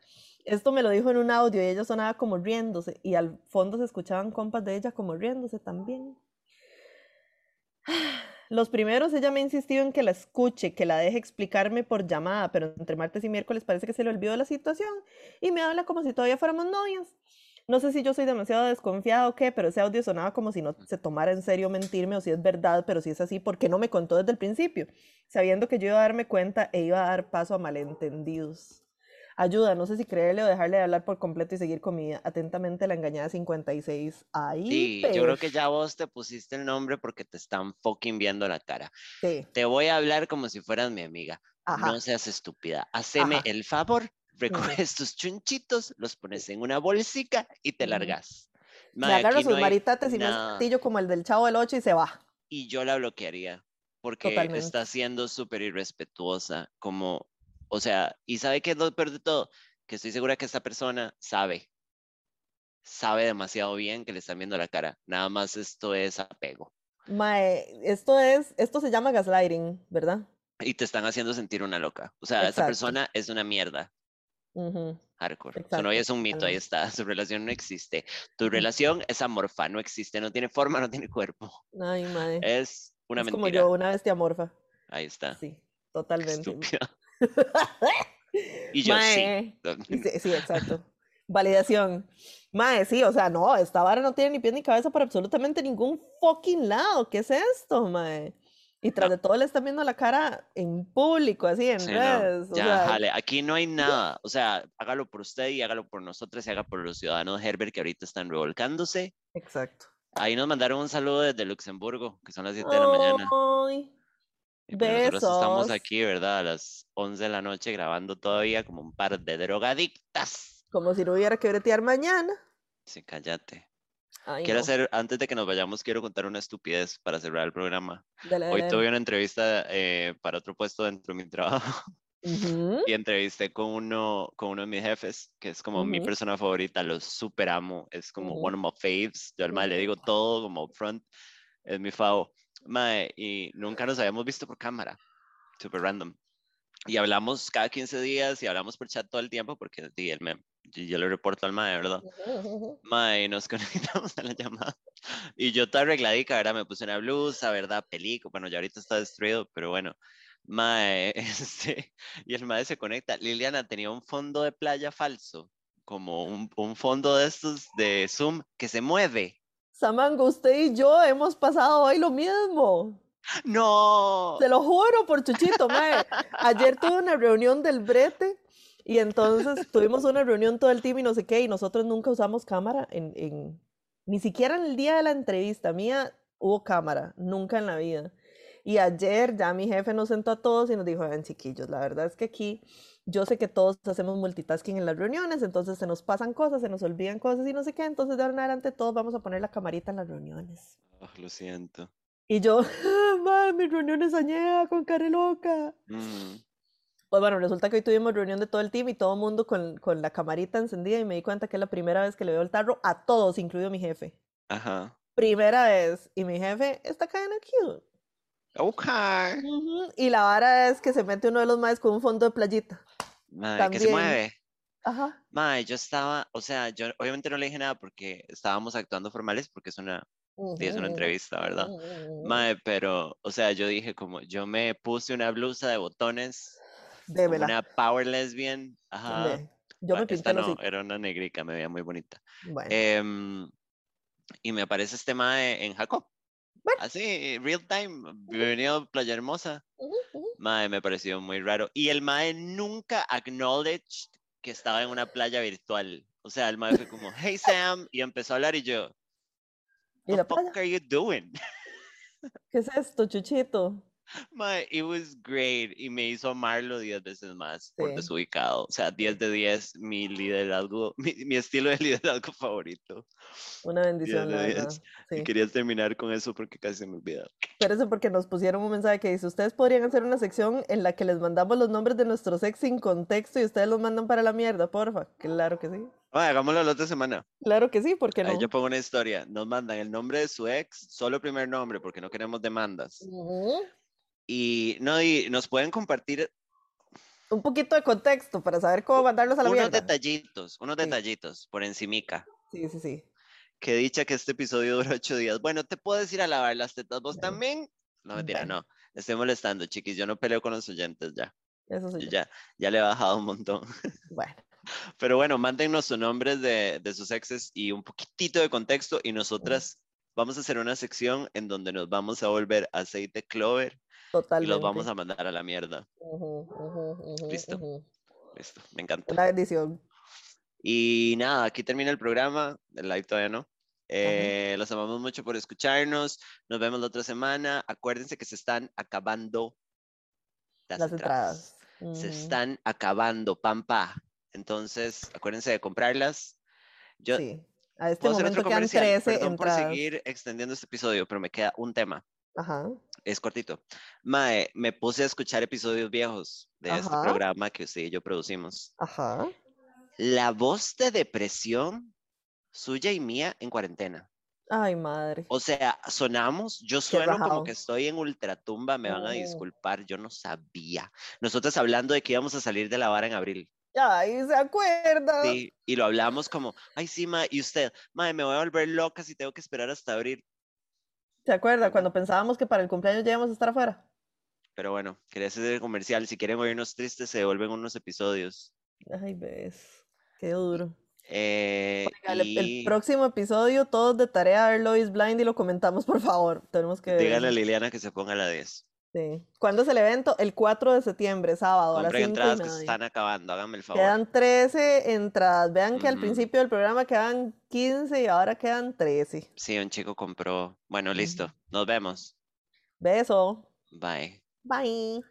Esto me lo dijo en un audio y ella sonaba como riéndose y al fondo se escuchaban compas de ella como riéndose también. (sighs) Los primeros ella me ha insistido en que la escuche, que la deje explicarme por llamada, pero entre martes y miércoles parece que se le olvidó la situación y me habla como si todavía fuéramos novias. No sé si yo soy demasiado desconfiada o qué, pero ese audio sonaba como si no se tomara en serio mentirme o si es verdad, pero si es así, ¿por qué no me contó desde el principio? Sabiendo que yo iba a darme cuenta e iba a dar paso a malentendidos. Ayuda, no sé si creerle o dejarle de hablar por completo y seguir con mi vida. Atentamente, la engañada 56. Ahí, Sí, yo creo que ya vos te pusiste el nombre porque te están fucking viendo la cara. Sí, Te voy a hablar como si fueras mi amiga. ajá. No seas estúpida. Haceme Ajá. el favor, recoges tus chunchitos, los pones en una bolsica y te largas. Me Mae, agarra sus no maritates y nada. castillo como el del Chavo del 8 y se va. Y yo la bloquearía porque Totalmente. está siendo súper irrespetuosa. Como, o sea, y sabe que es lo peor de todo, que estoy segura que esta persona sabe, sabe demasiado bien que le están viendo la cara. Nada más esto es apego. Mae, esto es, esto se llama gaslighting, ¿verdad? Y te están haciendo sentir una loca. O sea, esta Exacto. persona es una mierda. Ujú, Hardcore. Su Exacto, novia es un mito, ahí está. (laughs) Su relación no existe. Tu relación es amorfa, no existe, no tiene forma, no tiene cuerpo. Ay, mae. Es una Es como yo, una bestia amorfa. Ahí está. Sí, totalmente. Estúpida. (laughs) Y yo sí. Mae, Sí, sí, exacto. Validación. Mae, sí, o sea, no, esta vara no tiene ni pies ni cabeza por absolutamente ningún fucking lado. ¿Qué es esto, mae? Y tras de todo le están viendo la cara en público, así, en Sí, no, redes. o Ya, sea, jale. Aquí no hay nada. O sea, hágalo por usted y hágalo por nosotros y haga por los ciudadanos de Herbert que ahorita están revolcándose. Exacto. Ahí nos mandaron un saludo desde Luxemburgo, que son las 7 de la mañana. Ay, pues nosotros estamos besos. aquí, ¿verdad? A las 11 de la noche grabando todavía como un par de drogadictas. como si no hubiera que bretear mañana. Sí, cállate. Ay, Quiero no. hacer, antes de que nos vayamos, quiero contar una estupidez para cerrar el programa. Dale, Hoy dale, tuve una entrevista eh, para otro puesto dentro de mi trabajo Ujú, (laughs) y entrevisté con uno, con uno de mis jefes, que es como mi Ujú. persona favorita, lo super amo, es como Ujú. one of my faves. Yo al mae le digo todo como upfront, es mi favo. Mae, y nunca nos habíamos visto por cámara, super random. Y hablamos cada 15 días y hablamos por chat todo el tiempo porque él me, yo, yo le reporto al mae, ¿verdad? (laughs) Mae, nos (laughs) conectamos a la llamada. Y yo toda arregladica, ¿verdad? Me puse una blusa, ¿verdad? Pelico. Bueno, ya ahorita está destruido, pero bueno. Mae, (laughs) este, y el mae se conecta. Liliana tenía un fondo de playa falso, como un, un fondo de estos de Zoom que se mueve. Samango, usted y yo hemos pasado hoy lo mismo. No. Te lo juro por Chuchito, mae. Ayer tuve una reunión del brete y entonces tuvimos una reunión todo el team y no sé qué, y nosotros nunca usamos cámara en, en, ni siquiera en el día de la entrevista mía hubo cámara, nunca en la vida. Y ayer ya mi jefe nos sentó a todos y nos dijo, vean chiquillos, la verdad es que aquí yo sé que todos hacemos multitasking en las reuniones, entonces se nos pasan cosas, se nos olvidan cosas y no sé qué, entonces de ahora en adelante todos vamos a poner la camarita en las reuniones. Oh, lo siento. Y yo, (laughs) madre, mi reunión es añeja con cara loca. Mm. Pues bueno, resulta que hoy tuvimos reunión de todo el team y todo el mundo con, con la camarita encendida y me di cuenta que es la primera vez que le veo el tarro a todos, incluido mi jefe. Ajá. Primera vez. Y mi jefe está kind of cute. Ok. Ujú, Y la vara es que se mete uno de los maes con un fondo de playita. Madre, que se También. mueve. Ajá. Madre, yo estaba, o sea, yo obviamente no le dije nada porque estábamos actuando formales porque es una, sí, es una entrevista, ¿verdad? ujú. Mae, pero, o sea, yo dije como, yo me puse una blusa de botones, como Démela. una power lesbian, ajá. Yo Ah, me pinté esta los no, era una negrica, me veía muy bonita. Bueno, Em, y me aparece este mae en Jacob. Bueno. Así, real time, bienvenido a Playa Hermosa. ujú, ujú. Mae, me pareció muy raro. Y el mae nunca acknowledged que estaba en una playa virtual. O sea, el mae fue como, (laughs) hey Sam, y empezó a hablar y yo, ¿Y what la the fuck playa? are you doing? ¿Qué es esto, Chuchito? Mae, it was great. Y me hizo amarlo 10 veces más por Sí. desubicado. O sea, 10 de 10, mi liderazgo, (laughs) mi, mi estilo de liderazgo favorito. Una bendición, de la verdad. diez. Sí. Y quería terminar con eso porque casi me olvida. Espérense porque nos pusieron un mensaje que dice, ustedes podrían hacer una sección en la que les mandamos los nombres de nuestros ex sin contexto y ustedes los mandan para la mierda, porfa. Claro que sí. Mae, hagámoslo la otra semana. Claro que sí, ¿por qué no? Ahí yo pongo una historia. Nos mandan el nombre de su ex, solo primer nombre, porque no queremos demandas. Ujú. Y no, y nos pueden compartir Un poquito de contexto para saber cómo mandarlos a la unos mierda. detallitos, unos Sí. detallitos por encimica. Sí, sí, sí. Que dicha que este episodio (laughs) dura ocho días. Bueno, te puedes ir a lavar las tetas vos también. No, mentira, no. Estoy molestando, chiquis. Yo no peleo con los oyentes ya. Eso yo. ya, ya le he bajado un montón. (laughs) Bueno, Pero bueno, mándennos sus nombres de, de sus exes y un poquitito de contexto y nosotras vamos a hacer una sección en donde nos vamos a volver aceite clover y totalmente. los vamos a mandar a la mierda. Ujú, ujú, ujú, Listo. ujú. Listo, me encanta. Una bendición. Y nada, aquí termina el programa. El live todavía no. Eh, los amamos mucho por escucharnos. Nos vemos la otra semana. Acuérdense que se están acabando las, Las entradas. entradas. Se están acabando, pampa. Entonces, acuérdense de comprarlas. Yo Sí. A este momento quedan comercial. 13 Perdón por entradas. seguir extendiendo este episodio, pero me queda un tema. Ajá. Es cortito. Mae, me puse a escuchar episodios viejos de este Ajá. programa que usted y yo producimos. Ajá. La voz de depresión suya y mía en cuarentena. Ay, madre. O sea, sonamos, yo sueno como que estoy en ultratumba, me van a disculpar, yo no sabía. Nosotros hablando de que íbamos a salir de la vara en abril. Ay, ¿se acuerda? Sí, y lo hablamos como, ay, sí, ma, y usted, ma, me voy a volver loca si tengo que esperar hasta abril. ¿Se acuerda cuando pensábamos que para el cumpleaños ya íbamos a estar afuera? Pero bueno, quería hacer el comercial. Si quieren oírnos tristes, se devuelven unos episodios. Ay, ves. Qué duro. Eh, Oiga, el, el y próximo episodio, todos de tarea ver Lois Blind y lo comentamos, por favor. Tenemos que ver. díganle a. Liliana que se ponga a la 10. Sí. ¿Cuándo es el evento? El 4 de septiembre, sábado, a las Compren 5 y entradas que se están acabando, háganme el favor. Quedan 13 entradas. Vean que al principio del programa quedan 15 y ahora quedan 13. Sí, un chico compró. Bueno, listo. Nos vemos. Beso. Bye. Bye.